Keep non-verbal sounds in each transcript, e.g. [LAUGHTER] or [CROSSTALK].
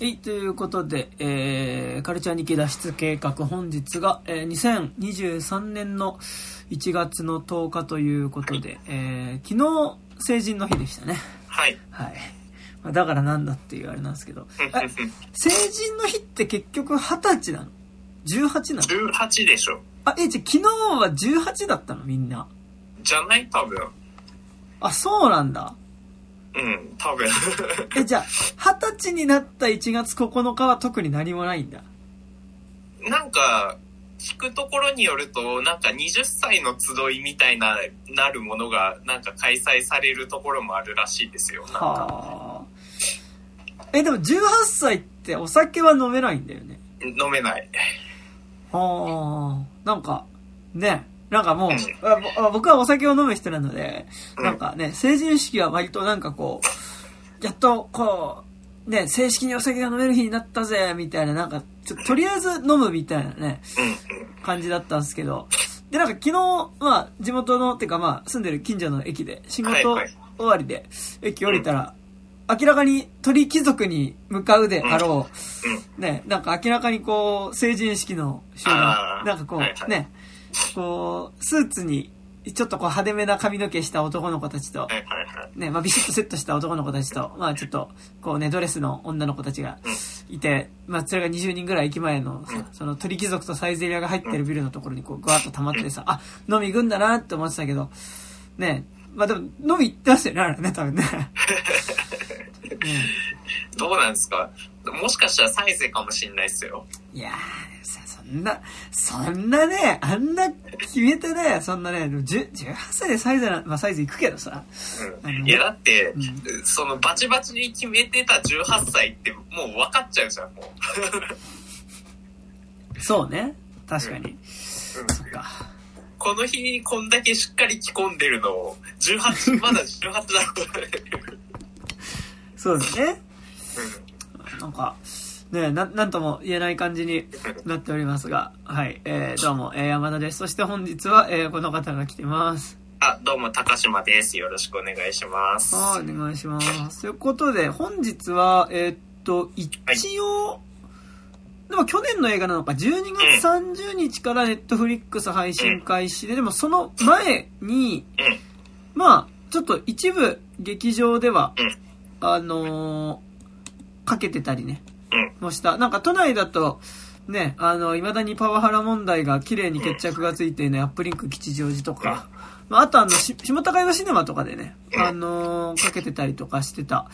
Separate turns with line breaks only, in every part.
はい、ということで、えー、カルチャー日記脱出計画本日が、えー、2023年の1月の10日ということで、えー、昨日成人の日でしたね。
はい。
はい。まあ、だからなんだっていうあれなんですけど。成人の日って結局20歳なの ?18 なの
?18 でしょ。
あ、え、じゃ昨日は18だったの？みんな。
じゃない？多分。
あ、そうなんだ。
うん、多分。
え、じゃあ、二十歳になった1月9日は特に何もないんだ？
なんか、聞くところによると、なんか20歳の集いみたいな、なるものが、なんか開催されるところもあるらしいですよ。は
あ。え、でも18歳ってお酒は飲めないんだよね。
飲めない。
はあ。なんか、ね。なんかもう、あ僕はお酒を飲む人なので、なんかね、成人式は割となんかこう、やっとこう、ね、正式にお酒が飲める日になったぜ、みたいな、なんか、ちょとりあえず飲むみたいなね、感じだったんですけど、で、なんか昨日、まあ、地元の、っていうかまあ、住んでる近所の駅で、仕事終わりで、駅降りたら、明らかに鳥貴族に向かうであろう、ね、なんか明らかにこう、成人式の人が、なんかこう、ね、こう、スーツに、ちょっとこう派手めな髪の毛した男の子たちと、ね、まあビシッとセットした男の子たちと、まあちょっと、こうね、ドレスの女の子たちがいて、まあそれが20人ぐらい駅前の、その鳥貴族とサイゼリアが入ってるビルのところにこう、ぐわっと溜まってさ、あ、飲み行くんだなって思ってたけど、ね、まあでも飲み行ってましたよね、あれね、多分ね。[LAUGHS]
どうなんですか？もしかしたらサイゼかもしんないっすよ。
いやー、んな、そんなね、あんな決めてね、そんなね、18歳でサイズな、まあサイズ行くけどさ。
うん、いやだって、うん、そのバチバチに決めてた18歳ってもう分かっちゃうじゃん、も
う。[LAUGHS] そうね。確かに。うん、
そっか。この日こんだけしっかり着込んでるのを、18、まだ18だろう。[LAUGHS]
そうですね。うん、なんか、ねな、なんとも言えない感じになっておりますが、はい、えー、どうも、えー、山田です。そして本日は、えー、この方が来てます。
あ、どうも、高島です。よろしくお願いします。
はい、お願いします。ということで、本日は、えー、っと、一応、はい、でも去年の映画なのか、12月30日からネットフリックス配信開始で、うん、でもその前に、うん、まあ、ちょっと一部劇場では、うん、あのー、かけてたりね、もした。なんか都内だと、ね、あの、未だにパワハラ問題が綺麗に決着がついているアップリンク吉祥寺とか、まあ、あとあの、下高岩シネマとかでね、あのー、かけてたりとかしてた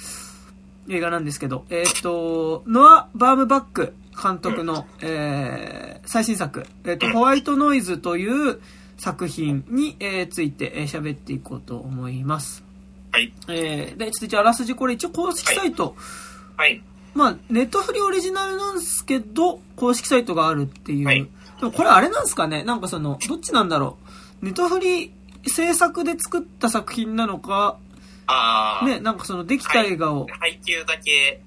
映画なんですけど、えっ、ー、と、ノア・バームバック監督の、えー、最新作、えっ、ー、と、ホワイトノイズという作品に、えー、ついて喋、えー、っていこうと思います。
はい。
えー、で、ちょっと一応あらすじこれ一応公式サイト、
はい、はい
まあ、ネットフリオリジナルなんですけど、公式サイトがあるっていう。はい、でもこれあれなんですかね？なんかその、どっちなんだろう？ネットフリ制作で作った作品なのか、
あ
あ。ね、なんかそのできた映画を。
配給だけ。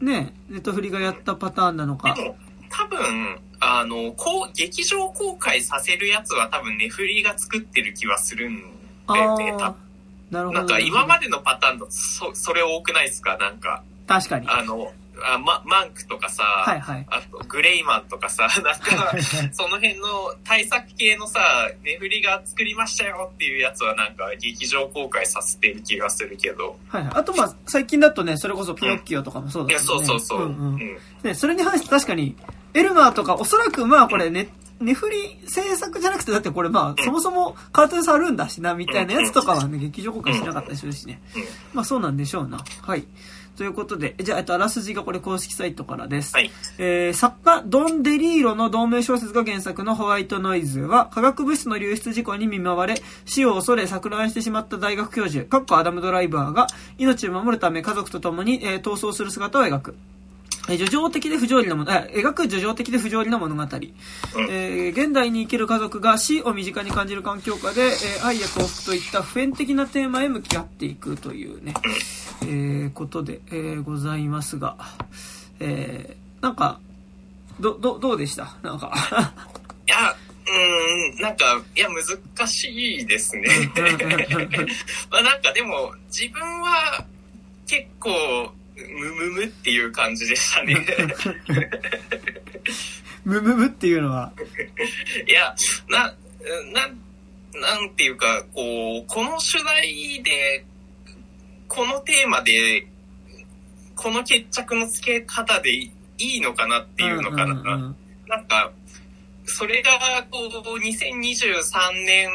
ね、ネットフリがやったパターンなのか。
でも、多分、あの、こう、劇場公開させるやつは多分ネフリが作ってる気はするんだよね、多分。
なるほど。
なんか今までのパターンだとそ、それ多くないですか？なんか。
確かに。
あの、あママンクとかさ、
はいはい、
あとグレイマンとかさ、[LAUGHS] なんか、その辺の対策系のさ、ネフリが作りましたよっていうやつはなんか劇場公開させてる気がするけど。
はいはい。あとまあ、最近だとね、それこそピノッキオとかもそうだ
けど、ね、いや、そうそうそう。うんうんう
ん、ね、それに関して確かに、エルマーとか、おそらくまあこれね、ネフリ制作じゃなくて、だってこれまあ、そもそもカートゥーンスあるんだしな、みたいなやつとかはね、劇場公開しなかったりするしね。まあそうなんでしょうな。はい。ということで、じゃあ、えっと、あらすじがこれ公式サイトからです。
はい。
えー、作家、ドン・デリーロの同名小説が原作のホワイトノイズは、化学物質の流出事故に見舞われ、死を恐れ錯乱してしまった大学教授、カッコアダム・ドライバーが、命を守るため家族と共に、えー、逃走する姿を描く。叙情的で不条理なもの、描く叙情的で不条理な物語。えー、現代に生きる家族が死を身近に感じる環境下で、えー、愛や幸福といった普遍的なテーマへ向き合っていくというね、えー、ことで、えー、ございますが、えー、なんか、ど、ど、どうでした？なんか
いや、うん、なんか、いや、難しいですね。[LAUGHS] まあなんかでも、自分は結構、むむむっていう感じでしたね。
むむむっていうのは？
いや、な、なん、なんていうか、こう、この主題で、このテーマで、この決着のつけ方でいいのかなっていうのかな。
うんうんうん
なんか、それが、こう、2023年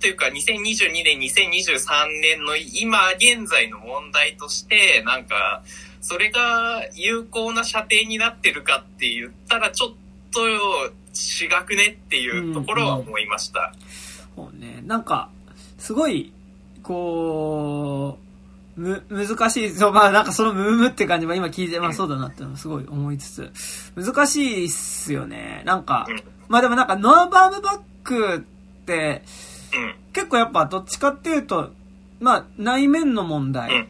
というか、2022年、2023年の今現在の問題として、なんか、それが有効な射程になってるかって言ったら、ちょっと違くねっていうところは思いました。
そうね。なんか、すごい、こう、む、難しい。そう、まあなんかそのムームって感じは今聞いて、まあそうだなってのもすごい思いつつ、難しいっすよね。なんか
うん、
まあでもなんかノアバームバックって、
うん。
結構やっぱどっちかっていうと、まあ内面の問題。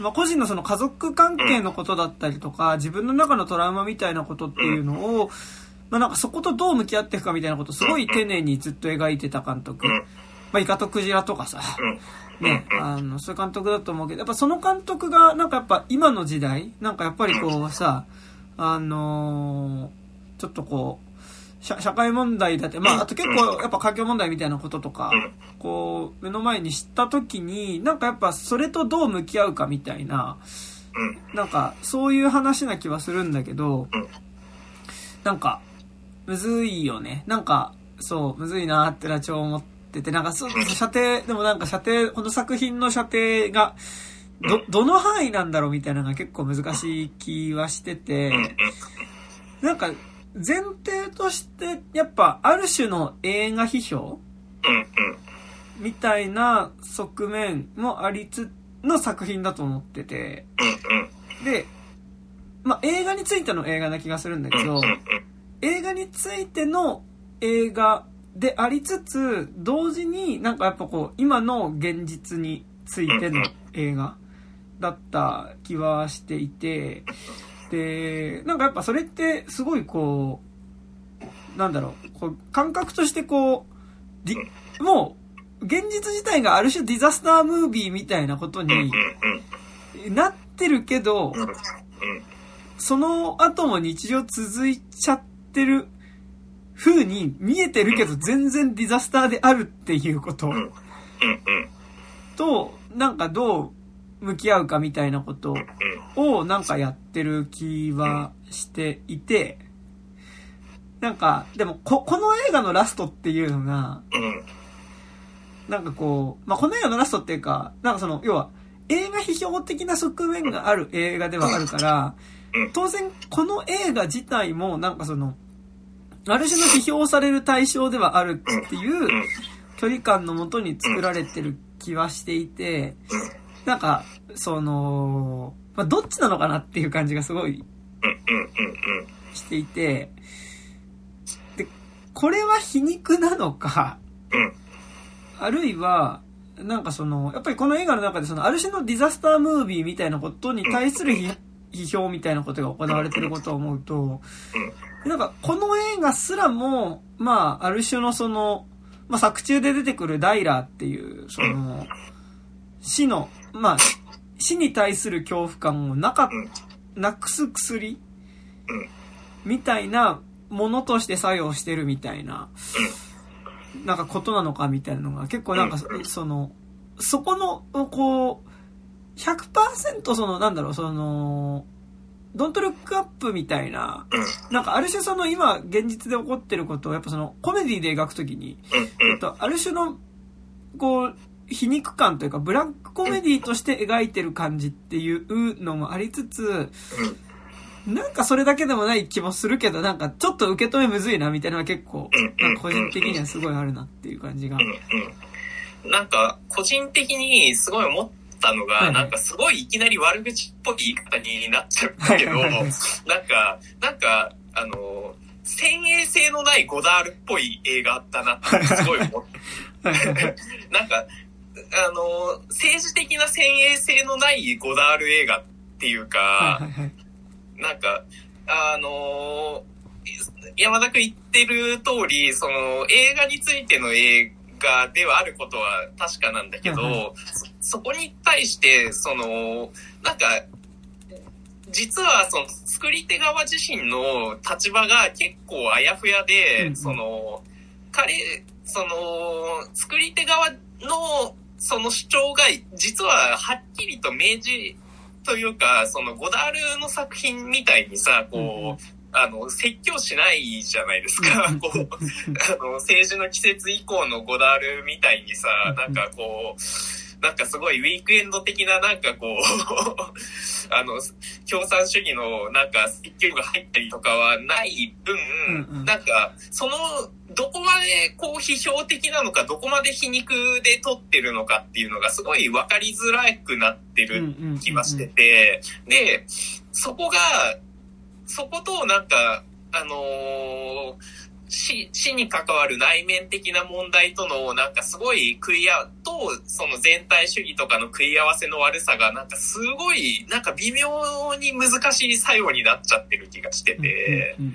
まあ、個人のその家族関係のことだったりとか、自分の中のトラウマみたいなことっていうのを、まあなんかそことどう向き合っていくかみたいなことをすごい丁寧にずっと描いてた監督。
うん。
まあイカとクジラとかさ、
うん。
ね、あの、そういう監督だと思うけど、やっぱその監督がなんかやっぱ今の時代、なんかやっぱりこうさ、あのーちょっとこう、社社会問題だって、まああと結構やっぱ環境問題みたいなこととか、こう、目の前に知った時に、なんかやっぱそれとどう向き合うかみたいな、
うん。
なんか、そういう話な気はするんだけど
うん、
なんか、むずいよね。なんか、そう、むずいなってのは超思ってて、なんか、そう、射程、でもなんか射程、この作品の射程が、ど、どの範囲なんだろうみたいなのが結構難しい気はしてて、
うん。
なんか、前提として、やっぱ、ある種の映画批評。みたいな側面もありつの作品だと思ってて、
うん。
で、まあ、映画についての映画な気がするんだけど、映画についての映画でありつつ、同時になんかやっぱこう、今の現実についての映画だった気はしていて、で、なんかやっぱそれってすごいこう、なんだろう、こう感覚としてこう、もう、現実自体がある種ディザスタームービーみたいなことになってるけど、その後も日常続いちゃってる風に見えてるけど全然ディザスターであるっていうことと、なんかどう向き合うかみたいなことをなんかやってる気はしていて、なんか、でもこ、この映画のラストっていうのが、なんかこう、まあ、この映画のラストっていうか、なんかその、要は、映画批評的な側面がある映画ではあるから、当然この映画自体もなんかその、ある種の批評される対象ではあるっていう距離感のもとに作られてる気はしていて、なんか、その、まあ、どっちなのかなっていう感じがすごいしていて、で、これは皮肉なのか、あるいは、なんかその、やっぱりこの映画の中でその、ある種のディザスタームービーみたいなことに対する批評みたいなことが行われてることを思うと、なんかこの映画すらも、まあ、ある種のその、まあ作中で出てくるダイラーっていう、その、死の、まあ、死に対する恐怖感をなか、なくす薬みたいなものとして作用してるみたいな、なんかことなのかみたいなのが結構なんかそその、そこの、こう、100%その、なんだろう、その、ドントルックアップみたいな、なんかある種その今現実で起こってることをやっぱそのコメディで描くときに、えっと、ある種の、こう、皮肉感というか、ブラックコメディとして描いてる感じっていうのもありつつ、なんかそれだけでもない気もするけど、なんかちょっと受け止めむずいなみたいなのは結構、なんか個人的にはすごいあるなっていう感じが。
なんか、個人的にすごい思ったのが、
はいはい。
なんかすごいいきなり悪口っぽい言い方になっちゃうんだけど、
はいはいはいはい。
なんか、なんか、あの、先鋭性のないゴダールっぽい映画だなってすごい思って、[LAUGHS] なんか、あの、政治的な先鋭性のないゴダール映画っていうか、
はいはいはい。
なんか、あの山田君言ってる通り、その映画についての映画ではあることは確かなんだけど、
はいは
そそこに対して、その、なんか、実はその作り手側自身の立場が結構あやふやで、
うん
その、彼、その、作り手側のその主張が実ははっきりと明示というか、そのゴダールの作品みたいにさ、こう、あの、説教しないじゃないですか。こう、あの、政治の季節以降のゴダールみたいにさ、なんかこう、なんかすごいウィークエンド的ななんかこう、[LAUGHS] あの、共産主義のなんか説教が入ったりとかはない分、
うんうん。
なんか、その、どこまでこう批評的なのか、どこまで皮肉で撮ってるのかっていうのがすごい分かりづらくなってる気がしてて、で、そこが、そことなんか、あのー死、死に関わる内面的な問題とのなんかすごい食い合うと、その全体主義とかの食い合わせの悪さがなんかすごい、なんか微妙に難しい作用になっちゃってる気がしてて、
うんうんうん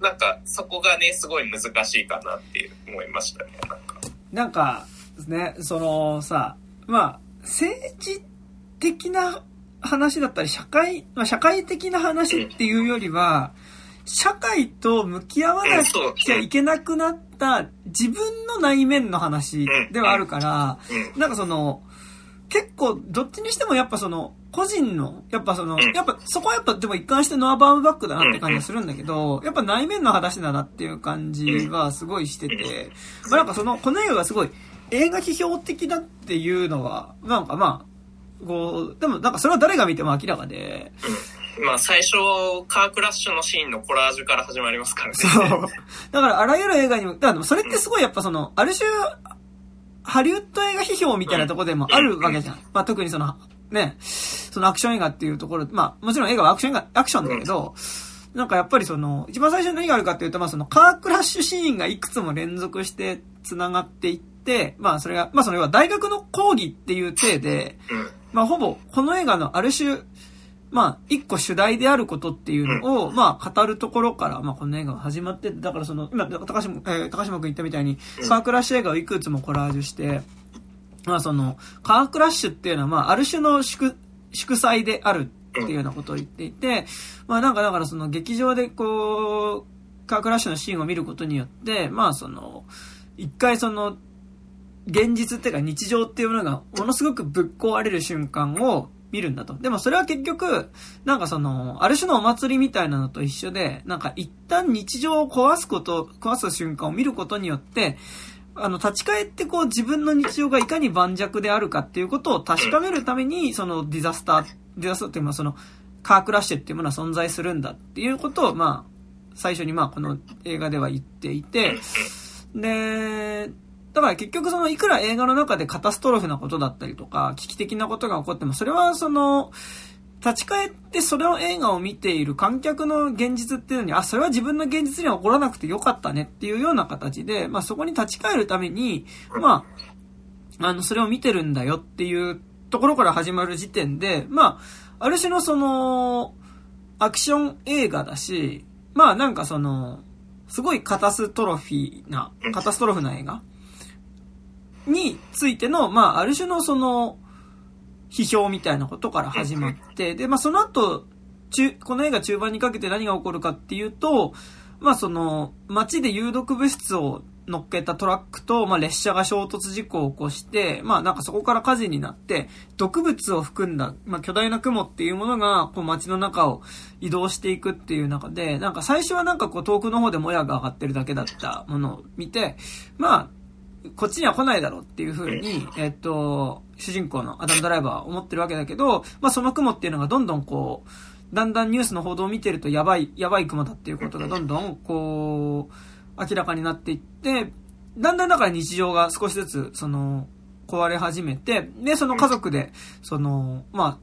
なんかそこがね、すごい難しいかなって思いましたね、なんか。
なんか、ね、そのさ、まあ、政治的な話だったり、社会、まあ、社会的な話っていうよりは、社会と向き合わなきゃいけなくなった自分の内面の話ではあるから、
うん。
なんかその、結構、どっちにしてもやっぱその、個人の、やっぱその、やっぱそこはやっぱでも一貫してノアバームバックだなって感じがするんだけど、やっぱ内面の話だなっていう感じはすごいしてて、まあなんかその、この映画がすごい映画批評的だっていうのは、なんかまあ、こう、でもなんかそれは誰が見ても明らかで、
まあ最初、カークラッシュのシーンのコラージュから始まりますからね。
そう。だからあらゆる映画にも、だからでもそれってすごいやっぱその、ある種、ハリウッド映画批評みたいなところでもあるわけじゃん。まあ特にその、ね、そのアクション映画っていうところ、まあもちろん映画はアクション映画、アクションだけど、なんかやっぱりその、一番最初に何があるかっていうと、まあそのカークラッシュシーンがいくつも連続して繋がっていって、まあそれが、まあそれは大学の講義っていう体で、
うん。
まあほぼこの映画のある種、まあ一個主題であることっていうのを、まあ語るところから、まあこの映画が始まってて、だからその、今、高島、えー高島君言ったみたいに、カークラッシュ映画をいくつもコラージュして、まあその、カークラッシュっていうのは、まあある種の祝、祝祭であるっていうようなことを言っていて、まあなんかだからその劇場でこう、カークラッシュのシーンを見ることによって、まあその、一回その、現実っていうか日常っていうものがものすごくぶっ壊れる瞬間を見るんだと。でもそれは結局、なんかその、ある種のお祭りみたいなのと一緒で、なんか一旦日常を壊すこと、壊す瞬間を見ることによって、あの、立ち返ってこう自分の日常がいかに盤石であるかっていうことを確かめるために、そのディザスター、ディザスターっていうのはその、カークラッシュっていうものは存在するんだっていうことを、まあ、最初にまあこの映画では言っていて、で、だから結局そのいくら映画の中でカタストロフなことだったりとか、危機的なことが起こっても、それはその、立ち返ってそれを映画を見ている観客の現実っていうのに、あ、それは自分の現実には起こらなくてよかったねっていうような形で、まあそこに立ち返るために、まあ、あの、それを見てるんだよっていうところから始まる時点で、まあ、ある種のその、アクション映画だし、まあなんかその、すごいカタストロフィーな、カタストロフな映画についての、まあある種のその、批評みたいなことから始まって、で、まあその後、中、この映画中盤にかけて何が起こるかっていうと、まあその、街で有毒物質を乗っけたトラックと、まあ列車が衝突事故を起こして、まあなんかそこから火事になって、毒物を含んだ、まあ巨大な雲っていうものが、こう街の中を移動していくっていう中で、なんか最初はなんかこう遠くの方でもやが上がってるだけだったものを見て、まあ、こっちには来ないだろうっていう風に、えっと、主人公のアダムドライバーは思ってるわけだけど、まあその雲っていうのがどんどんこう、だんだんニュースの報道を見てるとやばい、やばい雲だっていうことがどんどんこう、明らかになっていって、だんだんだから日常が少しずつ、その、壊れ始めて、で、その家族で、その、まあ、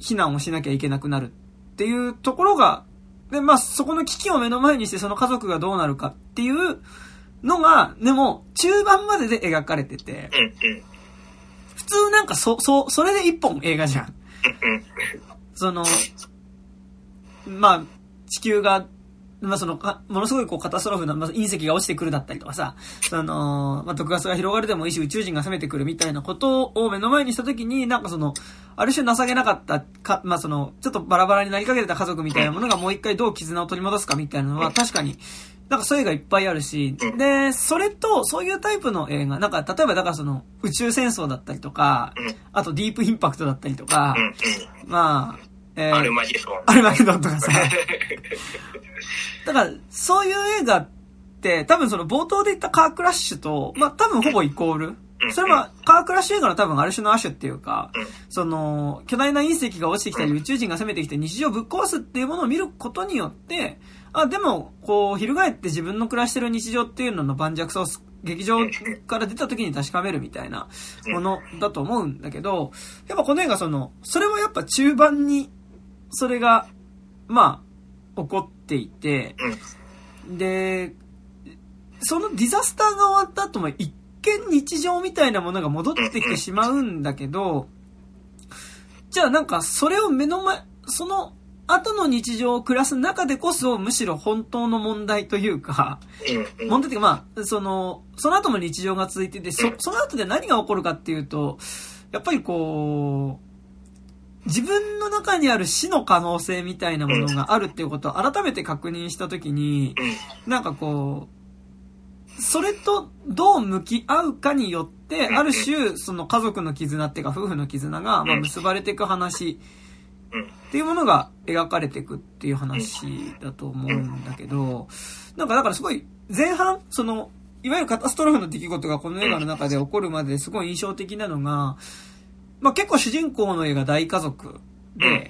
避難をしなきゃいけなくなるっていうところが、で、まあ、そこの危機を目の前にして、その家族がどうなるかっていうのが、でも、中盤までで描かれてて。普通なんかそ、そ、それで一本映画じゃん。
うん
その、まあ、地球が、まあ、その、ものすごいこうカタストロフな、まあ、隕石が落ちてくるだったりとかさ、その、まあ、毒ガスが広がるでもいいし、宇宙人が攻めてくるみたいなことを目の前にしたときに、なんかその、ある種情けなかったか、まあ、その、ちょっとバラバラになりかけてた家族みたいなものがもう一回どう絆を取り戻すかみたいなのは、確かに、なんかそういう映画いっぱいあるし、で、それと、そういうタイプの映画、なんか、例えばだからその、宇宙戦争だったりとか、あとディープインパクトだったりとか、まあ、
えー、アルマゲドン。
アルマゲドンとかさ。[LAUGHS] だから、そういう映画って、多分その冒頭で言ったカークラッシュと、まあ多分ほぼイコール。それは、カークラッシュ映画の多分ある種の亜種っていうか、その、巨大な隕石が落ちてきたり宇宙人が攻めてきて日常をぶっ壊すっていうものを見ることによって、あ、でも、こう、翻って自分の暮らしてる日常っていうのの盤石さを劇場から出た時に確かめるみたいなものだと思うんだけど、やっぱこの映画その、それはやっぱ中盤に、それが、まあ、起こっていて、で、そのディザスターが終わった後も一見日常みたいなものが戻ってきてしまうんだけど、じゃあなんかそれを目の前、その後の日常を暮らす中でこそ、むしろ本当の問題というか、問題っていうか、まあ、その、その後も日常が続いてて、そ、その後で何が起こるかっていうと、やっぱりこう、自分の中にある死の可能性みたいなものがあるっていうことを改めて確認したときに、なんかこう、それとどう向き合うかによって、ある種、その家族の絆っていうか夫婦の絆が、ま結ばれていく話っていうものが描かれていくっていう話だと思うんだけど、なんかだからすごい前半、その、いわゆるカタストロフの出来事がこの映画の中で起こるまですごい印象的なのが、まあ結構主人公の映画大家族で、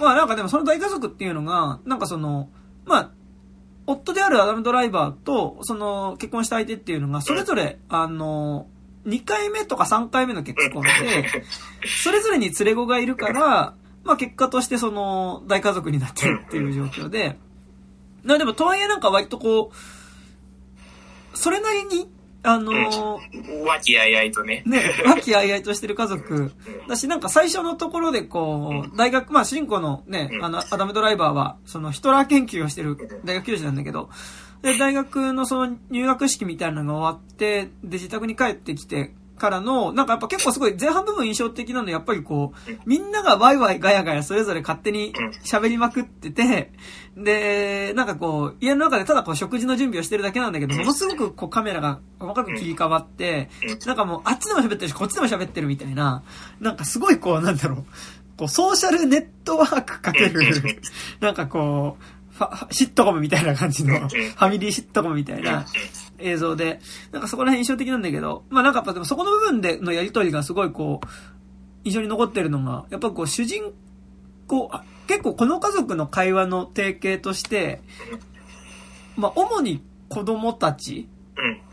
まあなんかでもその大家族っていうのが、なんかその、まあ、夫であるアダム・ドライバーと、その結婚した相手っていうのが、それぞれ、あの、2回目とか3回目の結婚で、それぞれに連れ子がいるから、まあ結果としてその大家族になってるっていう状況で、なでもとはいえなんか割とこう、それなりに、あの
ー、和気あいあいとね。
ね、和気あいあいとしてる家族。だし、なんか最初のところでこう、大学、まあ主人公のね、あの、アダムドライバーは、そのヒトラー研究をしてる大学教授なんだけど、で、大学のその入学式みたいなのが終わって、で、自宅に帰ってきて、からの、なんかやっぱ結構すごい前半部分印象的なのはやっぱりこう、みんながワイワイガヤガヤそれぞれ勝手に喋りまくってて、で、なんかこう、家の中でただこう食事の準備をしてるだけなんだけど、ものすごくこうカメラが細かく切り替わって、なんかもうあっちでも喋ってるし、こっちでも喋ってるみたいな、なんかすごいこう、なんだろう、こう、ソーシャルネットワークかける、なんかこう、シットコムみたいな感じの、ファミリーシットコムみたいな映像で、なんかそこら辺印象的なんだけど、まあなんかやっぱでもそこの部分でのやりとりがすごいこう、印象に残ってるのが、やっぱこう主人公、結構この家族の会話の定型として、まあ主に子供たち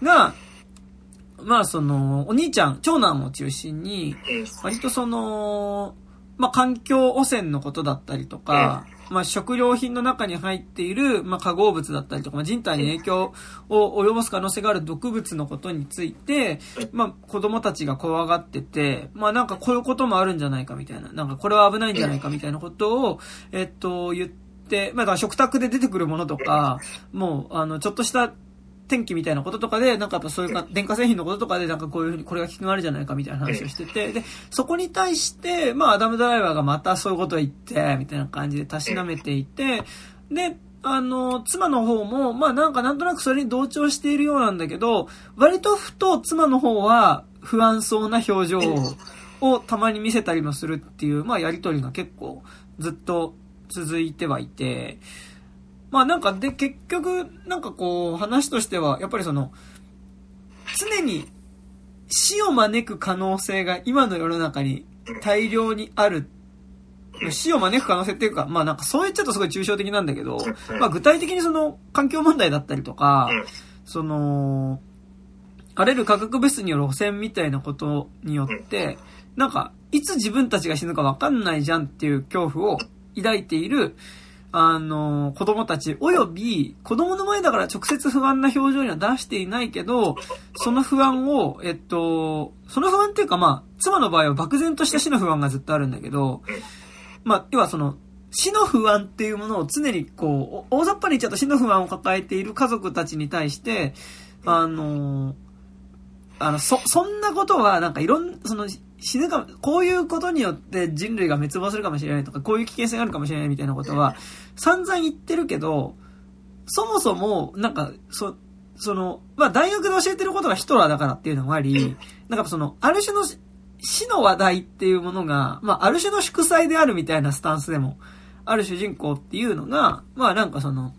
が、まあその、お兄ちゃん、長男を中心に、割とその、まあ環境汚染のことだったりとか、まあ、食料品の中に入っている、まあ、化合物だったりとか、まあ、人体に影響を及ぼす可能性がある毒物のことについて、まあ、子供たちが怖がってて、まあ、なんかこういうこともあるんじゃないかみたいな、なんかこれは危ないんじゃないかみたいなことを、えっと、言って、まあ、だから食卓で出てくるものとか、もう、あの、ちょっとした天気みたいなこととかで、なんかやっぱそういうか、電化製品のこととかで、なんかこういうふうにこれが効きがあるじゃないかみたいな話をしてて、で、そこに対して、まあ、アダムドライバーがまたそういうことを言って、みたいな感じでたしなめていて、で、あの、妻の方も、まあなんかなんとなくそれに同調しているようなんだけど、割とふと妻の方は不安そうな表情をたまに見せたりもするっていう、まあやりとりが結構ずっと続いてはいて、まあなんかで、結局、なんかこう、話としては、やっぱりその、常に死を招く可能性が今の世の中に大量にある。死を招く可能性っていうか、まあなんかそう言っちゃうとすごい抽象的なんだけど、まあ具体的にその環境問題だったりとか、その、荒れる化学物質による汚染みたいなことによって、なんか、いつ自分たちが死ぬかわかんないじゃんっていう恐怖を抱いている、あの、子供たち、および、子供の前だから直接不安な表情には出していないけど、その不安を、えっと、その不安っていうかまあ、妻の場合は漠然とした死の不安がずっとあるんだけど、まあ、要はその、死の不安っていうものを常にこう、大雑把に言っちゃうと死の不安を抱えている家族たちに対して、あの、あの、そ、そんなことは、なんかいろん、その、死ぬか、こういうことによって人類が滅亡するかもしれないとか、こういう危険性があるかもしれないみたいなことは、[LAUGHS] 散々言ってるけど、そもそも、なんか、そ、その、まあ、大学で教えてることがヒトラーだからっていうのもあり、[LAUGHS] なんかその、ある種の死の話題っていうものが、まあ、ある種の祝祭であるみたいなスタンスでも、ある主人公っていうのが、まあなんかその、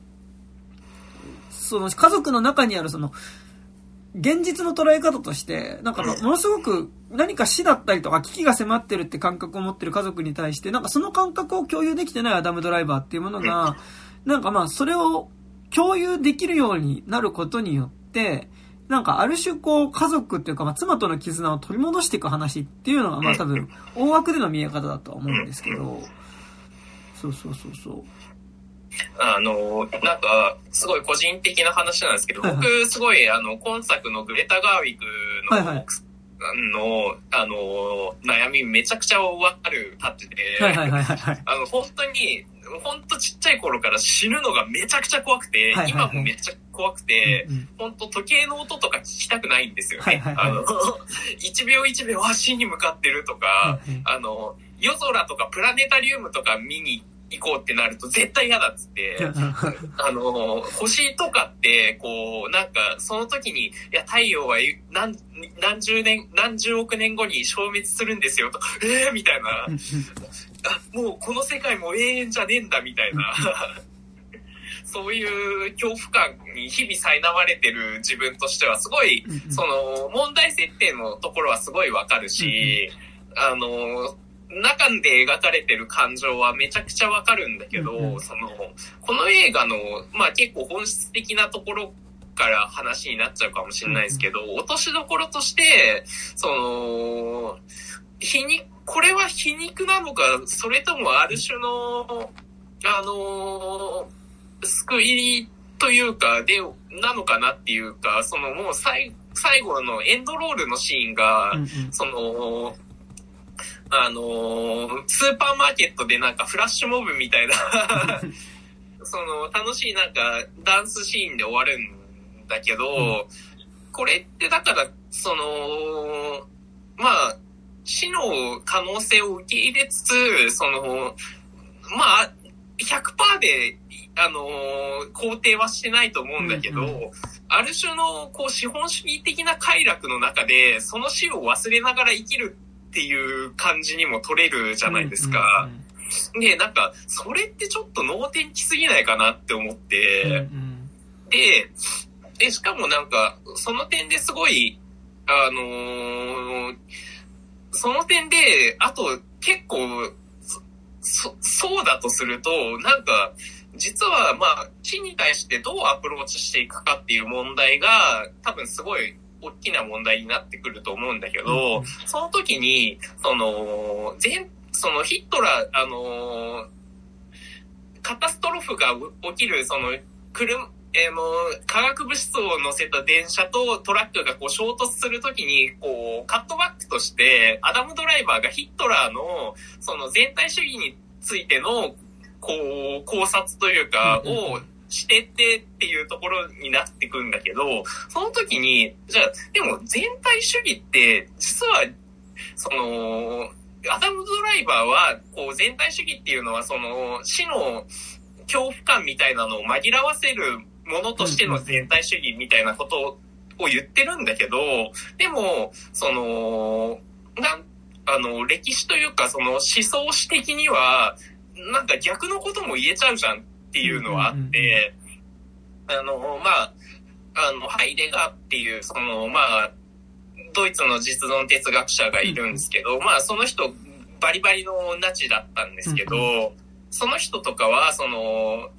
その家族の中にあるその、現実の捉え方として、なんかものすごく何か死だったりとか危機が迫ってるって感覚を持ってる家族に対して、なんかその感覚を共有できてないアダムドライバーっていうものが、なんかまあそれを共有できるようになることによって、なんかある種こう家族っていうかまあ妻との絆を取り戻していく話っていうのがまあ多分大枠での見え方だとは思うんですけど、そうそうそうそう。
あの、なんか、すごい個人的な話なんですけど、はいはい、僕、すごい、あの、今作のグレタ・ガーウィクの、はいはい。の、あの、悩みめちゃくちゃわかるタッチで、あの、本当に、本当ちっちゃい頃から死ぬのがめちゃくちゃ怖くて、はいはいはい、今もめっちゃ怖くて、うんうん、本当時計の音とか聞きたくないんですよね。はいはいはい、あの、1秒1秒死に向かってるとか、はいはい、あの、夜空とかプラネタリウムとか見に行こうってなると絶対嫌だっつって、[LAUGHS] あの、星とかって、こう、なんか、その時に、いや、太陽は何、何十年、何十億年後に消滅するんですよとか、ええー、みたいな、[LAUGHS] あ、もうこの世界も永遠じゃねえんだみたいな、[LAUGHS] そういう恐怖感に日々苛まれてる自分としては、すごい、その、問題設定のところはすごいわかるし、あの、中で描かれてる感情はめちゃくちゃわかるんだけど、うんうん、その、この映画の、まあ結構本質的なところから話になっちゃうかもしれないですけど、うんうん、落としどころとして、その、皮肉、これは皮肉なのか、それともある種の、あの救いというか、で、なのかなっていうか、そのもう最最後のエンドロールのシーンが、うんうん、その、あのー、スーパーマーケットでなんかフラッシュモブみたいな [LAUGHS] その、楽しいなんかダンスシーンで終わるんだけど、うん、これってだから、その、まあ、死の可能性を受け入れつつ、その、まあ、100%で、あのー、肯定はしてないと思うんだけど、うんうん、ある種の、こう、資本主義的な快楽の中で、その死を忘れながら生きるっていう感じにも取れるじゃないですか。で、なんか、それってちょっと脳天気すぎないかなって思って、うんうん、で、で、しかもなんか、その点ですごい、あのー、その点で、あと結構、そ、そうだとすると、なんか、実はまあ、死に対してどうアプローチしていくかっていう問題が、多分すごい大きな問題になってくると思うんだけど、その時に、その、全、そのヒットラー、あの、カタストロフが起きる、その、車、えー、の、化学物質を乗せた電車とトラックがこう衝突するときに、こう、カットバックとして、アダムドライバーがヒットラーの、その全体主義についての、こう、考察というか、をしててっていうところになってくんだけど、その時に、じゃあ、でも全体主義って、実は、その、アダムドライバーは、こう、全体主義っていうのは、その、死の恐怖感みたいなのを紛らわせるものとしての全体主義みたいなことを言ってるんだけど、でも、その、なん、あの、歴史というか、その思想史的には、なんか逆のことも言えちゃうじゃん。ていうのはあって、あの、まあ、あの、ハイデガーっていう、その、まあ、ドイツの実存哲学者がいるんですけど、まあ、その人、バリバリのナチだったんですけど、その人とかは、その、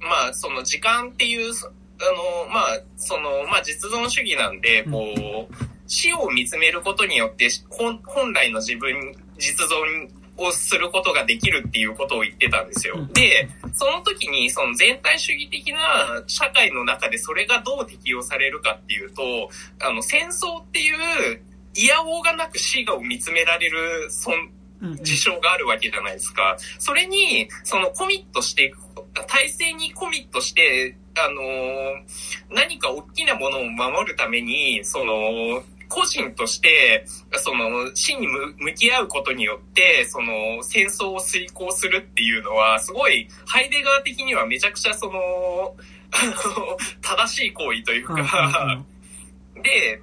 まあ、その時間っていう、あの、まあ、その、まあ、実存主義なんで、こう、死を見つめることによって、本来の自分、実存をすることができるっていうことを言ってたんですよ。で、その時にその全体主義的な社会の中でそれがどう適用されるかっていうと、あの、戦争っていう、いやおうがなく死を見つめられる、事象があるわけじゃないですか。それに、そのコミットしていく、体制にコミットして、あの何か大きなものを守るために、その、個人として、その、死に向き合うことによって、その、戦争を遂行するっていうのは、すごい、ハイデガー的にはめちゃくちゃその、[LAUGHS] 正しい行為というか、で、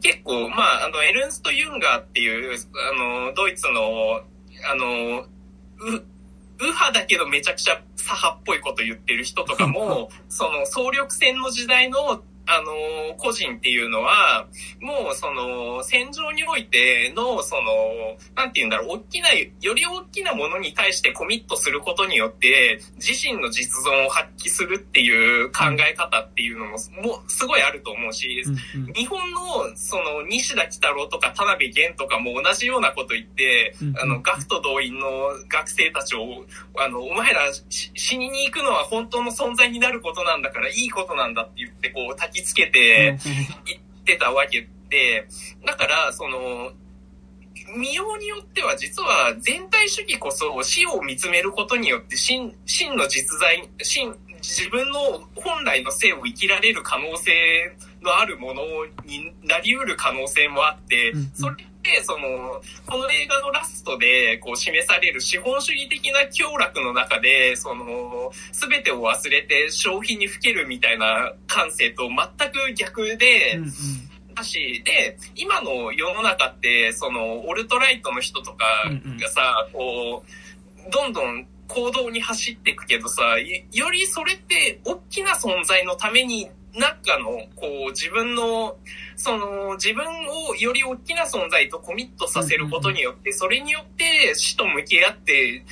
結構、まあ、あの、エルンスト・ユンガーっていう、あの、ドイツの、あの、う、右派だけどめちゃくちゃ左派っぽいこと言ってる人とかも、[LAUGHS] その総力戦の時代のあの、個人っていうのは、もうその、戦場においての、その、なんて言うんだろう、大きな、より大きなものに対してコミットすることによって、自身の実存を発揮するっていう考え方っていうのも、もう、すごいあると思うし、うんうん、日本の、その、西田北郎とか田辺玄とかも同じようなこと言って、うんうん、あの、学徒動員の学生たちを、あの、お前ら死にに行くのは本当の存在になることなんだから、いいことなんだって言って、こう、きつけて行ってたわけで、だから、その、見ようによっては実は全体主義こそ死を見つめることによって真真の実在、真、自分の本来の性を生きられる可能性のあるものになりうる可能性もあって、それで、その、この映画のラストで、こう、示される資本主義的な強楽の中で、その、すべてを忘れて消費にふけるみたいな感性と全く逆で、うんうん。だし、で、今の世の中って、その、オルトライトの人とかがさ、うん。うん、こう、どんどん行動に走っていくけどさ、よりそれって大きな存在のためになんかの、こう、自分の、その、自分をより大きな存在とコミットさせることによって、それによって死と向き合って、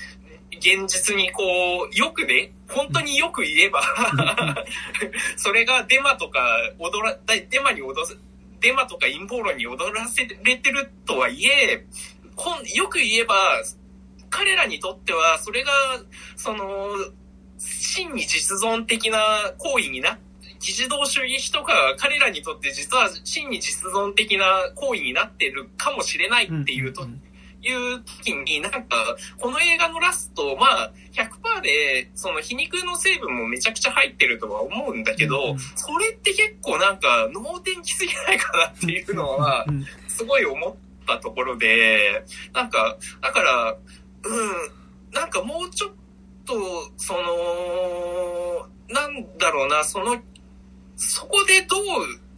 現実にこう、よくね、本当によく言えば [LAUGHS] それがデマとか踊ら、デマに踊デマとか陰謀論に踊らせれてるとはいえ、よく言えば、彼らにとっては、それが、その、真に実存的な行為になって、議事道主義者とか彼らにとって実は真に実存的な行為になってるかもしれないっていうと、うんうんいう時に、なんか、この映画のラスト、まあ、100%で、その皮肉の成分もめちゃくちゃ入ってるとは思うんだけど、それって結構なんか、脳天気すぎないかなっていうのは、すごい思ったところで、なんか、だから、うん、なんかもうちょっと、その、なんだろうな、そのそこでどう、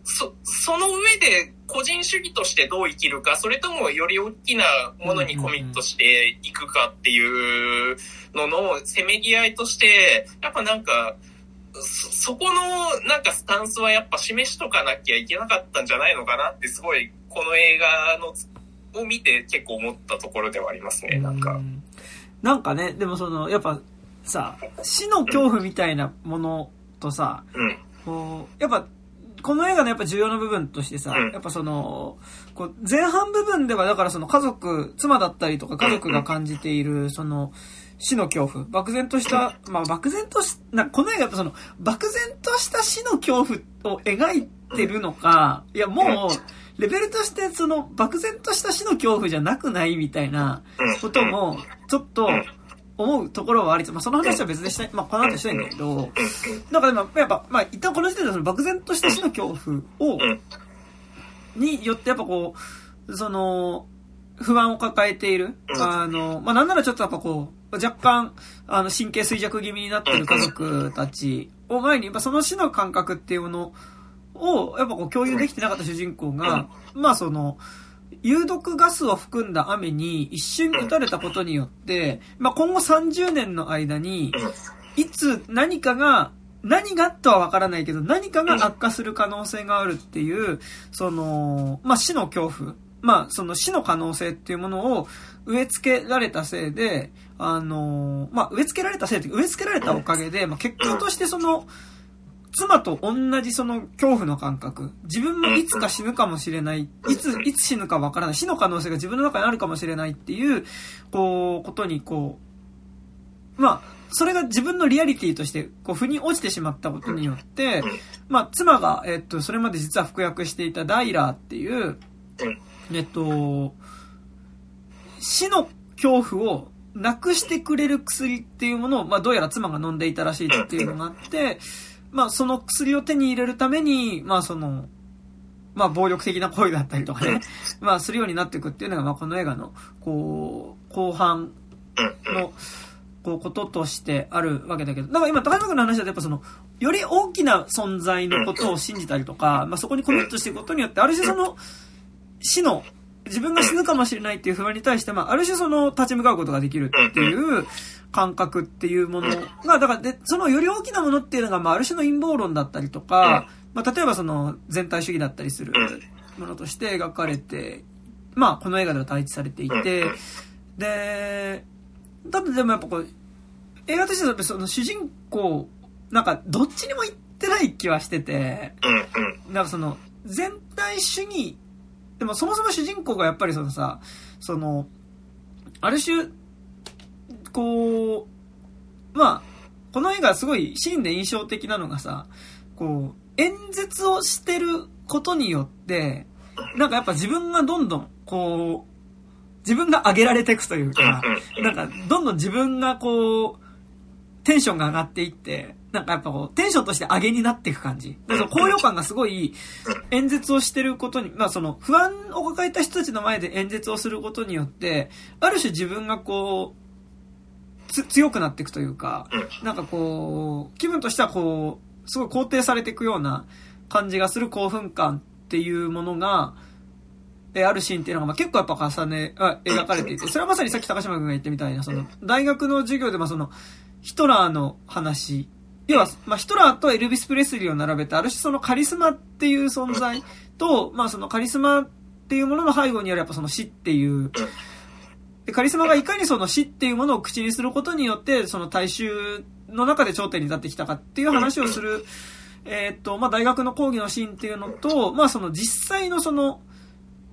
そ、その上で個人主義としてどう生きるか、それともより大きなものにコミットしていくかっていうののせめぎ合いとして、やっぱなんか、そ、そこのなんかスタンスはやっぱ示しとかなきゃいけなかったんじゃないのかなってすごいこの映画のを見て結構思ったところではありますね、なんか。
なんかね、でもその、やっぱさ、死の恐怖みたいなものとさ、
うん、
こう、やっぱ、この映画のやっぱ重要な部分としてさ、やっぱその、こう、前半部分ではだからその家族、妻だったりとか家族が感じている、その、死の恐怖。漠然とした、まあ漠然とし、な、この映画やっぱその、漠然とした死の恐怖を描いてるのか、いやもう、レベルとしてその漠然とした死の恐怖じゃなくないみたいなことも、ちょっと、思うところはありつつ、まあ、その話は別でしたい、まあ、この後したいんだけど、だからまあ、やっぱ、まあ、一旦この時点でその漠然とした死の恐怖を、によってやっぱこう、その、不安を抱えている。あの、まあ、なんならちょっとやっぱこう、若干、あの、神経衰弱気味になってる家族たちを前に、やっぱその死の感覚っていうものを、やっぱこう共有できてなかった主人公が、まあその、有毒ガスを含んだ雨に一瞬打たれたことによって、まあ、今後30年の間に、いつ何かが、何がとはわからないけど、何かが悪化する可能性があるっていう、その、まあ、死の恐怖。まあ、その死の可能性っていうものを植え付けられたせいで、あの、まあ、植え付けられたせいで、植え付けられたおかげで、まあ、結果としてその、妻と同じその恐怖の感覚。自分もいつか死ぬかもしれない。いつ、いつ死ぬかわからない。死の可能性が自分の中にあるかもしれないっていう、こう、ことにこう、まあ、それが自分のリアリティとして、こう、腑に落ちてしまったことによって、まあ、妻が、えっと、それまで実は服薬していたダイラーっていう、えっと、死の恐怖をなくしてくれる薬っていうものを、まあ、どうやら妻が飲んでいたらしいっていうのがあって、まあ、その薬を手に入れるために、まあ、その、まあ、暴力的な行為だったりとかね、まあ、するようになっていくっていうのが、まあ、この映画の、こう、後半の、こう、こととしてあるわけだけど、だから今、高島君の話だとやっぱその、より大きな存在のことを信じたりとか、まあ、そこにコミットしていくことによって、ある種その、死の、自分が死ぬかもしれないっていう不安に対して、まあ、ある種その、立ち向かうことができるっていう感覚っていうものが、だから、で、そのより大きなものっていうのが、まあ、ある種の陰謀論だったりとか、まあ、例えばその、全体主義だったりするものとして描かれて、まあ、この映画では対一されていて、で、だってでもやっぱこう、映画としてはその主人公、なんかどっちにも行ってない気はしてて、なんかその、全体主義、でもそもそも主人公がやっぱりそのさ、その、ある種、こう、まあ、この映画すごいシーンで印象的なのがさ、こう、演説をしてることによって、なんかやっぱ自分がどんどん、こう、自分が上げられていくというか、なんか、どんどん自分がこう、テンションが上がっていって、なんかやっぱこう、テンションとして上げになっていく感じ。でその高揚感がすごい、演説をしてることに、まあその、不安を抱えた人たちの前で演説をすることによって、ある種自分がこう、強くなっていくというか、なんかこう、気分としてはこう、すごい肯定されていくような感じがする興奮感っていうものが、えあるシーンっていうのが、まあ、結構やっぱ重ね、あ、描かれていて、それはまさにさっき高島君が言ってみたいな、その、大学の授業で、まあ、その、ヒトラーの話、要は、まあ、ヒトラーとエルビス・プレスリーを並べて、ある種そのカリスマっていう存在と、まあ、そのカリスマっていうものの背後にあるやっぱその死っていう、で、カリスマがいかにその死っていうものを口にすることによって、その大衆の中で頂点に立ってきたかっていう話をする、[CLEARS THROAT] えっと、まあ、大学の講義のシーンっていうのと、まあ、その実際のその、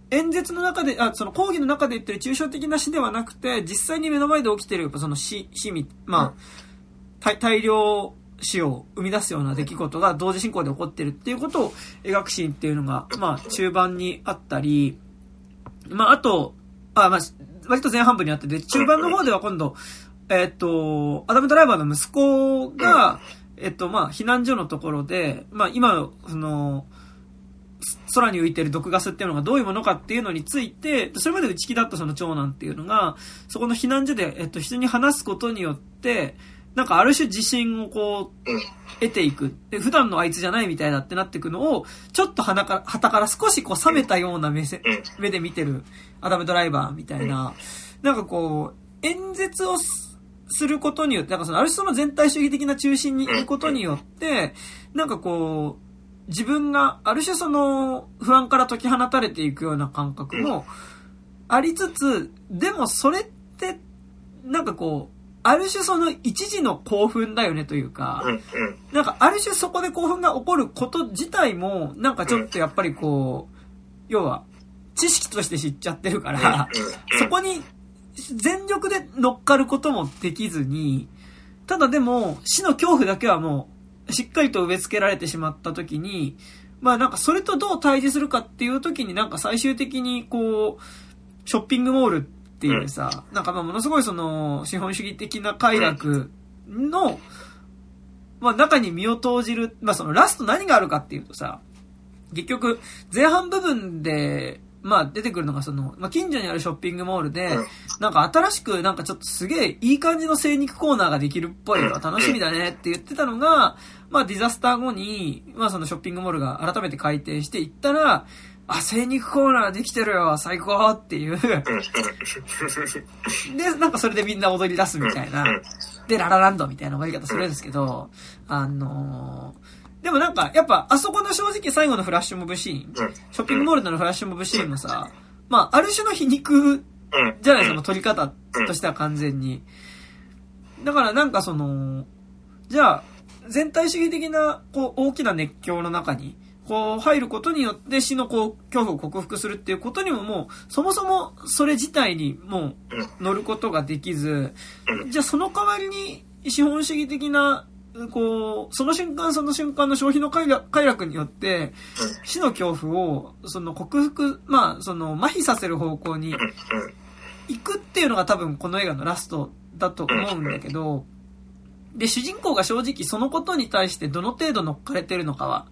演説の中で、あ、その講義の中で言ってる抽象的な死ではなくて、実際に目の前で起きてる、やっぱその死、死み、まあ、大量死を生み出すような出来事が同時進行で起こってるっていうことを描くシーンっていうのが、まあ、中盤にあったり、まあ、あと、あ、まあ、割と前半部にあってて、中盤の方では今度、えっと、アダムドライバーの息子が、えっと、まあ、避難所のところで、まあ、今、その、空に浮いてる毒ガスっていうのがどういうものかっていうのについて、それまで内気だったその長男っていうのが、そこの避難所で、えっと、人に話すことによって、なんかある種自信をこう、得ていく。で、普段のあいつじゃないみたいだってなっていくのを、ちょっと鼻から、旗から少しこう冷めたような目線、目で見てるアダムドライバーみたいな、なんかこう、演説をすることによって、なんかその、ある種その全体主義的な中心にいることによって、なんかこう、自分がある種その不安から解き放たれていくような感覚もありつつ、でもそれってなんかこう、ある種その一時の興奮だよねというか、なんかある種そこで興奮が起こること自体も、なんかちょっとやっぱりこう、要は知識として知っちゃってるから、そこに全力で乗っかることもできずに、ただでも死の恐怖だけはもうしっかりと植え付けられてしまった時に、まあなんかそれとどう対峙するかっていう時になんか最終的にこう、ショッピングモールっていうさ、なんかまあものすごいその資本主義的な快楽の、まあ中に身を投じる、まあそのラスト何があるかっていうとさ、結局前半部分でまあ出てくるのがその、まあ近所にあるショッピングモールで、なんか新しくなんかちょっとすげえいい感じの精肉コーナーができるっぽいよ。楽しみだねって言ってたのが、まあディザスター後に、まあそのショッピングモールが改めて開店して行ったら、あ、精肉コーナーできてるよ、最高っていう。で、なんかそれでみんな踊り出すみたいな。で、ララランドみたいな終わり方するんですけど、あのーでもなんか、やっぱ、あそこの正直最後のフラッシュモブシーン、ショッピングモールでのフラッシュモブシーンもさ、まあ、ある種の皮肉じゃないその撮り方としては完全に。だからなんかその、じゃあ、全体主義的な、こう、大きな熱狂の中に、こう、入ることによって死のこう、恐怖を克服するっていうことにももう、そもそもそれ自体にもう乗ることができず、じゃあその代わりに資本主義的なこう、その瞬間その瞬間の消費の快楽によって、死の恐怖を、その克服、まあ、その、麻痺させる方向に、行くっていうのが多分この映画のラストだと思うんだけど、で、主人公が正直そのことに対してどの程度乗っかれてるのかは、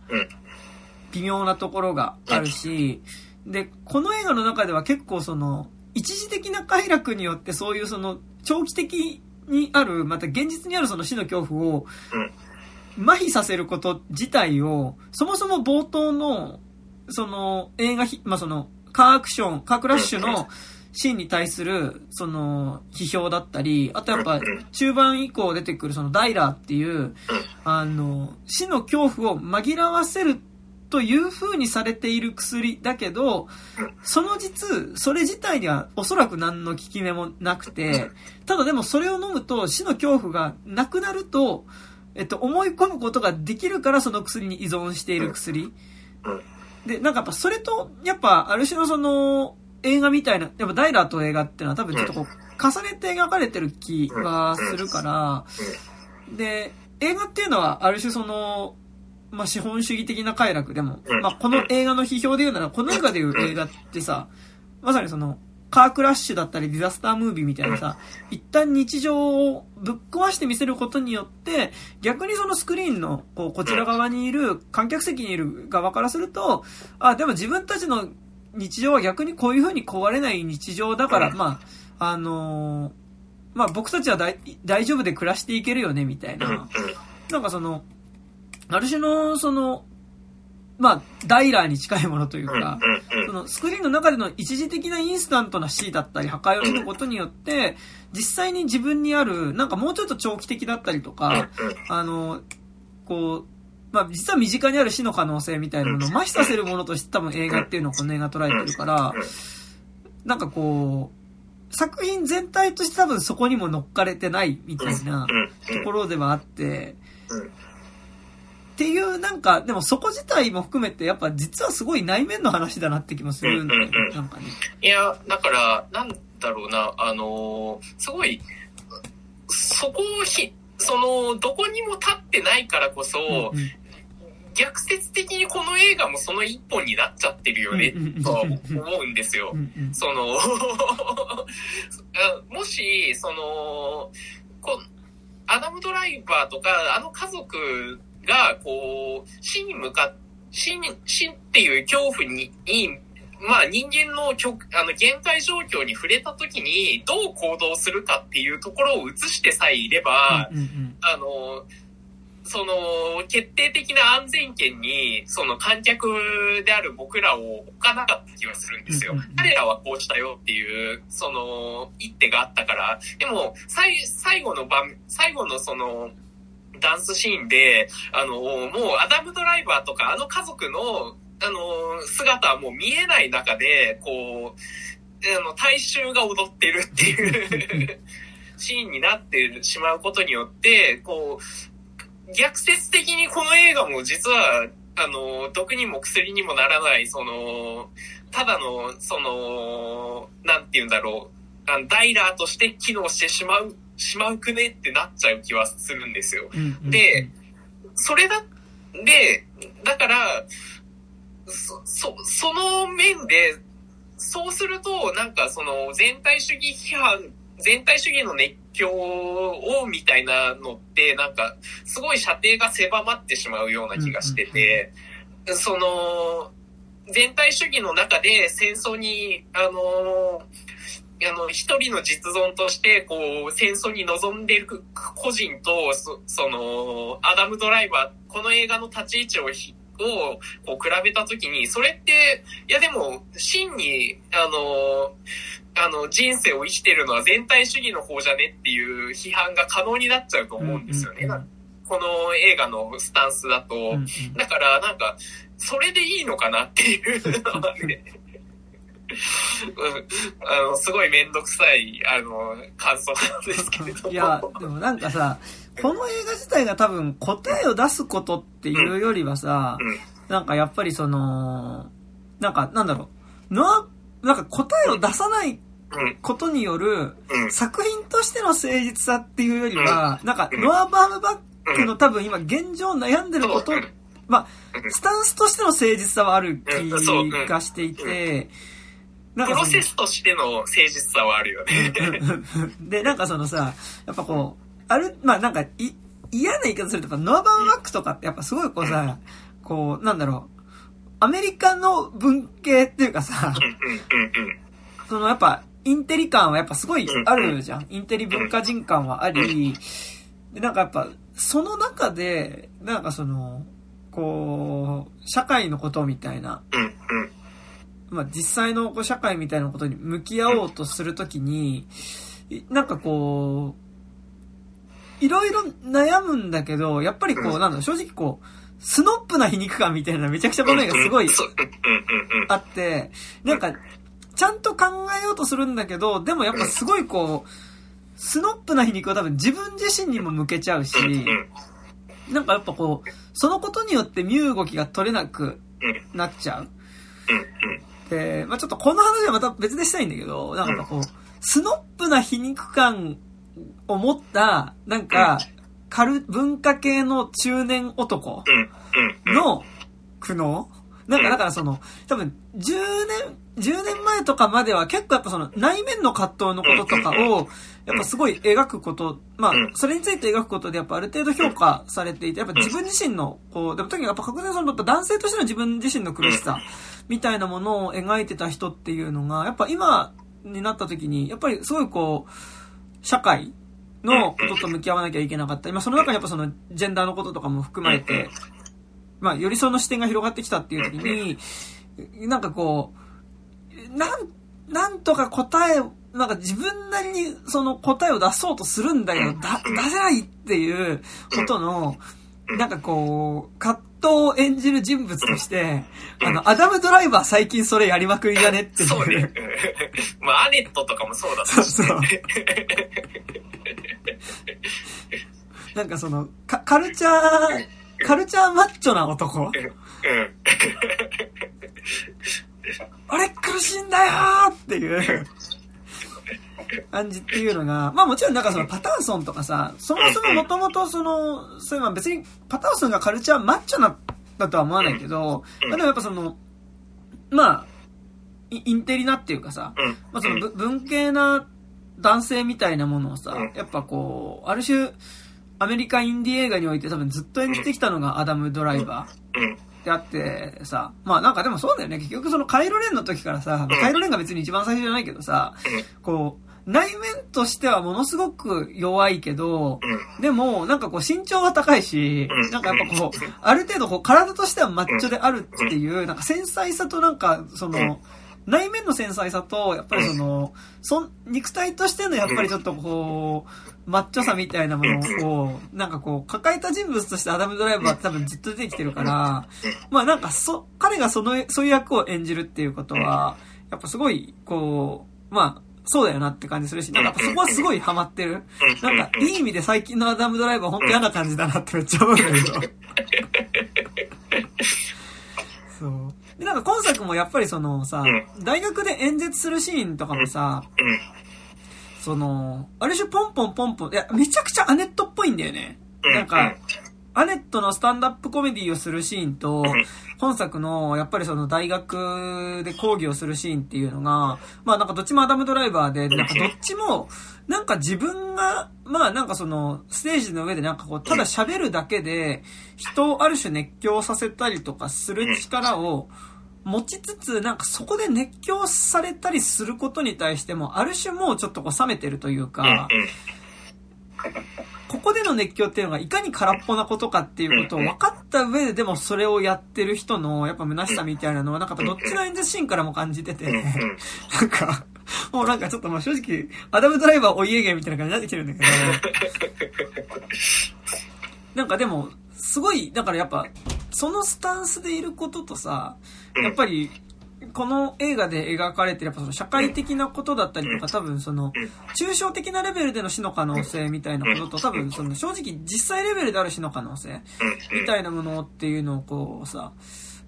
微妙なところがあるし、で、この映画の中では結構その、一時的な快楽によってそういうその、長期的にある、また現実にあるその死の恐怖を、麻痺させること自体を、そもそも冒頭の、その、映画まあ、その、カーアクション、カークラッシュのシーンに対する、その、批評だったり、あとやっぱ、中盤以降出てくるそのダイラーっていう、あの、死の恐怖を紛らわせるという風にされている薬だけど、その実、それ自体にはおそらく何の効き目もなくて、ただでもそれを飲むと死の恐怖がなくなると、えっと、思い込むことができるからその薬に依存している薬。で、なんかやっぱそれと、やっぱある種のその映画みたいな、やっぱダイラーと映画っていうのは多分ちょっとこう、重ねて描かれてる気がするから、で、映画っていうのはある種その、まあ、資本主義的な快楽でも、まあ、この映画の批評で言うなら、この映画で言う映画ってさ、まさにその、カークラッシュだったりディザスタームービーみたいなさ、一旦日常をぶっ壊して見せることによって、逆にそのスクリーンの、こう、こちら側にいる、観客席にいる側からすると、あ、でも自分たちの日常は逆にこういう風に壊れない日常だから、まあ、あのー、まあ僕たちは大丈夫で暮らしていけるよね、みたいな。なんかその、ある種の、その、まあ、ダイラーに近いものというか、そのスクリーンの中での一時的なインスタントな死だったり破壊を見ることによって、実際に自分にある、なんかもうちょっと長期的だったりとか、あの、こう、まあ、実は身近にある死の可能性みたいなものを麻痺させるものとして多分映画っていうのをこの映画捉えてるから、なんかこう、作品全体として多分そこにも乗っかれてないみたいなところではあって、っていう、なんか、でもそこ自体も含めて、やっぱ実はすごい内面の話だなって気もするんだよね、なんかね。
いや、だから、なんだろうな、あのー、すごい、そこをひ、その、どこにも立ってないからこそ、うんうん、逆説的にこの映画もその一本になっちゃってるよね、と思うんですよ。その [LAUGHS] もし、その、こアダム・ドライバーとか、あの家族が、こう、死に向かっ、死に、死っていう恐怖に、にまあ人間の極、あの、限界状況に触れた時に、どう行動するかっていうところを映してさえいれば、あの、その、決定的な安全圏に、その観客である僕らを置かなかった気がするんですよ。彼らはこうしたよっていう、その、一手があったから。でも、最、最後の番、最後のその、ダンスシーンで、あの、もうアダムドライバーとかあの家族の、あの、姿はもう見えない中で、こう、あの、大衆が踊ってるっていう [LAUGHS] シーンになってしまうことによって、こう、逆説的にこの映画も実は、あの、毒にも薬にもならない、その、ただの、その、なんて言うんだろう、あのダイラーとして機能してしまうしまうくねってなっちゃう気はするんですよ。うんうんうん、で、それだ、で、だから、そ、そ、その面で、そうすると、なんかその全体主義批判、全体主義の熱狂をみたいなのって、なんか、すごい射程が狭まってしまうような気がしてて、うんうんうん、その、全体主義の中で戦争に、あのあの、一人の実存として、こう、戦争に臨んでいる個人と、そその、アダム・ドライバー、この映画の立ち位置をひ、を、こう、比べたときに、それって、いやでも、真に、あの、あの、人生を生きてるのは全体主義の方じゃねっていう批判が可能になっちゃうと思うんですよね。うんうんうん、この映画のスタンスだと。うんうん、だから、なんか、それでいいのかなっていうのはね。あの、すごいめんどくさい、あの、感想なんですけれど
いや、でもなんかさ、この映画自体が多分答えを出すことっていうよりはさ、うん。うん、なんかやっぱりその、なんかなんだろう、のなんか答えを出さないことによる、作品としての誠実さっていうよりは、なんかノア・バームバックの多分今現状悩んでること、まあ、スタンスとしての誠実さはある気がしていて、
プロセスとしての誠実さはあるよね。[LAUGHS]
で、なんかそのさ、やっぱこう、ある、まあなんか、い、嫌な言い方すると、ノアバンワックとかってやっぱすごいこうさ、こう、なんだろう、アメリカの文系っていうかさ。そのやっぱ、インテリ感はやっぱすごいあるじゃん。インテリ文化人感はあり、で、なんかやっぱ、その中で、なんかその、こう、社会のことみたいな。まあ実際のこう社会みたいなことに向き合おうとするときに、なんかこう、いろいろ悩むんだけど、やっぱりこう、なんだろ、正直こう、スノップな皮肉感みたいなめちゃくちゃ場面がすごい。あって、なんか、ちゃんと考えようとするんだけど、でもやっぱすごいこう、スノップな皮肉は多分自分自身にも向けちゃうし、なんかやっぱこう、そのことによって身動きが取れなくなっちゃう。
うん
で、まあちょっとこの話はまた別でしたいんだけど、なんかこう、スノップな皮肉感を持った、なんか、カル、文化系の中年男。の苦悩？なんかだからその、多分、10年、10年前とかまでは結構やっぱその内面の葛藤のこととかを、やっぱすごい描くこと、まあ
うん、
それについて描くことでやっぱある程度評価されていて、やっぱ自分自身の、こう、でも特にやっぱ確実にその、やっぱ男性としての自分自身の苦しさ、みたいなものを描いてた人っていうのが、やっぱ今になった時に、やっぱりすごいこう、社会のことと向き合わなきゃいけなかった。今その中にやっぱその、ジェンダーのこととかも含まれて、まあ、よりその視点が広がってきたっていう時に、なんかこう、なん、なんとか答えを、なんか自分なりにその答えを出そうとするんだけど、だ、出せないっていうことの、なんかこう、葛藤を演じる人物として、あの、アダムドライバー最近それやりまくりだねっていう。
そうね。うんまあ、アネットとかもそうだし
そうそう。[LAUGHS] なんかその、かカルチャー、カルチャーマッチョな男
うん。
あれ苦しいんだよーっていう感じっていうのが、まあもちろんなんかそのパターソンとかさ、そもそももともとその、そういうのは別にパターソンがカルチャーマッチョな、だとは思わないけど、でもやっぱその、まあ、イインテリなっていうかさ、
うん。
まあそのぶ文系な男性みたいなものをさ
うん、
やっぱこう、ある種、アメリカインディ映画において多分ずっと演じてきたのがアダム・ドライバー。
うん。
であってさ、まあなんかでもそうだよね。結局そのカイロレンの時からさ、カイロレンが別に一番最初じゃないけどさ、こう、内面としてはものすごく弱いけど、
うん。
でもなんかこう身長が高いし
うん、
なんかやっぱこう、ある程度こう体としてはマッチョであるっていう、なんか繊細さとなんかその、内面の繊細さと、やっぱりその、そん、肉体としてのやっぱりちょっとこう、マッチョさみたいなものを、なんかこう、抱えた人物としてアダムドライバーって多分ずっと出てきてるから、まあなんかそ、彼がその、そういう役を演じるっていうことは、やっぱすごい、こう、まあ、そうだよなって感じするし、なんかそこはすごいハマってる。なんか、いい意味で最近のアダムドライバー本当嫌な感じだなってめっちゃ思うんだけど。そう。で、なんか今作もやっぱりそのさ、大学で演説するシーンとかもさ、
うん。
その、ある種ポンポンポンポン、いや、めちゃくちゃアネットっぽいんだよね。
うん。
なんか、アネットのスタンダップコメディをするシーンと、本作の、やっぱりその大学で講義をするシーンっていうのが、まあなんかどっちもアダムドライバーで、なんかどっちも、なんか自分が、まあなんかその、ステージの上でなんかこう、ただ喋るだけで、人をある種熱狂させたりとかする力を、持ちつつ、なんかそこで熱狂されたりすることに対しても、ある種もうちょっとこう冷めてるというか、ここでの熱狂っていうのがいかに空っぽなことかっていうことを分かった上ででもそれをやってる人のやっぱ虚しさみたいなのはなんかどっちの演説シーンからも感じてて。なんか、もうなんかちょっとまあ正直、アダムドライバーお家芸みたいな感じになってきてるんだけど、なんかでも、すごい、だからやっぱ、そのスタンスでいることとさ、やっぱり、この映画で描かれてるやっぱその社会的なことだったりとか多分その抽象的なレベルでの死の可能性みたいなことと多分その正直実際レベルである死の可能性みたいなものっていうのをこうさ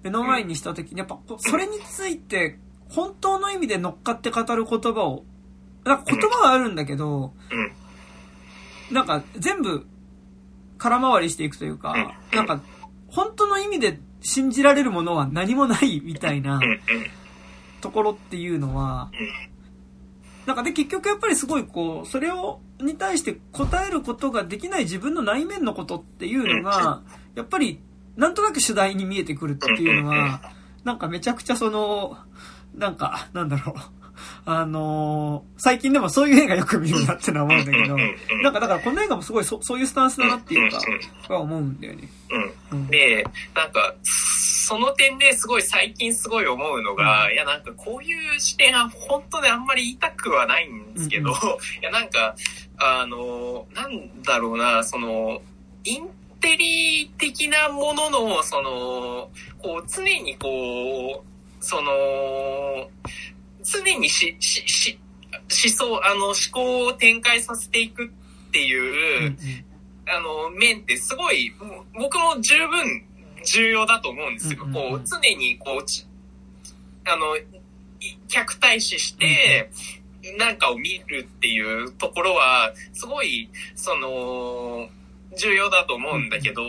目の前にした時にやっぱそれについて本当の意味で乗っかって語る言葉をなんか言葉はあるんだけど
うん。
なんか全部空回りしていくというかなんか本当の意味で信じられるものは何もないみたいな。ところっていうのは、なんかで結局やっぱりすごいこう、それを、に対して答えることができない自分の内面のことっていうのが、やっぱりなんとなく主題に見えてくるっていうのは、なんかめちゃくちゃその、なんか、なんだろう。あのー、最近でもそういう映画よく見るなってのは思うんだけど、なんかだからこの映画もすごいそそういうスタンスだなっていうか、は思うんだよね。
うん。で、なんか、その点ですごい最近すごい思うのが、うん、いやなんかこういう視点は本当にあんまり言いたくはないんですけど、うん。うん、いやなんか、あの、なんだろうな、その、インテリ的なものの、その、こう常にこう、その、常にし、し、し、思想、あの、思考を展開させていくっていう、うんうん、あの、面ってすごい、僕も十分重要だと思うんですよ。うんうんうん、こう、常にこう、あの、客対視して、なんかを見るっていうところは、すごい、その、重要だと思うんだけど、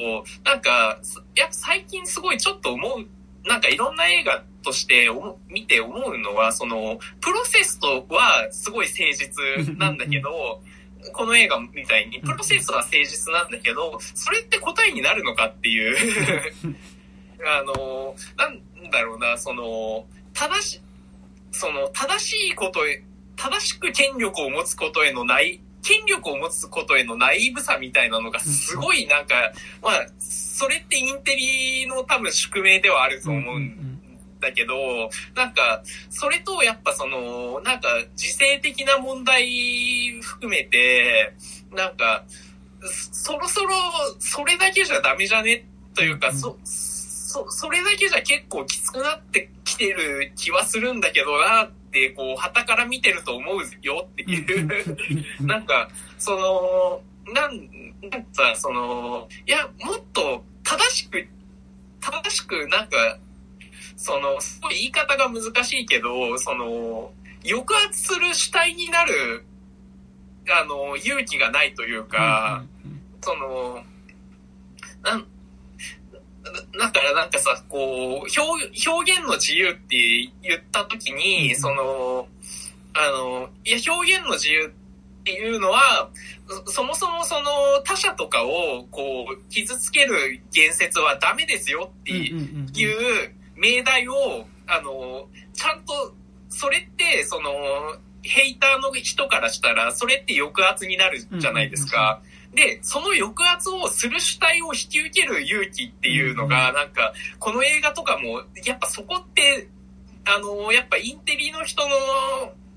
なんか、やっぱ最近すごいちょっと思う、なんかいろんな映画として見て思うのは、その、プロセスとはすごい誠実なんだけど、[LAUGHS] この映画みたいに、プロセスは誠実なんだけど、それって答えになるのかっていう。[LAUGHS] あの、なんだろうな、その、正し、その、正しいことへ、正しく権力を持つことへのない権力を持つことへのナイーブさみたいなのがすごいなんか、まあ、それってインテリの多分宿命ではあると思うんだけど、なんか、それとやっぱその、なんか、時勢的な問題含めて、なんか、そろそろそれだけじゃダメじゃね？というか、そ、そ、それだけじゃ結構きつくなってきてる気はするんだけどな、ってこう、旗から見てると思うよっていう。なんか、その、なん、なんかその、いや、もっと正しく、正しくなんか、その、言い方が難しいけど、その、抑圧する主体になる、あの、勇気がないというか、その、なん、だからなんかさ、こう、表、表現の自由って言った時に、その、あの、いや、表現の自由っていうのは、そもそもその他者とかを、こう、傷つける言説はダメですよっていう命題を、あの、ちゃんと、それって、その、ヘイターの人からしたら、それって抑圧になるじゃないですか。で、その抑圧をする主体を引き受ける勇気っていうのが、なんか、この映画とかも、やっぱそこって、あの、やっぱインテリの人の、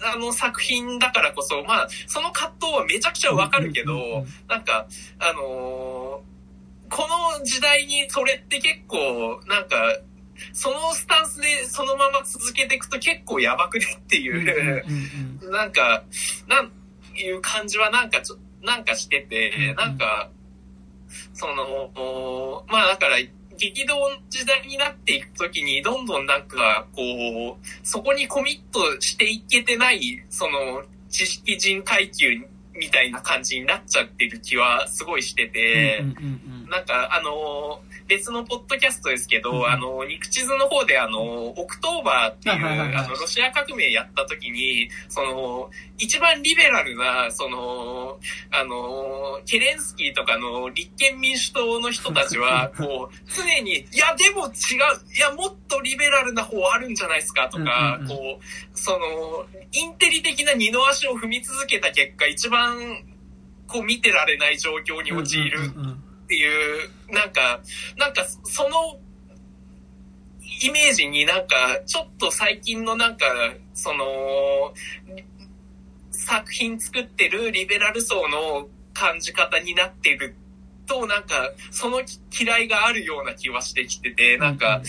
あの作品だからこそ、まあ、その葛藤はめちゃくちゃわかるけど、なんか、あのこの時代にそれって結構、なんか、そのスタンスでそのまま続けていくと結構やばくねっていう、なんか、なんいう感じはなんかちょなんかしてて、なんか、その、まあだから、激動の時代になっていくときに、どんどんなんか、こう、そこにコミットしていけてない、その、知識人階級みたいな感じになっちゃってる気はすごいしてて、なんか、あの別のポッドキャストですけど、うん、あの、肉地図の方であの、 October っていう、あの、ロシア革命やった時に、その、一番リベラルな、その、あの、ケレンスキーとかの立憲民主党の人たちは、[LAUGHS] こう、常に、いや、でも違う、いや、もっとリベラルな方あるんじゃないですかとか、こう、その、インテリ的な二の足を踏み続けた結果、一番、こう見てられない状況に陥るっていう、なんか、なんか、その、イメージになんか、ちょっと最近のなんか、その、作品作ってるリベラル層の感じ方になってると、なんか、その嫌いがあるような気はしてきてて、なんか、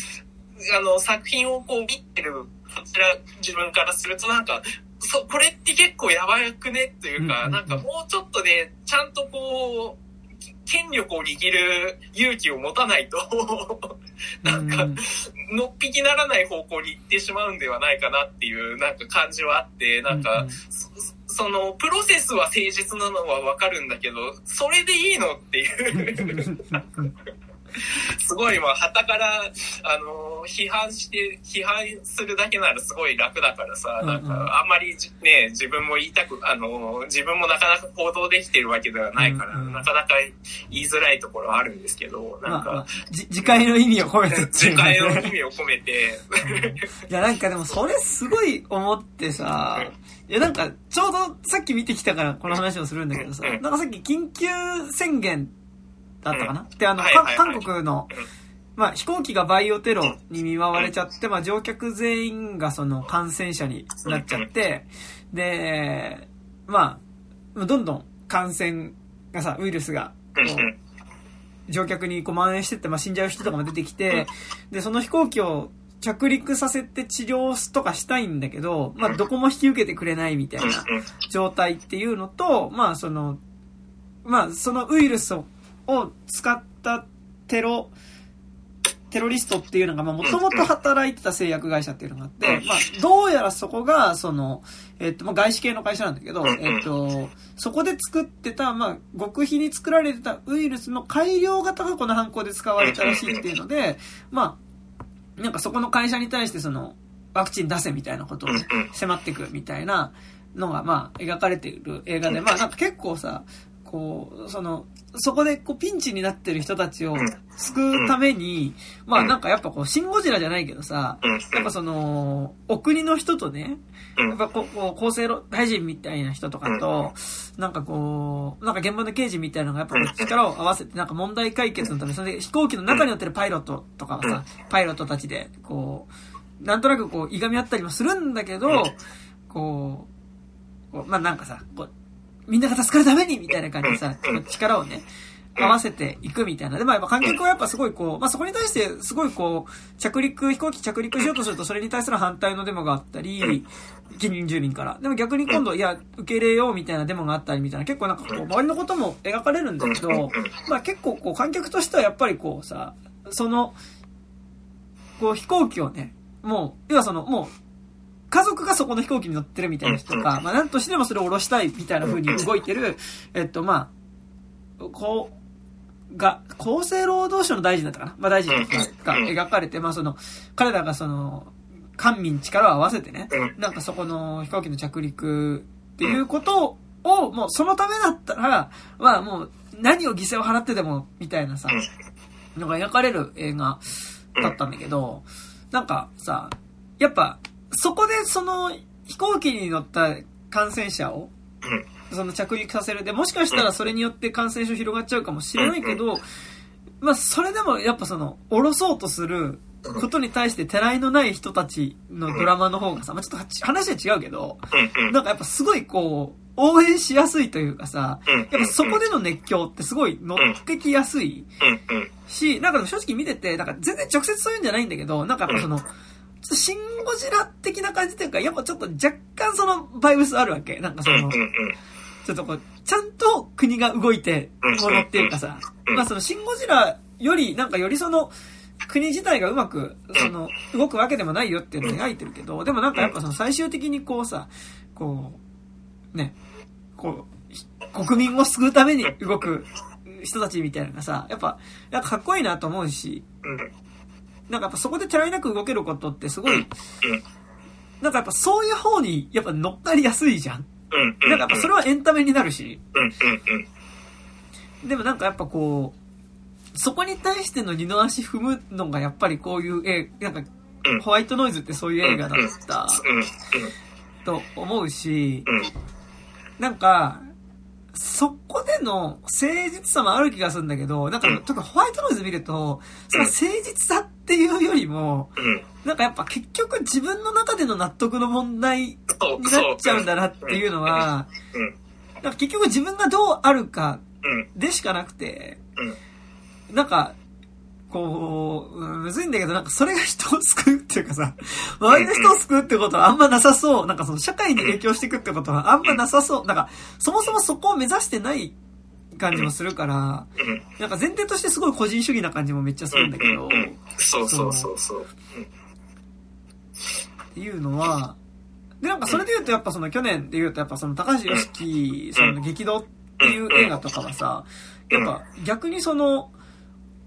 あの、作品をこう見てる、こちら、自分からするとなんか、そ、これって結構やばくね？というか、なんかもうちょっとね、ちゃんとこう、権力を握る勇気を持たないとなんか、のっぴきならない方向に行ってしまうんではないかなっていうなんか感じはあって、なんか、その、プロセスは誠実なのはわかるんだけど、それでいいのっていう [LAUGHS] [LAUGHS] すごい、まあ、旗から、あの、批判して、批判するだけならすごい楽だからさ、なんか、あんまりじね、自分も言いたく、あの、自分もなかなか行動できてるわけではないから、なかなか言いづらいところはあるんですけど、なんか、
まあまあ、じ次回の意味を込めて
次回の
ね。[LAUGHS]
意味を込めて、[LAUGHS]
いや、なんかでもそれすごい思ってさ、いや、なんか、ちょうどさっき見てきたからこの話をするんだけどさ、
うん。
なんかさっき緊急宣言だったかな？で、あの、か
はいはいはい。
韓国の
うん、
まあ飛行機がバイオテロに見舞われちゃって、まあ乗客全員がその感染者になっちゃって、で、まあ、どんどん感染がさ、ウイルスが、乗客にこう蔓延してって、まあ、死んじゃう人とかも出てきて、で、その飛行機を着陸させて治療とかしたいんだけど、まあ、どこも引き受けてくれないみたいな状態っていうのと、まあ、その、まあ、そのウイルスをを使ったテロ、テロリストっていうのが、まあ、もともと働いてた製薬会社っていうのがあって、まあ、どうやらそこが、その、えっと、まあ、外資系の会社なんだけど、えっと、そこで作ってた、まあ、極秘に作られてたウイルスの改良型がこの犯行で使われたらしいっていうので、まあ、なんかそこの会社に対してその、ワクチン出せみたいなことをね迫ってくるみたいなのが、まあ、描かれている映画で、まあ、なんか結構さ、こう、その、そこでこうピンチになってる人たちを救うために、まあなんかやっぱこう、シンゴジラじゃないけどさ、やっぱその、お国の人とね、やっぱこう、こう厚生労大臣みたいな人とかと、なんかこう、なんか現場の刑事みたいなのがやっぱこう力を合わせて、なんか問題解決のため、それで飛行機の中に乗ってるパイロットとかはさ、パイロットたちで、こう、なんとなくこう、いがみ合ったりもするんだけど、こう、こうまあなんかさ、こう、みんなが助かるためにみたいな感じでさ、力をね、合わせていくみたいな。で、まあやっぱ観客はやっぱすごいこう、まあそこに対してすごいこう、着陸、飛行機着陸しようとするとそれに対する反対のデモがあったり、近隣住民から。でも逆に今度、いや、受け入れようみたいなデモがあったりみたいな、結構なんかこう、周りのことも描かれるんだけど、まあ結構こう、観客としてはやっぱりこうさ、その、こう飛行機をね、もう、要はその、もう、家族がそこの飛行機に乗ってるみたいな人とか、まあなんとしてもそれを下ろしたいみたいな風に動いてる、えっとまあ、こう、が、厚生労働省の大臣だったかな？まあ大臣が描かれて、まあその、彼らがその、官民力を合わせてね、なんかそこの飛行機の着陸っていうことを、もうそのためだったら、まあもう何を犠牲を払ってでも、みたいなさ、のが描かれる映画だったんだけど、なんかさ、やっぱ、そこでその飛行機に乗った感染者を、その着陸させる。で、もしかしたらそれによって感染症広がっちゃうかもしれないけど、まあそれでもやっぱその、降ろそうとすることに対しててらいのない人たちのドラマの方がさ、まあちょっと話は違うけど、なんかやっぱすごいこう、応援しやすいというかさ、やっぱそこでの熱狂ってすごい乗ってきやすいし、なんか正直見てて、なんか全然直接そういうんじゃないんだけど、なんかやっぱその、シンゴジラ的な感じというか、やっぱちょっと若干そのバイブスあるわけ。なんかその、ちょっとこう、ちゃんと国が動いてものっていうかさ、まあそのシンゴジラより、なんかよりその、国自体がうまく、その、動くわけでもないよっていうのを描いてるけど、でもなんかやっぱその最終的にこうさ、こう、ね、こう、国民を救うために動く人たちみたいなのがさ、やっぱ、なんかかっこいいなと思うし、なんかやっぱそこでてらいなく動けることってすごい、なんかやっぱそういう方にやっぱ乗っかりやすいじゃん。なんかやっぱそれはエンタメになるし、でもなんかやっぱこう、そこに対しての二の足踏むのがやっぱりこういう映なんか、ホワイトノイズってそういう映画だったと思うし、なんか、そこでの誠実さもある気がするんだけど、なんか、特にホワイトノイズ見ると、その誠実さっていうよりも、なんかやっぱ結局自分の中での納得の問題になっちゃうんだなっていうのは、なんか結局自分がどうあるかでしかなくて、なんか、こう、むずいんだけど、なんかそれが人を救うっていうかさ、周りの人を救うってことはあんまなさそう。なんかその社会に影響していくってことはあんまなさそう。なんか、そもそもそこを目指してない感じもするから、なんか前提としてすごい個人主義な感じもめっちゃするんだけど、
そうそうそうそう。
っていうのは、で、なんかそれで言うとやっぱその去年で言うとやっぱその高橋良樹さんの激動っていう映画とかはさ、やっぱ逆にその、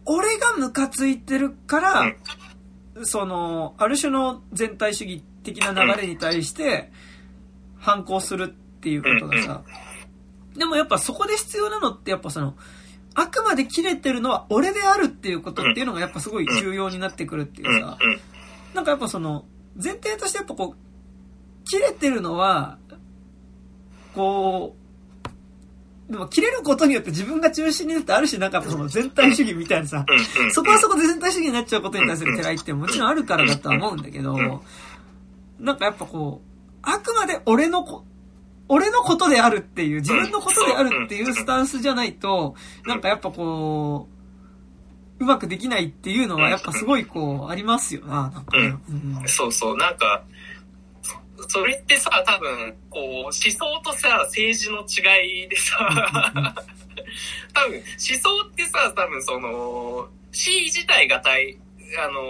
俺がムカついてるから、その、ある種の全体主義的な流れに対して、反抗するっていうことがさ、でもやっぱそこで必要なのってやっぱその、あくまで切れてるのは俺であるっていうことっていうのがやっぱすごい重要になってくるっていうさ、なんかやっぱその、前提としてやっぱこう、切れてるのは、こう、でも切れることによって自分が中心になってある種なんかその全体主義みたいなさ、そこはそこで全体主義になっちゃうことに対する嫌いってもちろんあるからだとは思うんだけど、なんかやっぱこう、あくまで俺のこ、俺のことであるっていう、自分のことであるっていうスタンスじゃないと、なんかやっぱこう、うまくできないっていうのはやっぱすごいこう、ありますよな、なんかね。うん。
そうそう、なんか、そそれってさ、多分、こう、思想とさ、政治の違いでさ、[LAUGHS] 多分、思想ってさ、多分その、C 自体が大、あの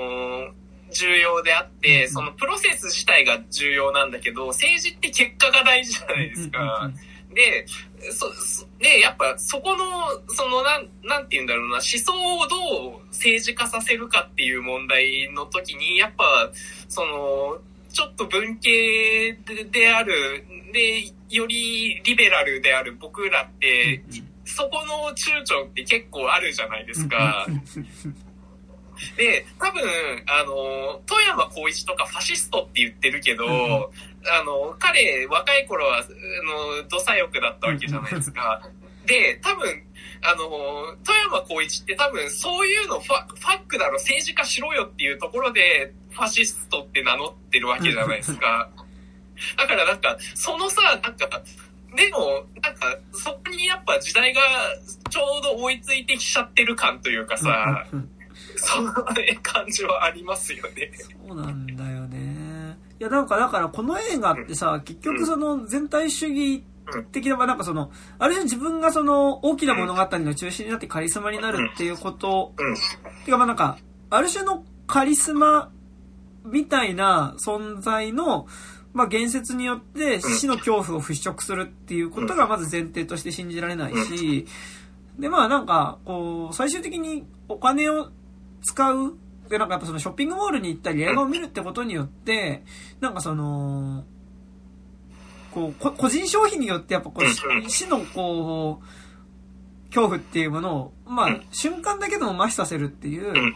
ー重要であって、そのプロセス自体が重要なんだけど、政治って結果が大事じゃないですか。で、そ、そで、やっぱそこの、その、なん、なんて言うんだろうな、思想をどう政治化させるかっていう問題の時に、やっぱ、その、ちょっと文系でである、で、よりリベラルである僕らって、そこの躊躇って結構あるじゃないですか。で、多分、あの、富山光一とかファシストって言ってるけど、
うんうん
あの、彼、若い頃は、あの、土左翼だったわけじゃないですか。[LAUGHS] で、多分、あの、富山光一って多分、そういうのファファックだろ、政治家しろよっていうところで、ファシストって名乗ってるわけじゃないですか。[LAUGHS] だからなんか、そのさ、なんか、でも、なんか、そこにやっぱ時代がちょうど追いついてきちゃってる感というかさ、そのね感じはありますよね。
そうなんだよね。いや、なんか、だから、この映画ってさ、結局その全体主義的な、まあなんかその、ある種自分がその大きな物語の中心になってカリスマになるっていうこと、
うん。
てかまあなんか、ある種のカリスマみたいな存在の、まあ言説によって死の恐怖を払拭するっていうことがまず前提として信じられないし、でまあなんか、こう、最終的にお金を使う、でなんかやっぱそのショッピングモールに行ったり映画を見るってことによって、なんかその、こう、こ個人消費によってやっぱこ
う
死のこう、恐怖っていうものを、まあ、瞬間だけでも麻痺させるっていう
うん。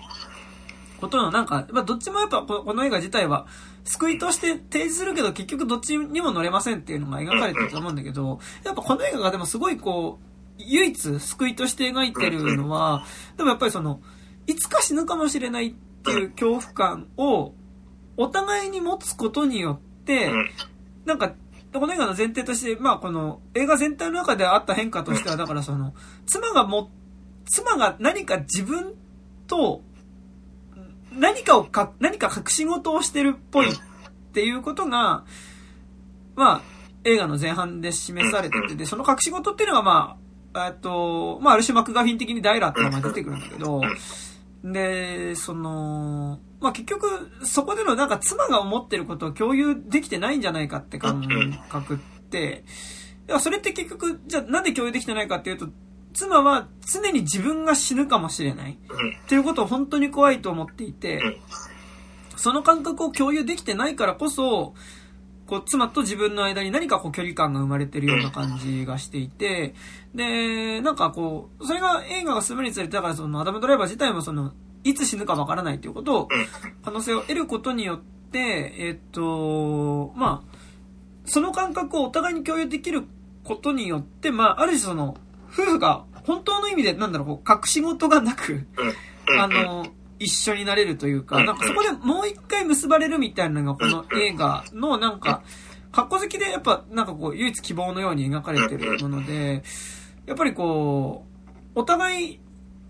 ことのなんか、まあどっちもやっぱここの映画自体は、救いとして提示するけど結局どっちにも乗れませんっていうのが描かれてると思うんだけど、やっぱこの映画がでもすごいこう、唯一救いとして描いてるのは、でもやっぱりその、いつか死ぬかもしれないっていう恐怖感をお互いに持つことによって、
うん。
なんか、この映画の前提として、まあこの映画全体の中であった変化としては、だからその、妻がも、妻が何か自分と、何かをか、何か隠し事をしてるっぽいっていうことが、まあ、映画の前半で示されてて、で、その隠し事っていうのがまあ、えっと、まあある種マクガフィン的にダイラって名前出てくるんだけど、で、その、まあ結局、そこでのなんか妻が思ってることを共有できてないんじゃないかって感覚って、いやそれって結局、じゃあなんで共有できてないかっていうと、妻は常に自分が死ぬかもしれない
うん。
っていうことを本当に怖いと思っていて
うん、
その感覚を共有できてないからこそ、こう、妻と自分の間に何かこう距離感が生まれてるような感じがしていて、で、なんかこう、それが映画が進むにつれて、だからそのアダムドライバー自体もその、いつ死ぬかわからないということを、可能性を得ることによって、えっと、まあ、その感覚をお互いに共有できることによって、まあ、ある種その、夫婦が本当の意味で、なんだろう、こう隠し事がなく、
うん。
あの、一緒になれるというか、なんかそこでもう一回結ばれるみたいなのがこの映画のなんか、格好好きでやっぱなんかこう唯一希望のように描かれてるもので、やっぱりこう、お互い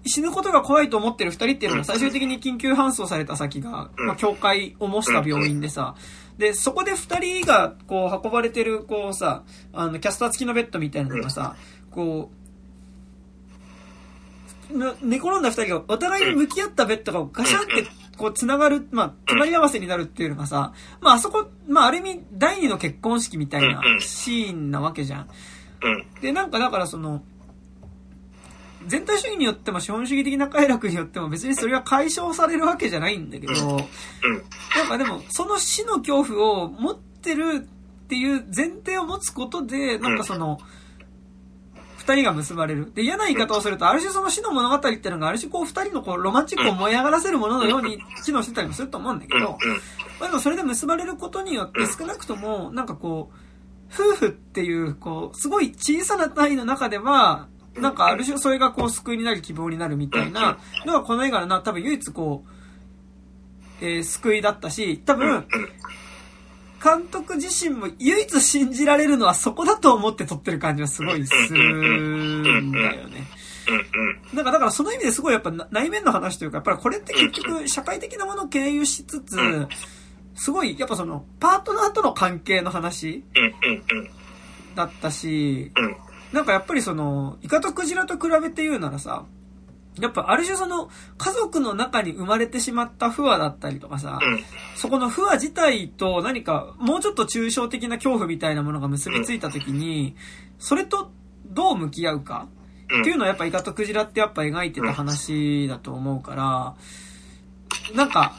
死ぬことが怖いと思ってる二人っていうのが最終的に緊急搬送された先が、まあ、教会を模した病院でさ、で、そこで二人がこう運ばれてるこうさ、あの、キャスター付きのベッドみたいなのがさ、こう、な寝転んだ二人がお互いに向き合ったベッドがガシャンってこう繋がる、まあ、隣り合わせになるっていうのがさ、まああそこ、まあある意味第二の結婚式みたいなシーンなわけじゃん。
うん。
で、なんかだからその、全体主義によっても資本主義的な快楽によっても別にそれが解消されるわけじゃないんだけど、なんかでも、その死の恐怖を持ってるっていう前提を持つことで、なんかその、二人が結ばれる。で、嫌な言い方をすると、ある種その死の物語っていうのが、ある種こう二人のこうロマンチックを燃え上がらせるもののように機能してたりもすると思うんだけど、まあでもそれで結ばれることによって少なくとも、なんかこう、夫婦っていう、こう、すごい小さな単位の中では、なんかある種それがこう救いになる希望になるみたいなのがこの映画のな、多分唯一こう、えー、救いだったし、多分、監督自身も唯一信じられるのはそこだと思って撮ってる感じはすごいするんだよね。なんかだからその意味ですごいやっぱ内面の話というか、やっぱりこれって結局社会的なものを経由しつつ、すごいやっぱそのパートナーとの関係の話だったし、なんかやっぱりその、イカとクジラと比べて言うならさ、やっぱある種その家族の中に生まれてしまった不和だったりとかさ、うん、そこの不和自体と何かもうちょっと抽象的な恐怖みたいなものが結びついた時に、それとどう向き合うかっていうのはやっぱイカとクジラってやっぱ描いてた話だと思うから、なんか、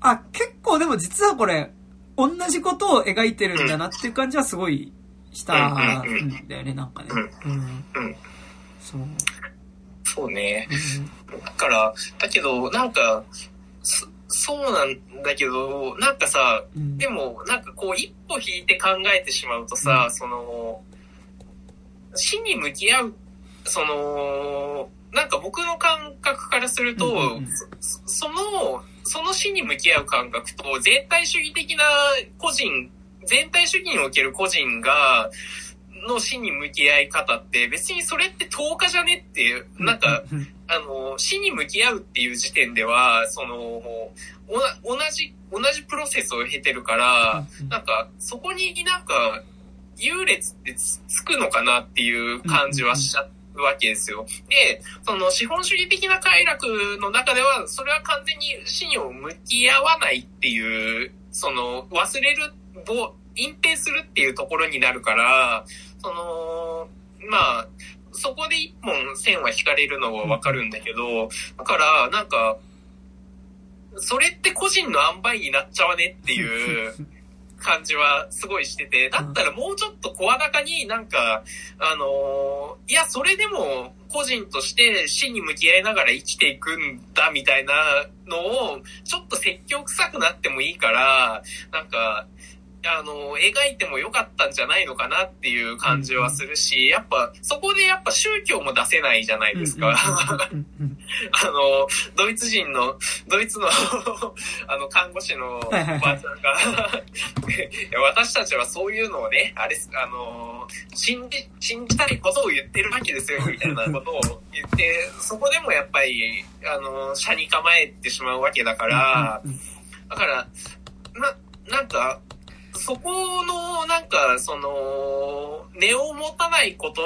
あ、結構でも実はこれ、同じことを描いてるんだなっていう感じはすごいしたんだよね、なんかね。うん。
そう。そうね。だから、だけど、なんか、そうなんだけど、なんかさ、うん、でも、なんかこう、一歩引いて考えてしまうとさ、うん、その、死に向き合う、その、なんか僕の感覚からすると、うんうん。そ、その、その死に向き合う感覚と、全体主義的な個人、全体主義における個人が、の死に向き合い方って別にそれって10日じゃねっていう、なんか、あの、死に向き合うっていう時点では、その、同じ、同じプロセスを経てるから、なんか、そこになんか、優劣ってつくのかなっていう感じはしちゃうわけですよ。で、その資本主義的な快楽の中では、それは完全に死にを向き合わないっていう、その、忘れる、隠蔽するっていうところになるから、その、まあ、そこで一本線は引かれるのはわかるんだけど、だから、なんか、それって個人の塩梅になっちゃわねっていう感じはすごいしてて、だったらもうちょっと声高になんか、あのー、いや、それでも個人として死に向き合いながら生きていくんだみたいなのを、ちょっと説教臭くなってもいいから、なんか、あの、描いてもよかったんじゃないのかなっていう感じはするし、やっぱ、そこでやっぱ宗教も出せないじゃないですか。あの、ドイツ人の、ドイツの [LAUGHS] あの、看護師のおばあちゃんが [LAUGHS] 私たちはそういうのをね、あれ、あの、信じ、信じたいことを言ってるわけですよ、みたいなことを言って、そこでもやっぱり、あの、車に構えてしまうわけだから、だから、な、なんか、そこの、なんか、その、根を持たないこと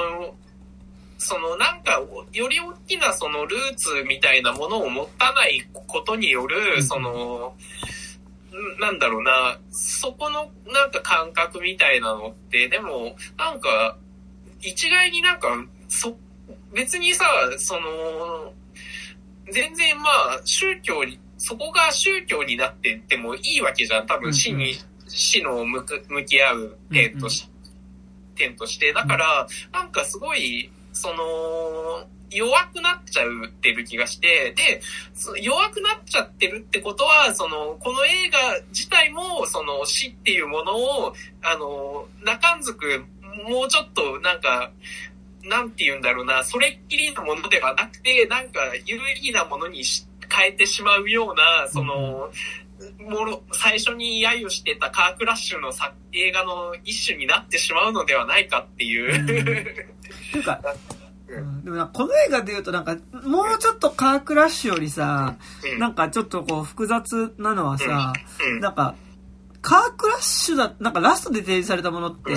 そのなんか、より大きなそのルーツみたいなものを持たないことによる、その、なんだろうな、そこのなんか感覚みたいなのって、でも、なんか、一概になんか、そ、別にさ、その、全然まあ、宗教に、そこが宗教になってってもいいわけじゃん。多分死に死の向向き合う点とし、点として、だから、なんかすごい、その、弱くなっちゃうってる気がして、で、弱くなっちゃってるってことは、その、この映画自体も、その死っていうものを、あの、中んずく、もうちょっとなんか、なんて言うんだろうな、それっきりのものではなくて、なんか有意義なものに変えてしまうような、その、もろ、最初に揶揄してたカークラッシュのさ映画の一種になってしまうのではないかっていう。うん、っていうか、
うん、でもこの映画で言うとなんか、もうちょっとカークラッシュよりさ、うん、なんかちょっとこう複雑なのはさ、うん、なんか、カークラッシュだ、なんかラストで提示されたものって、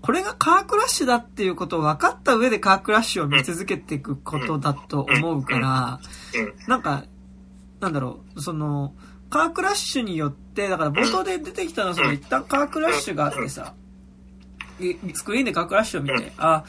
これがカークラッシュだっていうことを分かった上でカークラッシュを見続けていくことだと思うから、なんか、なんだろう、その、カークラッシュによって、だから冒頭で出てきたのはその一旦カークラッシュがあってさ、スクリーンでカークラッシュを見て、あ、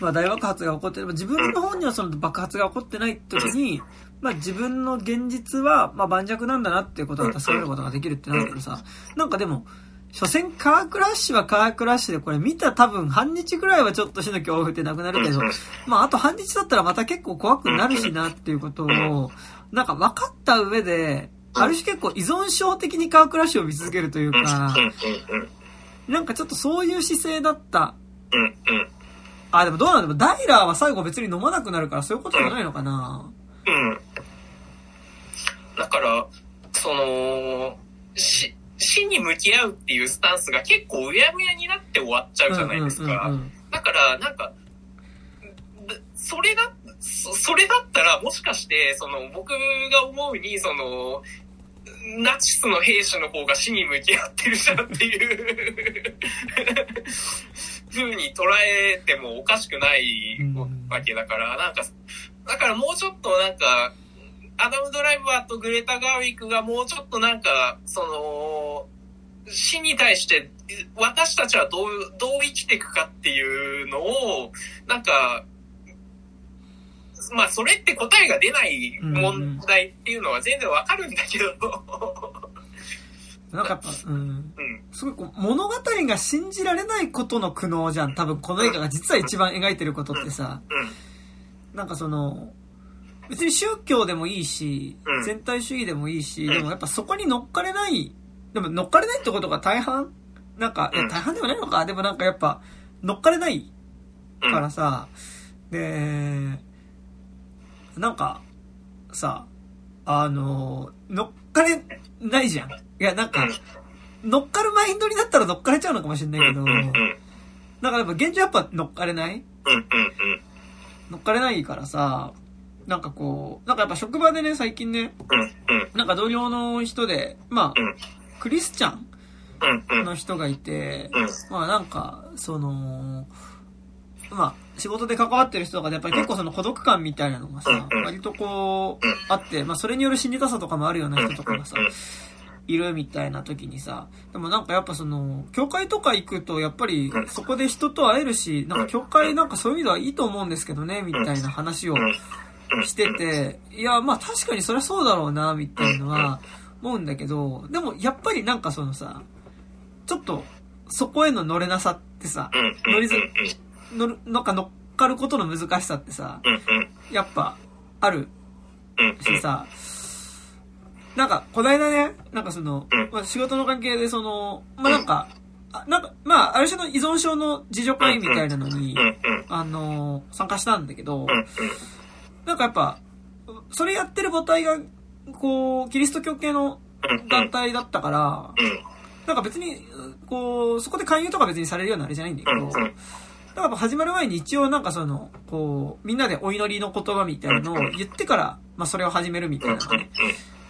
まあ大爆発が起こってる、自分の方にはその爆発が起こってない時に、まあ自分の現実は、まあ盤石なんだなっていうことが助けることができるってなるけどさ、なんかでも、所詮カークラッシュはカークラッシュでこれ見た多分半日くらいはちょっと死の恐怖ってなくなるけど、まああと半日だったらまた結構怖くなるしなっていうことを、なんか分かった上で、ある種結構依存症的にカークラッシュを見続けるというか、なんかちょっとそういう姿勢だった。あ、でもどうなんでもダイラーは最後別に飲まなくなるからそういうことじゃないのかな。
うん。だから、その、し、死に向き合うっていうスタンスが結構うやむやになって終わっちゃうじゃないですか。だから、なんか、でそれだ、そそれだったら、もしかして、その、僕が思うに、その、ナチスの兵士の方が死に向き合ってるじゃんっていう風に捉えてもおかしくないわけだから、なんか、だからもうちょっとなんか、アダム・ドライバーとグレタ・ガーウィックがもうちょっとなんか、その、死に対して私たちはどう、どう生きていくかっていうのを、なんか、まあそれって答えが出ない問題っていうのは全然わかるんだけど、[LAUGHS]
なんかやっぱ、うん。
うん、
すごいこう、物語が信じられないことの苦悩じゃん。多分この映画が実は一番描いてることってさ、
うん、
なんかその、別に宗教でもいいし
う、ん。
全体主義でもいいし、
ん。
でもやっぱそこに乗っかれない、でも乗っかれないってことが大半？なんか、いや
うん
大半でもないのか、でもなんかやっぱ、乗っかれない
うん
からさ、で、なんか、さ、あの、乗っかれないじゃん。いや、なんか、乗っかるマインドになったら乗っかれちゃうのかもしれないけど、
うん、
からやっぱ現状やっぱ乗っかれない？乗っかれないからさ、なんかこう、なんかやっぱ職場でね、最近ね、なんか同僚の人で、まあ
うん、
クリスチャンの人がいて、
うん、
まあなんか、その、まあ、仕事で関わってる人とかでやっぱり結構その孤独感みたいなのがさ
うん、
割とこう、あって、まあそれによる心理痛さとかもあるような人とかがさ、いるみたいな時にさ、でもなんかやっぱその、教会とか行くとやっぱりそこで人と会えるし、なんか教会なんかそういう意味ではいいと思うんですけどね、みたいな話をしてて、いや、まあ確かにそりゃそうだろうな、みたいなのは思うんだけど、でもやっぱりなんかそのさ、ちょっとそこへの乗れなさってさ、乗りず、乗る、なんか乗っかることの難しさってさ、やっぱある？しさ、なんか、こないだね、なんかその、まあ、仕事の関係でその、まあ、なんか、あなんか、まあ、ある種の依存症の自助会みたいなのに、あの、参加したんだけど、なんかやっぱ、それやってる母体が、こう、キリスト教系の団体だったから、なんか別に、こう、そこで勧誘とか別にされるようなあれじゃないんだけど、だからやっぱ始まる前に一応なんかその、こう、みんなでお祈りの言葉みたいなのを言ってから、まあそれを始めるみたいなのがね、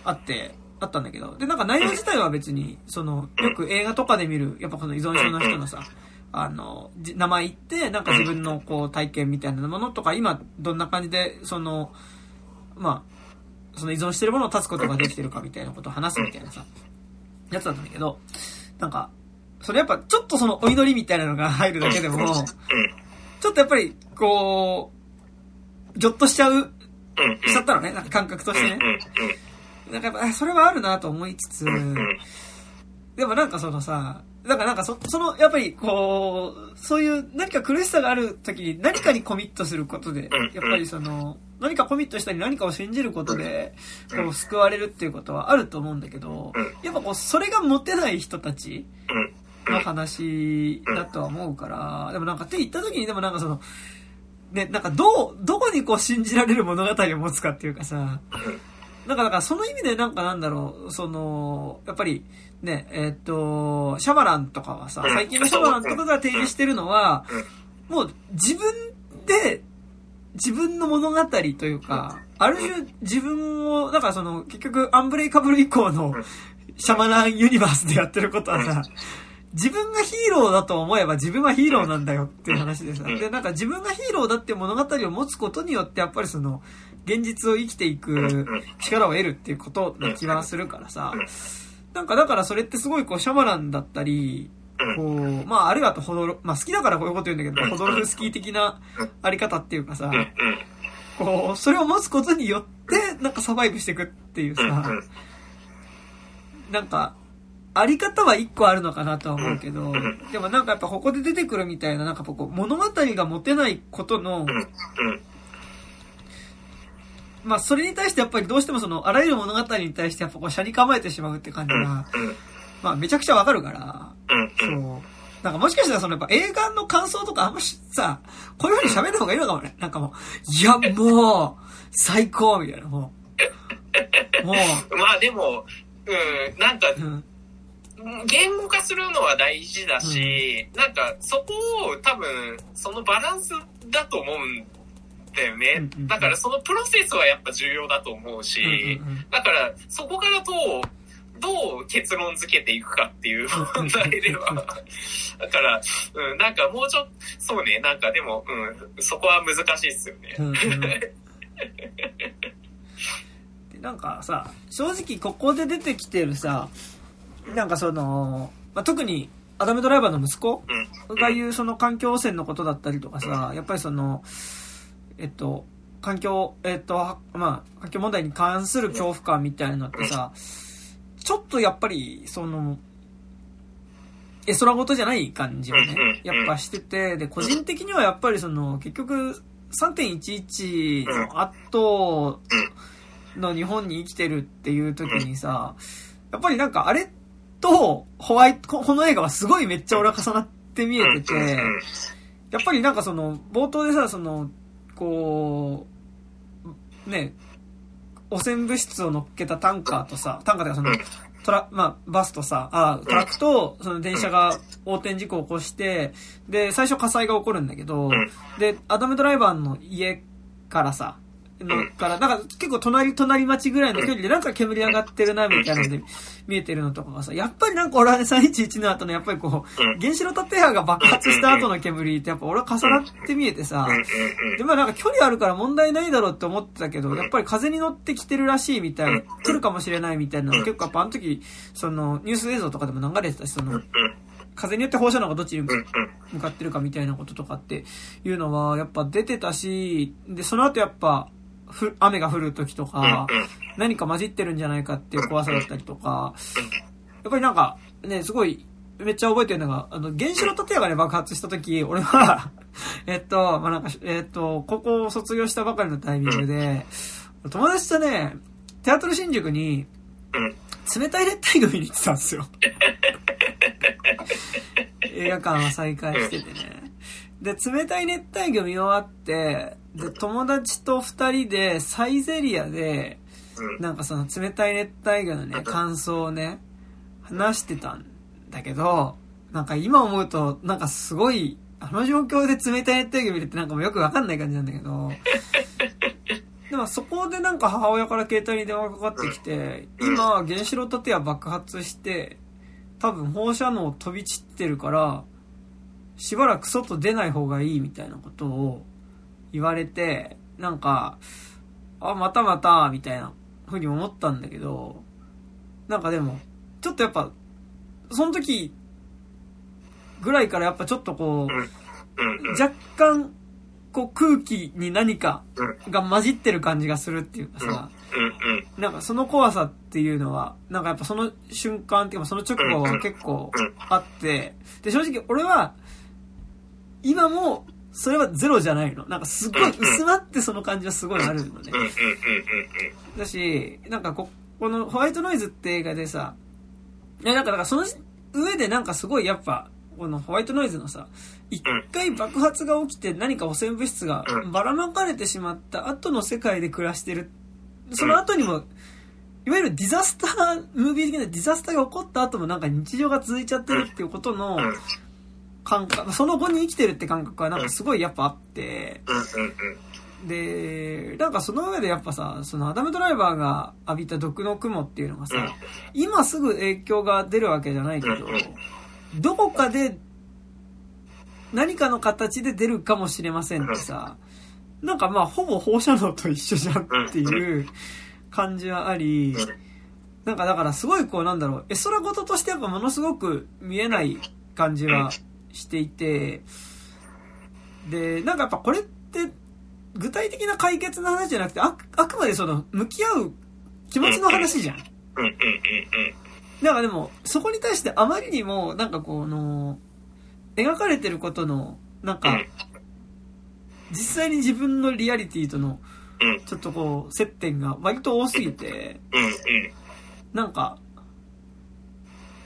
あって、あったんだけど、で、なんか内容自体は別に、その、よく映画とかで見る、やっぱこの依存症の人のさ、あの、じ名前言って、なんか自分のこう体験みたいなものとか、今どんな感じで、その、まあ、その依存してるものを断つことができてるかみたいなことを話すみたいなさ、やつだったんだけど、なんか、それやっぱちょっとそのお祈りみたいなのが入るだけでも、ちょっとやっぱり、こう、ぎょっとしちゃう、しちゃったのね、なんか感覚としてね。なんかやっぱ、あそれはあるなと思いつつ、でもなんかそのさ、だからなんかそ、その、やっぱりこう、そういう何か苦しさがある時に何かにコミットすることで、やっぱりその、何かコミットしたり何かを信じることで、こう救われるっていうことはあると思うんだけど、やっぱこう、それが持てない人たちの話だとは思うから、でもなんかって言った時にでもなんかその、ね、なんかどう、どこにこう信じられる物語を持つかっていうかさ、なんか、だからその意味でなんかなんだろう、その、やっぱり、ね、えーっと、シャマランとかはさ、最近のシャマランとかが提示してるのは、もう自分で、自分の物語というか、ある種自分を、だからその、結局アンブレイカブル以降のシャマランユニバースでやってることはさ、自分がヒーローだと思えば自分はヒーローなんだよっていう話でさ。で、なんか自分がヒーローだっていう物語を持つことによって、やっぱりその、現実を生きていく力を得るっていうことな気はするからさ。なんかだからそれってすごいこう、シャマランだったり、こう、まあ、あるいはとホドロ、まあ、好きだからこういうこと言うんだけど、ホドロフスキー的なあり方っていうかさ、こう、それを持つことによって、なんかサバイブしていくっていうさ、なんか、あり方は一個あるのかなとは思うけど、でもなんかやっぱここで出てくるみたいな、なんかこう、物語が持てないことの、まあそれに対してやっぱりどうしてもその、あらゆる物語に対してやっぱこう、車に構えてしまうって感じが、まあめちゃくちゃわかるから、そう。なんかもしかしたらそのやっぱ映画の感想とかあんましさ、こういう風に喋る方がいいのかもね。なんかもう、いやもう、最高みたいな、も
う。もう。[LAUGHS] まあでも、うん、なんか、うん言語化するのは大事だし、うん、なんかそこを多分そのバランスだと思うんだよね。だからそのプロセスはやっぱ重要だと思うし、だからそこからどう、どう結論付けていくかっていう問題では、だから、うん、なんかもうちょっと、そうね、なんかでも、うん、そこは難しいっすよね。[LAUGHS]
なんかさ、正直ここで出てきてるさ、なんかその、まあ、特にアダムドライバーの息子が言うその環境汚染のことだったりとかさ、やっぱりその、えっと、環境、えっと、まあ、環境問題に関する恐怖感みたいなのってさ、ちょっとやっぱり、その、絵空事じゃない感じをね、やっぱしてて、で、個人的にはやっぱりその、結局、3.11の後の日本に生きてるっていう時にさ、やっぱりなんかあれと、ホワイト、この映画はすごいめっちゃ俺は重なって見えてて、やっぱりなんかその、冒頭でさ、その、こう、ね、汚染物質を乗っけたタンカーとさ、タンカーとかその、トラ、まあ、バスとさ、あ、トラックと、その電車が横転事故を起こして、で、最初火災が起こるんだけど、で、アダムドライバーの家からさ、のから、なんか結構隣、隣町ぐらいの距離でなんか煙上がってるな、みたいなので見えてるのとかがさ、やっぱりなんか俺はね、311の後のやっぱりこう、原子炉建屋が爆発した後の煙ってやっぱ俺は重なって見えてさ、で、まあなんか距離あるから問題ないだろうって思ってたけど、やっぱり風に乗ってきてるらしいみたい、来るかもしれないみたいなの結構やっぱあの時、そのニュース映像とかでも流れてたし、その、風によって放射能がどっちに向かってるかみたいなこととかっていうのはやっぱ出てたし、で、その後やっぱ、ふ、雨が降る時とか、何か混じってるんじゃないかっていう怖さだったりとか、やっぱりなんか、ね、すごい、めっちゃ覚えてるのが、あの、原子炉建屋がね、爆発した時、俺は [LAUGHS] えっと、まあ、なんか、えっと、高校を卒業したばかりのタイミングで、友達とね、テアトル新宿に、冷たい熱帯魚見に行ってたんですよ。映画館は再開しててね。で、冷たい熱帯魚見終わって、で、友達と二人でサイゼリアで、なんかその冷たい熱帯魚のね、感想をね、話してたんだけど、なんか今思うと、なんかすごい、あの状況で冷たい熱帯魚見るってなんかもうよくわかんない感じなんだけど、[LAUGHS] でもそこでなんか母親から携帯に電話かかってきて、今原子炉建屋爆発して、多分放射能飛び散ってるから、しばらく外出ない方がいいみたいなことを言われて、なんか、あ、またまた、みたいなふうに思ったんだけど、なんかでも、ちょっとやっぱ、その時ぐらいからやっぱちょっとこう、若干、こう空気に何かが混じってる感じがするっていうかさ、なんかその怖さっていうのは、なんかやっぱその瞬間っていうかその直後は結構あって、で正直俺は、今もそれはゼロじゃないの。なんかすごい薄まってその感じはすごいあるのね。だし、なんかこ、このホワイトノイズって映画でさ、いやなんかだからその上でなんかすごいやっぱ、このホワイトノイズのさ、一回爆発が起きて何か汚染物質がばらまかれてしまった後の世界で暮らしてる。その後にも、いわゆるディザスター、ムービー的なディザスターが起こった後もなんか日常が続いちゃってるっていうことの、感覚、その後に生きてるって感覚はなんかすごいやっぱあって、で、なんかその上でやっぱさ、そのアダムドライバーが浴びた毒の雲っていうのがさ、今すぐ影響が出るわけじゃないけど、どこかで何かの形で出るかもしれませんってさ、なんかまあほぼ放射能と一緒じゃんっていう感じはあり、なんかだからすごいこうなんだろう、絵空事としてやっぱものすごく見えない感じはしていて、で、なんかやっぱこれって、具体的な解決の話じゃなくて、あ、あくまでその、向き合う気持ちの話じゃん。
うんうんうん
なんかでも、そこに対してあまりにも、なんかこの、描かれてることの、なんか、実際に自分のリアリティとの、ちょっとこう、接点が割と多すぎて。なんか、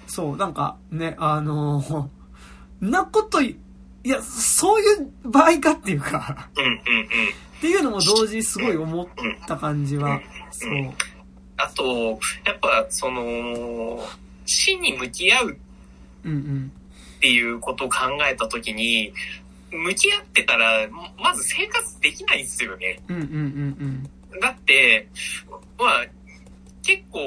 そう、なんかね、あの、なことい、いや、そういう場合かっていうか、
うんうんうん。
っていうのも同時にすごい思った感じは、そう。
あと、やっぱ、その、死に向き合う
うんうん。
っていうことを考えたときに、向き合ってたら、まず生活できないんですよね。
うんうんうん
だって、まあ、結構、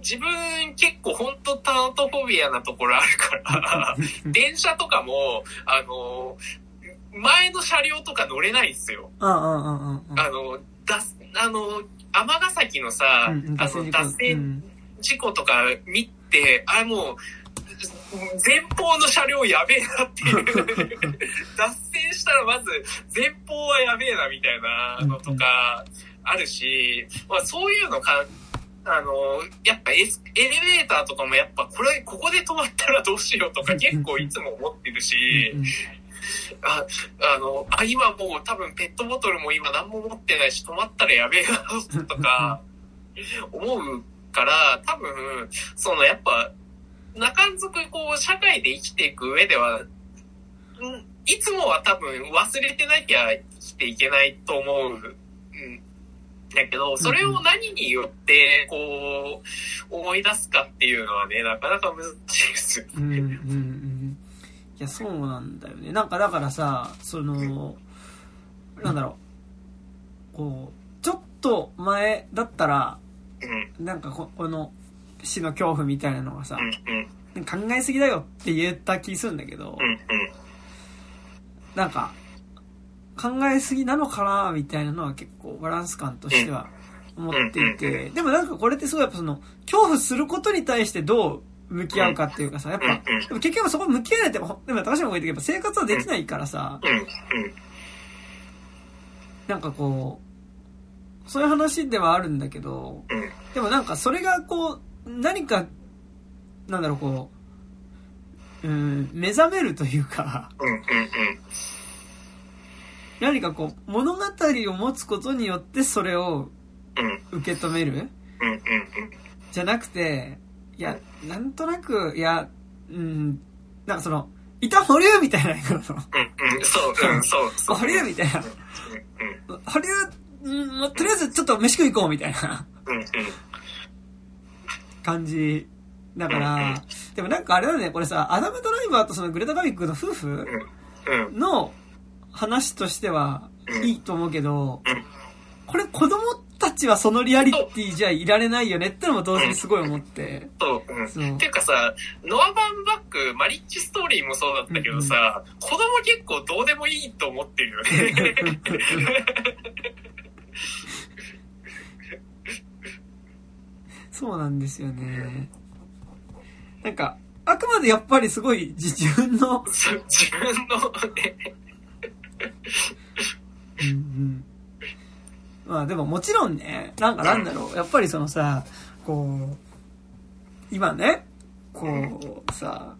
自分結構本当タナトフォビアなところあるから、
うん。
電車とかも、あの、前の車両とか乗れないんですよ。
あ
の、だあの、尼崎のさ、
うんうん
あの、脱
う
線
ん
事故とか見て、あ、もう、前方の車両やべえなっていう。[LAUGHS] 脱線したらまず前方はやべえなみたいなのとかあるし、まあそういうのか、あの、やっぱエスエレベーターとかもやっぱこれ、ここで止まったらどうしようとか結構いつも思ってるし、
うん
あ、あの、あ、今もう多分ペットボトルも今何も持ってないし止まったらやべえなとか思うから、多分、そのやっぱ、中んずくこう社会で生きていく上では、んいつもは多分忘れてなきゃ生きていけないと思う。うんだけど、それを何によって、こう、思い出すかっていうのはね、なかなか難しいですよね。
うんうんうんいや、そうなんだよね。なんかだからさ、その、なんだろう、こう、ちょっと前だったら、
うん、
なんかここの死の恐怖みたいなのがさ考えすぎだよって言った気するんだけど
う、ん、うん。
なんか、考えすぎなのかなみたいなのは結構バランス感としては思っていて、でもなんかこれってすごいやっぱその、恐怖することに対してどう向き合うかっていうかさ、やっぱ、でも結局そこ向き合えないって、でも高島も言ったけど、やっぱ生活はできないからさ、なんかこう、そういう話ではあるんだけど、
うん、
でもなんかそれがこう、何か、なんだろうこう、うん、目覚めるというか、何かこう、物語を持つことによってそれを
うん、
受け止める？
うん、うん、
じゃなくて、いや、なんとなく、いや、うん、なんかその、いた保留みたいな、
うん、うん、そう、うん、[LAUGHS] そう、そう。
保留みたいな、
うん、
保留、うん、とりあえずちょっと飯食い行こうみたいな。
うん、うん、
感じ。だから、でもなんかあれだね、これさ、アダム・ドライバーとそのグレタ・ガビックの夫婦の話としては
うん
いいと思うけど
うん、
これ子供たちはそのリアリティじゃいられないよねってのも同時にすごい思って。
そう、うん。
そう
ていうかさ、ノア・バンバック、マリッジストーリーもそうだったけどさ、子供結構どうでもいいと思ってるよね。[LAUGHS]
そうなんですよね。なんか、あくまでやっぱりすごい自分の、
自分のね、
うんうん。まあでももちろんね、なんかなんだろう、やっぱりそのさ、こう、今ね、こうさ、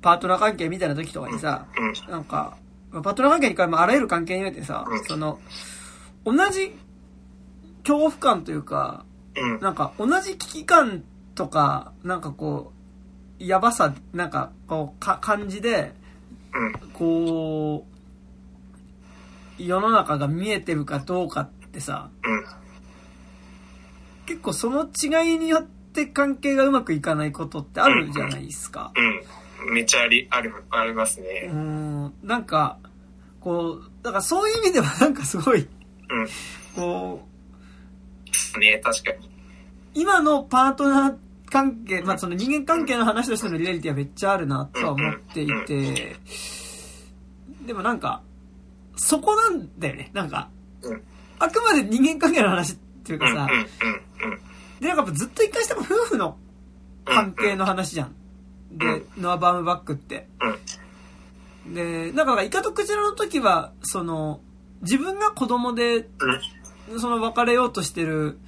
パートナー関係みたいな時とかにさ、
うん、
なんか、パートナー関係に関あらゆる関係においてさ
うん、
その、同じ恐怖感というか、
うん、
なんか同じ危機感とか、なんかこう、やばさ、なんかこう、か、感じで、
うん、
こう、世の中が見えてるかどうかってさ、
うん、
結構その違いによって関係がうまくいかないことってあるじゃないですか。
うん。めっちゃあり、ある、あります
う
ね。
ん、なんか、こう、だからそういう意味ではなんかすごい、
うん。
こう、
ね、確かに。
今のパートナー関係、まあその人間関係の話としてのリアリティはめっちゃあるなとは思っていて、でもなんか、そこなんだよね。なんか
うん、
あくまで人間関係の話っていうかさ、
うん、
で、なんかやっぱずっと一回しても夫婦の関係の話じゃん。で、ノア・バームバックって。で、なんか、イカとクジラの時は、その、自分が子供で、
うん。
その別れようとしてる
うん。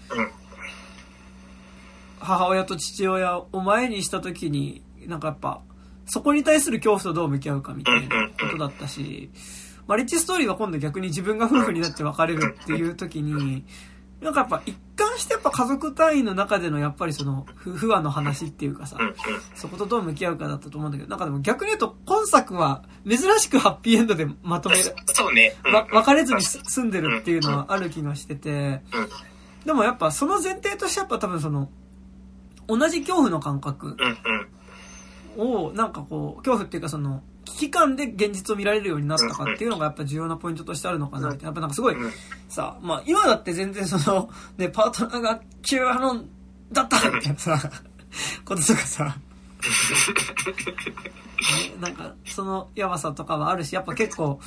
母親と父親を前にした時に、なんかやっぱ、そこに対する恐怖とどう向き合うかみたいなことだったし、マリッジストーリーは今度逆に自分が夫婦になって別れるっていう時に、なんかやっぱ一貫してやっぱ家族単位の中でのやっぱりその不不和の話っていうかさ。そことどう向き合うかだったと思うんだけど、なんかでも逆に言うと今作は珍しくハッピーエンドでまとめる、
そうね。うん
わ別れずにす住んでるっていうのはある気がしてて、でもやっぱその前提としてやっぱ多分その、同じ恐怖の感覚。を、なんかこう、恐怖っていうかその、危機感で現実を見られるようになったかっていうのがやっぱ重要なポイントとしてあるのかなって。やっぱなんかすごい
うん。
さ、まあ今だって全然その、[LAUGHS] ね、パートナーがキューハノンだったみたいなさ、[LAUGHS] こととかさ、ねなんかそのやばさとかはあるし、やっぱ結構、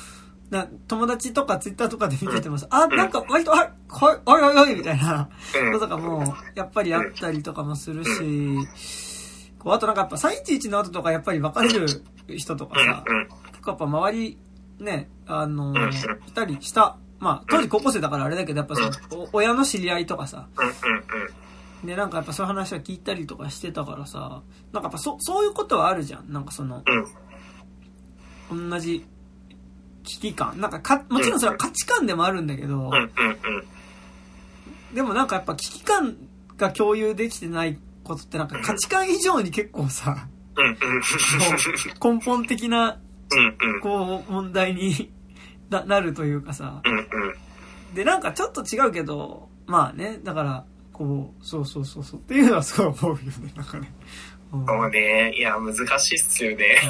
な友達とかツイッターとかで見ててもさ、あ、なんか割と、はい、はい、はい、はい、はい、みたいなこととかも、やっぱりあったりとかもするし、こう、あとなんかやっぱ311の後とかやっぱり別れる人とかさ、
うん。
結構やっぱ周り、ね、あの、いたりした。まあ、当時高校生だからあれだけど、やっぱその、お親の知り合いとかさ。で、なんかやっぱそういう話は聞いたりとかしてたからさ、なんかやっぱそ、そういうことはあるじゃん。なんかその、
うん。
同じ危機感。なんかか、もちろんそれは価値観でもあるんだけど。でもなんかやっぱ危機感が共有できてないことってなんか価値観以上に結構さ、
うん。うん。
根本的な。こう、問題に [LAUGHS] ななるというかさ、
うん。うん。
で、なんかちょっと違うけど、まあね、だから、こう、そうそうそうそうっていうのはすごい思うよね、なんかね。うん
そうね。いや、難しいっすよね。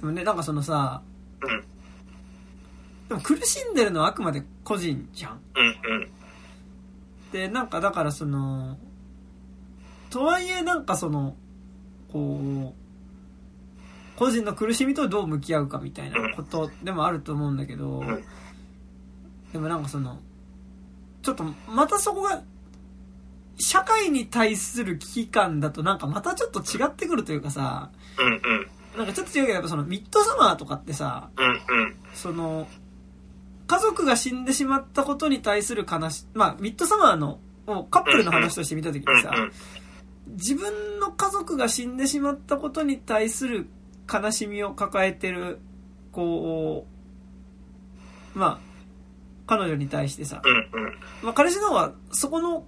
でもね、なんかそのさ、
うん。
でも苦しんでるのはあくまで個人じゃん。
うん。うん。
で、なんかだからその、とはいえなんかその、こう、個人の苦しみとどう向き合うかみたいなことでもあると思うんだけど
ん、
でもなんかその、ちょっとまたそこが、社会に対する危機感だとなんかまたちょっと違ってくるというかさ。なんかちょっと違うけどやっぱそのミッドサマーとかってさ。その、家族が死んでしまったことに対する悲し、まあ、ミッドサマーの、をカップルの話として見たときにさ、
うん。
自分の家族が死んでしまったことに対する悲しみを抱えてる、こう、まあ、彼女に対してさ。まあ、彼氏の方は、そこの、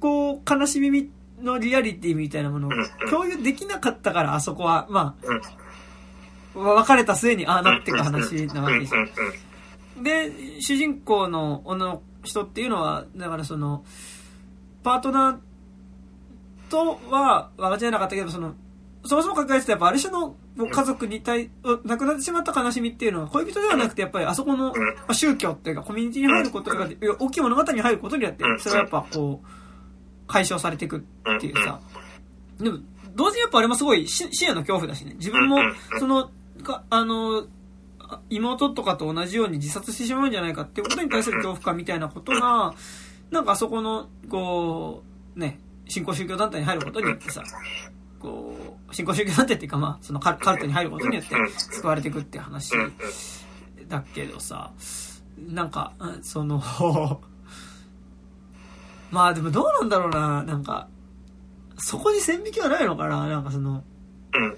こう、悲しみのリアリティみたいなものを
うん
共有できなかったから、あそこは、ま
うん。
あ、別れた末にああなってく話なわけじゃん。
うん。
で、主人公の女の人っていうのは、だからその、パートナーとは分かち合えなかったけど、その、そもそも抱えてたやっぱある種の家族に対、亡くなってしまった悲しみっていうのは恋人ではなくてやっぱりあそこの、まあ宗教っていうかコミュニティに入ることが、大きい物語に入ることによって、それはやっぱこう、解消されていくっていうさ。でも、同時にやっぱあれもすごい死死への恐怖だしね。自分も、その、かあの、あ妹とかと同じように自殺してしまうんじゃないかっていうことに対する恐怖感みたいなことが、なんかあそこの、こう、ね、新興宗教団体に入ることによってさ、こう、新興宗教団体っていうかまあ、そのカルトに入ることによって救われていくって話
うん。
だけどさ、なんか、うんその、[LAUGHS] まあでもどうなんだろうな、なんか、そこに線引きはないのかななんかその、
うん。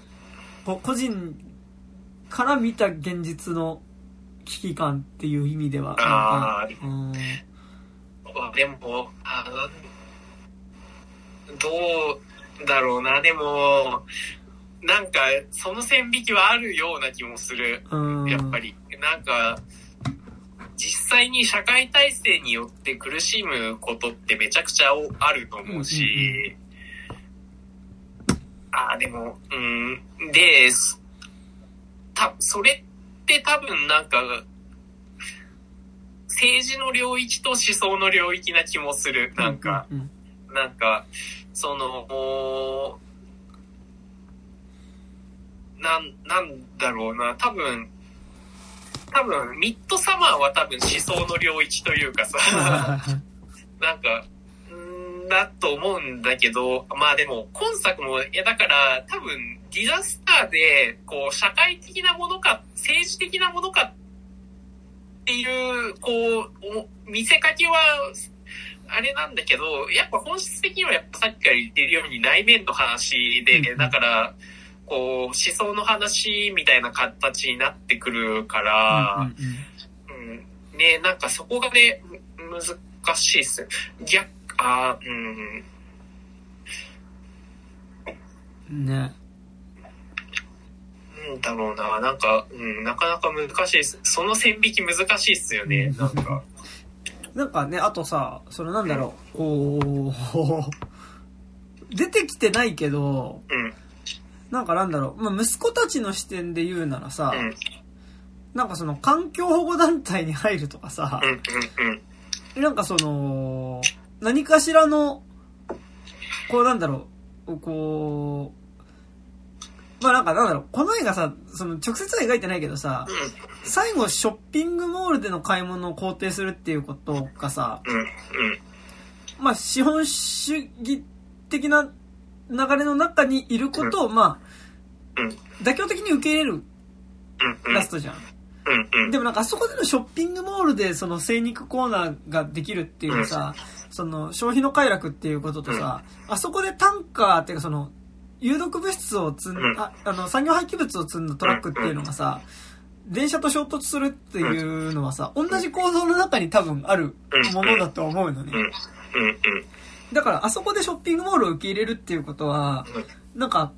こ個人から見た現実の危機感っていう意味では、
あ
なんかうん
でも、あどうだろうな。でも、なんか、その線引きはあるような気もする。
うん、
やっぱり。なんか、実際に社会体制によって苦しむことってめちゃくちゃあると思うし、ああ、でも、うん、で、すた、それって多分なんか、政治の領域と思想の領域な気もする。なんか、
うん、
なんか、その、なん、なんだろうな、多分、多分、ミッドサマーは多分思想の領域というかさ、[LAUGHS] なんか、うーだと思うんだけど、まあでも、今作も、いやだから、多分、ディザスターで、こう、社会的なものか、政治的なものかっていう、こう、お見せかけは、あれなんだけど、やっぱ本質的にはやっぱさっきから言ってるように内面の話で、
うん
だから、こう、思想の話みたいな形になってくるから、
うんうん
うん、ね、なんかそこがね、む難しいっすよ。逆、あーうん、
うん。ね。
なんだろうな、なんか、うん、なかなか難しいっす。その線引き難しいっすよね、なんか。
なんかね、あとさ、そのなんだろう、こう、[LAUGHS] 出てきてないけど、
うん、
なんかなんだろう、まあ、息子たちの視点で言うならさ、
うん、
なんかその環境保護団体に入るとかさなんかその、何かしらの、こうなんだろう、こう、まあなんかなんだろう、この映画さ、その直接は描いてないけどさ、最後ショッピングモールでの買い物を肯定するっていうことがさ、まあ資本主義的な流れの中にいることを、ま
うん、
あ、妥協的に受け入れるラストじゃん。でもなんかあそこでのショッピングモールでその精肉コーナーができるっていうさ、その消費の快楽っていうこととさ、あそこでタンカーっていうかその、有毒物質を積ん
うん。
あ、あの、産業廃棄物を積んだトラックっていうのがさ、電車と衝突するっていうのはさ、同じ構造の中に多分あるものだと思うのね。だからあそこでショッピングモールを受け入れるっていうことは、なんか、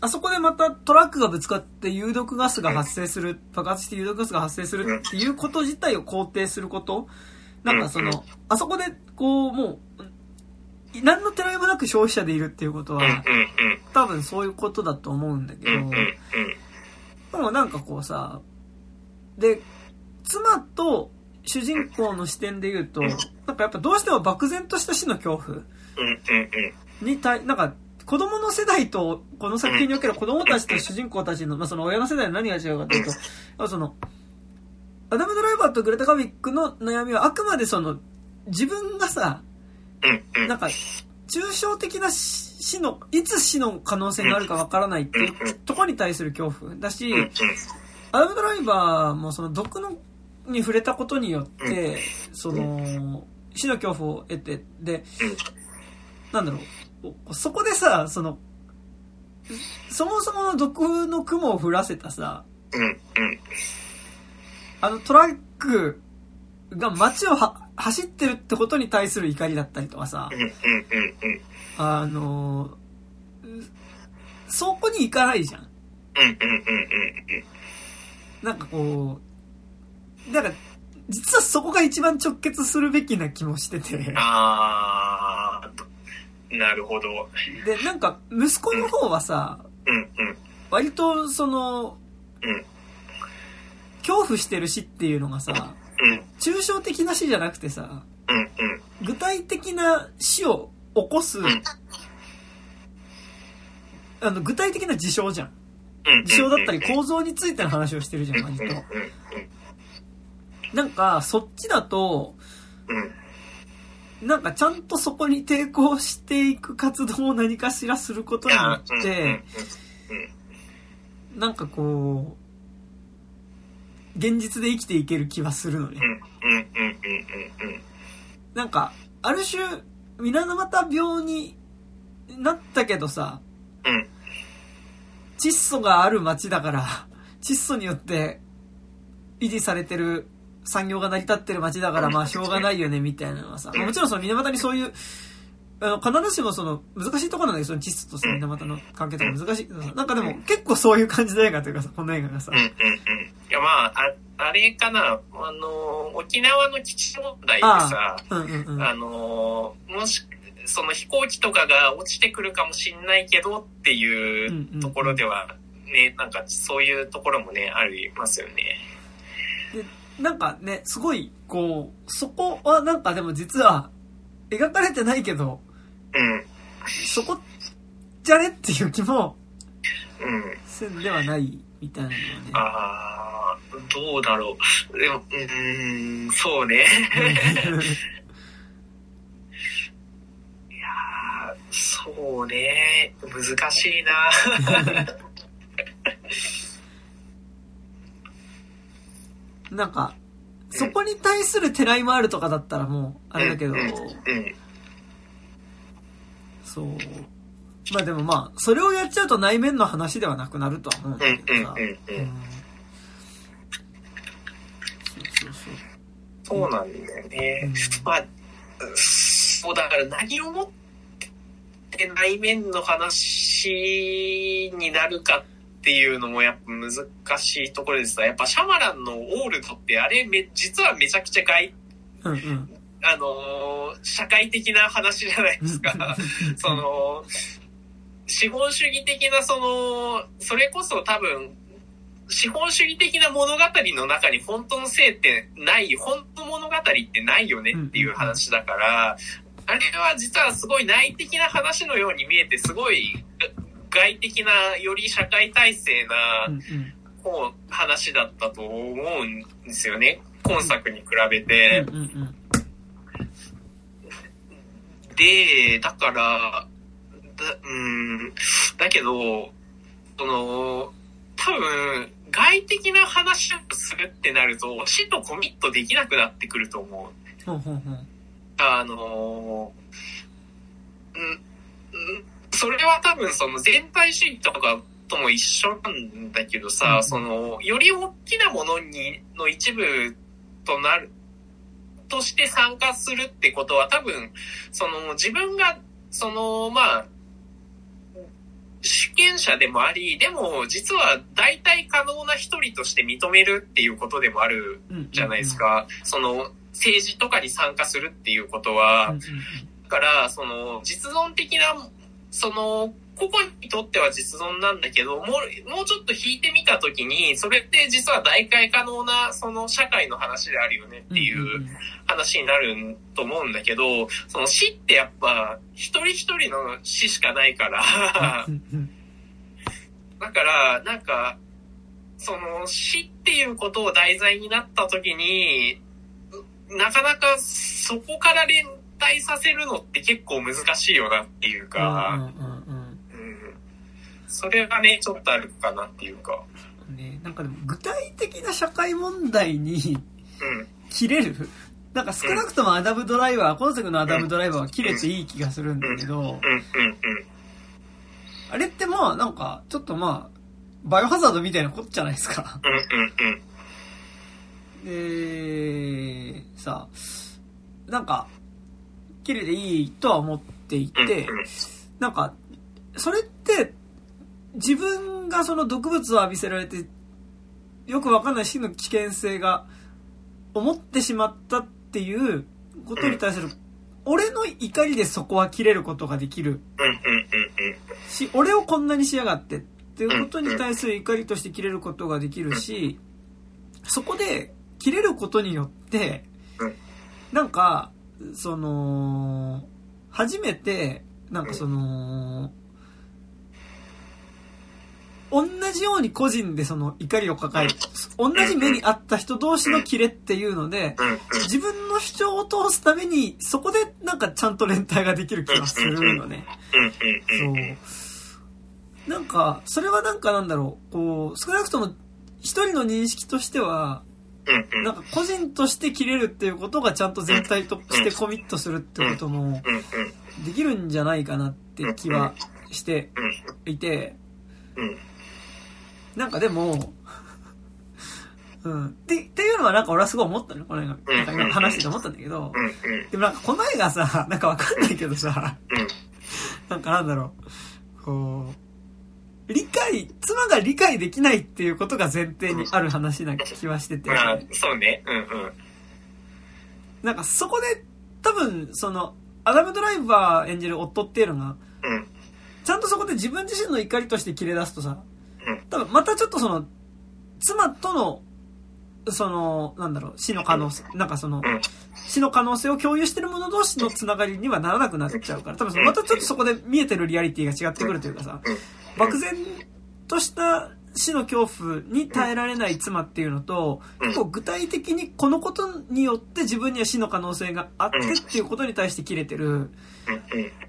あそこでまたトラックがぶつかって有毒ガスが発生する、爆発して有毒ガスが発生するっていうこと自体を肯定すること。なんかそ
うん。
の、あそこでこう、もう、何のてらいもなく消費者でいるっていうことは、多分そういうことだと思うんだけど、
うん、
でもなんかこうさ、で、妻と主人公の視点で言うと、なんかやっぱどうしても漠然とした死の恐怖に対、なんか、子供の世代と、この作品における子供たちと主人公たちの、まあ、その親の世代の何が違うかというと、あその、アダム・ドライバーとグレタ・ガビックの悩みはあくまでその、自分がさ、なんか、抽象的な死死の、いつ死の可能性があるかわからないっていうところに対する恐怖。だしアダム・ドライバーもその毒のに触れたことによって、その、死の恐怖を得て、で、なんだろう、おそこでさ、その、そもそもの毒の雲を降らせたさ、あのトラックが街をは走ってるってことに対する怒りだったりとかさあのーそこに行かないじゃん。なんかこう、だから、実はそこが一番直結するべきな気もしてて。
あー、なるほど。
で、なんか、息子の方はさ、
うん、うん、
割と、その、
うん、
恐怖してる死っていうのがさ、
うん、
抽象的な死じゃなくてさ、具体的な死を起こす、
ん。
あの、具体的な事象じゃん。
うん。
事象だったり構造についての話をしてるじゃん、割と。なんか、そっちだと、
うん、
なんかちゃんとそこに抵抗していく活動を何かしらすることによって、、なんかこう、現実で生きていける気はするのね。
うん、。うん、うん、うん、うん、うん、
なんか、ある種、水俣病になったけどさ、
うん、
窒素がある街だから、窒素によって維持されてる産業が成り立ってる街だから、まあしょうがないよね、みたいなのはさ、まあもちろんその水俣にそういう、あの、必ずしもその、難しいところなんだけど、その窒素とさ、水俣の関係とか難しいけどさ、なんかでも結構そういう感じの映画というかさ、この映画がさ
うん、うん、うん。いや、まあ、あ、あれかな、あの、沖縄の基地問題でさ、
うんうんうん。
あの、もし、その飛行機とかが落ちてくるかもしんないけどっていうところでは、ね、なんかそういうところもね、ありますよね。
なんかね、すごい、こう、そこはなんかでも実は、描かれてないけど、
うん、
そこ、じゃねっていう気も、
うん。
せんではない、みたいなのはね。
あー、どうだろう。でも、うーん、そうね。いやそうね、難しいな。[LAUGHS]
なんか、そこに対するてらいもあるとかだったらもう、あれだけど、
うんうん
そう。まあでもまあ、それをやっちゃうと内面の話ではなくなるとは思うんだけどさ。
うんうんうん
うんそうそう
そうなんだよね。
うん
まあ、そうだから何をもって内面の話になるかっていうのもやっぱ難しいところですやっぱシャマランのオールドってあれめ、実はめちゃくちゃ外、
そう。うんうん。
あのー社会的な話じゃないですか。[LAUGHS] その、資本主義的なその、それこそ多分、資本主義的な物語の中に本当の性ってない、本当物語ってないよねっていう話だから、あれは実はすごい内的な話のように見えて、すごい外的な、より社会体制な
うんうん
こう話だったと思うんですよね。今作に比べて。
うんうん
で、だから、だうん、だけど、その、多分、外的な話をするってなると、死とコミットできなくなってくると思う。
ほんほんほん。
あの、うん、うんそれは多分その全体主義とかとも一緒なんだけどさ、
うん
その、より大きなものに、の一部となる、として参加するってことは多分、その自分が、その、まあ、主権者でもあり、でも実は代替可能な一人として認めるっていうことでもある
うん
じゃないです。か。その、政治とかに参加するっていうことは、だから、その、実存的な、その、個々にとっては実存なんだけど、もう、もうちょっと引いてみたときに、それって実は代替可能な、その社会の話であるよねっていう話になると思うんだけど、その死ってやっぱ、一人一人の死しかないから、だから、なんか、その死っていうことを題材になった時に、なかなかそこから連帯させるのって結構難しいよなっていうか、
うんうん
それがね、ちょっとあるかなっていうか、
ね、なんかでも具体的な社会問題に
うん、
切れるなんか少なくともアダムドライバー、今作のアダムドライバーは切れていい気がするんだけど、あれってまあなんかちょっとまあ、バイオハザードみたいなことじゃないですか。で、さ、なんか、切れていいとは思ってい、て、なんか、それって、自分がその毒物を浴びせられて、よくわかんない死の危険性が、思ってしまったっていうことに対する、俺の怒りでそこは切れることができる、し、俺をこんなにしやがってっていうことに対する怒りとして切れることができるし、そこで切れることによって
うん、
なんか、その、初めて、なんかその、同じように個人でその怒りを抱える、同じ目にあった人同士の切れっていうので、自分の主張を通すために、そこでなんかちゃんと連帯ができる気がするのね。そう。なんか、それはなんかなんだろう、こう、少なくとも一人の認識としては、なんか個人として切れるっていうことがちゃんと全体としてコミットするってことも、できるんじゃないかなって気はしていて、なんかでも、うん。って、っていうのはなんか俺はすごい思ったの。これなんか今話してて思ったんだけど、でもなんかこの絵がさ、なんかわかんないけどさ、
うん、
なんかなんだろう、こう、理解、妻が理解できないっていうことが前提にある話な気はしてて、
まあ、そうね、うん、うん、
なんかそこで多分その、アダムドライバー演じる夫っていうのが、
うん、
ちゃんとそこで自分自身の怒りとして切れ出すとさ
うん、
多分またちょっとその、妻との、その、なんだろう、死の可能性、なんかその、
うん、
死の可能性を共有してる者同士のつながりにはならなくなっちゃうから、多分そのまたちょっとそこで見えてるリアリティが違ってくるというかさ、
うん、
漠然とした死の恐怖に耐えられない妻っていうのと、
うん。
結構具体的にこのことによって自分には死の可能性があってっていうことに対して切れてる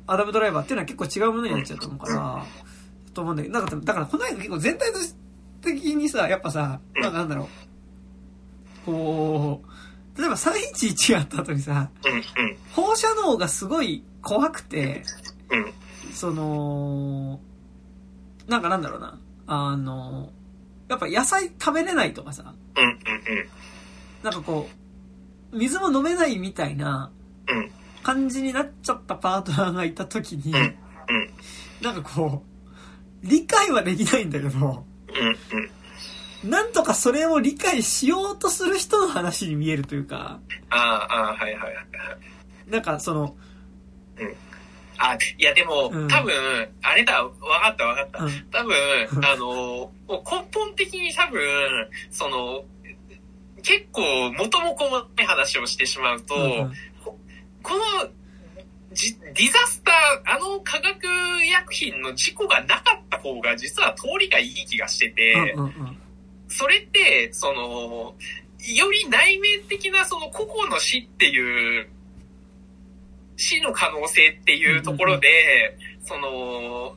アダムドライバーっていうのは結構違うものになっちゃうと思うから、と思うんだけど、なんかだからこの映画結構全体的にさ、やっぱさ、なん。かなんだろう、こう、例えば311があった後にさ、放射能がすごい怖くて、
うん。
その、なんかなんだろうな、あの、やっぱ野菜食べれないとかさ、なんかこう、水も飲めないみたいな感じになっちゃったパートナーがいた時に、なんかこう、理解はできないんだけど、
うんうん。
なんとかそれを理解しようとする人の話に見えるというか、
ああああはいはいはい
なんかその、
あいやでも、
うん。
多分あれだわかったわかった。
うん、
多分 [LAUGHS] あのもう根本的に多分その結構元も子もない話をしてしまうと、
うん
このじディザスター、あの化学薬品の事故がなかった方が実は通りがいい気がしてて、
うんうんうん。
それって、その、より内面的なその個々の死っていう、死の可能性っていうところで、その、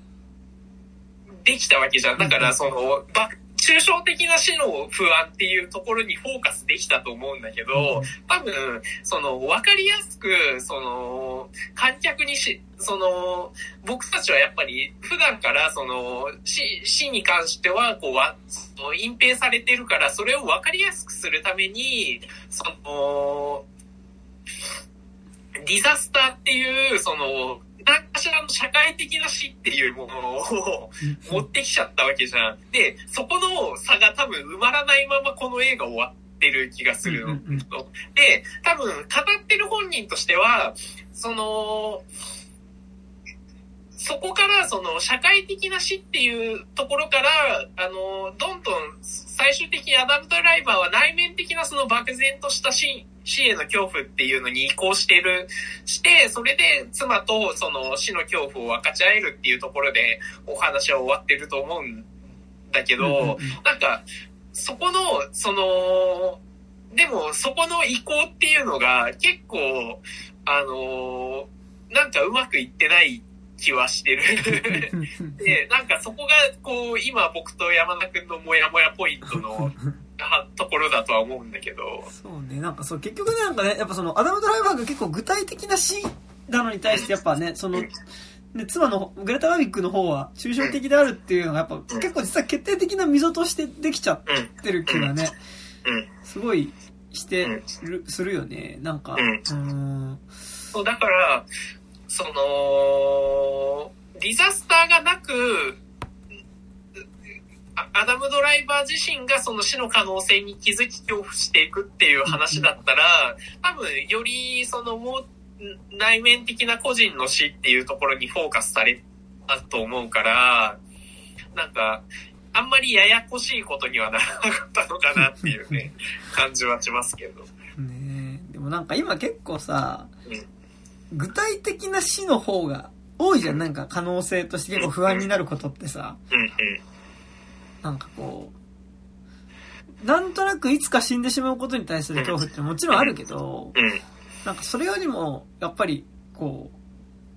できたわけじゃん。だから、その、ば抽象的な死の不安っていうところにフォーカスできたと思うんだけど、多分、その、わかりやすく、その、観客にし、その、僕たちはやっぱり、普段から、その、死、死に関しては、こう、わ、隠蔽されてるから、それをわかりやすくするために、その、ディザスターっていう、その、何かしらの社会的な死っていうものを持ってきちゃったわけじゃん。で、そこの差が多分埋まらないままこの映画終わってる気がするの。
うんうんうん
で、多分語ってる本人としては、その、そこからその社会的な死っていうところから、あの、どんどん最終的にアダムドライバーは内面的なその漠然とした死死への恐怖っていうのに移行してる、して、それで妻とその死の恐怖を分かち合えるっていうところでお話は終わってると思うんだけど、なんか、そこの、その、でもそこの移行っていうのが結構、あのなんかうまくいってない気はしてる。[LAUGHS] で、なんかそこが、こう、今僕と山田くんのモヤモヤポイントのはところだとは思うんだけど。
そうね、なんかそう、結局ね、なんかね、やっぱその、アダム・ドライバーが結構具体的な死なのに対して、やっぱね、その、ね、妻の、グレタ・ガービックの方は抽象的であるっていうのが、やっぱ結構実は決定的な溝としてできちゃっ
うん、
てる気がね、
うん。
すごいしてる、するよね。なんか、
うん。そう、だから、その、ディザスターがなく、あアダム・ドライバー自身がその死の可能性に気づき恐怖していくっていう話だったら、多分よりそのもう内面的な個人の死っていうところにフォーカスされたと思うから、なんか、あんまりややこしいことにはならなかったのかなっていうね、[LAUGHS] 感じはしますけど。
ねえでもなんか今結構さ
うん、
具体的な死の方が多いじゃん。なんか可能性として結構不安になることってさ、
うんうん。
なんかこう、なんとなくいつか死んでしまうことに対する恐怖ってもちろんあるけど、
うん。
なんかそれよりも、やっぱり、こ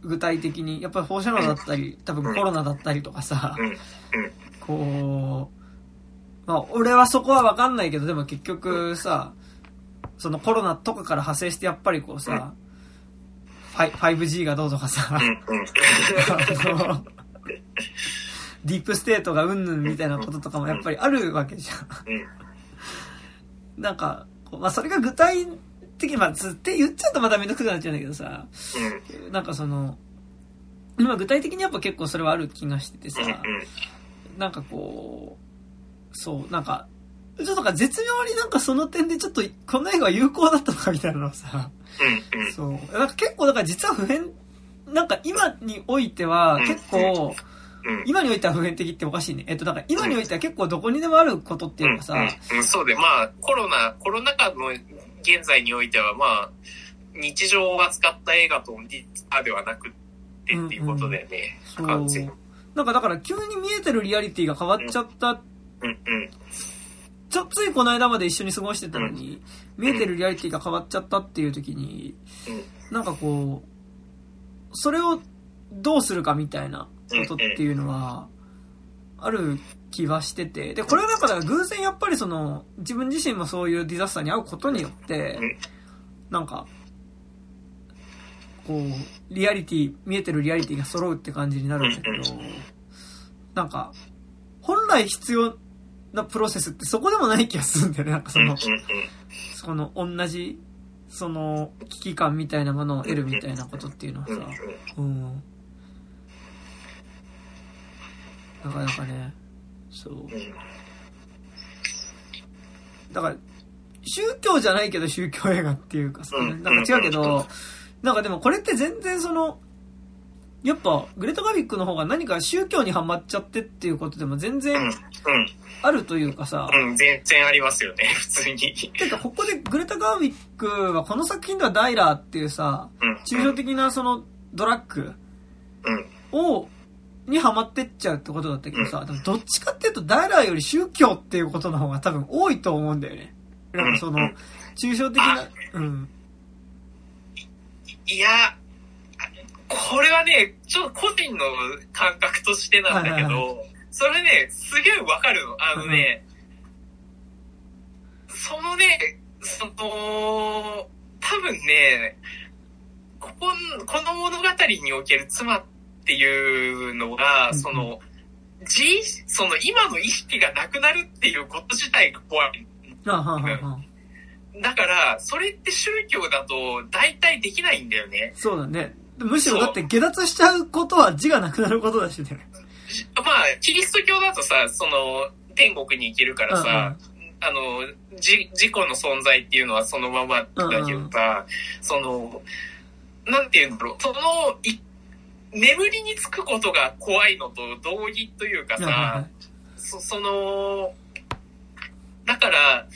う、具体的に、やっぱり放射能だったり、多分コロナだったりとかさ。こう、まあ、俺はそこはわかんないけど、でも結局さ、そのコロナとかから派生してやっぱりこうさ、ファイ 5G がどうとかさ、[LAUGHS] ディープステートがうんぬんみたいなこととかもやっぱりあるわけじゃん。
うん。
なんか、まあそれが具体的に、まあ、つって言っちゃうとまためんどくさくなっちゃうんだけどさ、
うん。
なんかその、今具体的にやっぱ結構それはある気がしててさ、なんかこう、そう、なんか、ちょっとなんか絶妙になんかその点でちょっとこの映画は有効だったのかみたいなのをさ。そう。なんか結構だから実は普遍、なんか今においては結構、
うん。
今においては普遍的っておかしいね。えっと、なんか今においては結構どこにでもあることっていうかさ、
うんうん、そうで、まあ、コロナ、コロナ禍の現在においては、まあ、日常を扱った映画と実はではなくってっていうことだよね。
そう。
完全に。
なんかだから急に見えてるリアリティが変わっちゃった。
うん。うん。
ちょ、ついこの間まで一緒に過ごしてたのに、見えてるリアリティが変わっちゃったっていう時に、なんかこう、それをどうするかみたいなことっていうのは、ある気はしてて、で、これはだから偶然やっぱりその、自分自身もそういうディザスターに遭うことによって、なんか、こう、リアリティ、見えてるリアリティが揃うって感じになるんだけど、なんか、本来必要なプロセスってそこでもない気がするんだよね。なんかその、その同じ、その危機感みたいなものを得るみたいなことっていうのはさ、うん。なかなかね、そう。だから、宗教じゃないけど宗教映画っていうかさ、
うん
なんか違うけど、なんかでもこれって全然その、やっぱ、グレタ・ガビックの方が何か宗教にはまっちゃってっていうことでも全
うん。
然
うん。
あるというかさ、
うん。全然ありますよね、[LAUGHS] 普通に。
てかここでグレタ・ガービックはこの作品ではダイラーっていうさ、
うん。
抽象的なそのドラッグ
うん。
を、にハマってっちゃうってことだったけどさ、でもどっちかっていうとダイラーより宗教っていうことの方が多分多いと思うんだよね。なんかその
うん、
抽象的な、うん。
いや、これはね、ちょっと個人の感覚としてなんだけど、それね、すげえわかるの。あのね、そのね、その、多分ね、ここ、この物語における妻っていうのが、
うん
その、自意その今の意識がなくなるっていうこと自体が怖い。だから、それって宗教だと大体できないんだよね。
そうだね。むしろだって下脱しちゃうことは字がなくなることだしね。
まあ、キリスト教だとさ、その、天国に行けるからさ、あの、じ、自己の存在っていうのはそのままだけどさ、その、なんていうんだろう、その、い眠りにつくことが怖いのと同義というか
うんはいは
さ、そその、だから、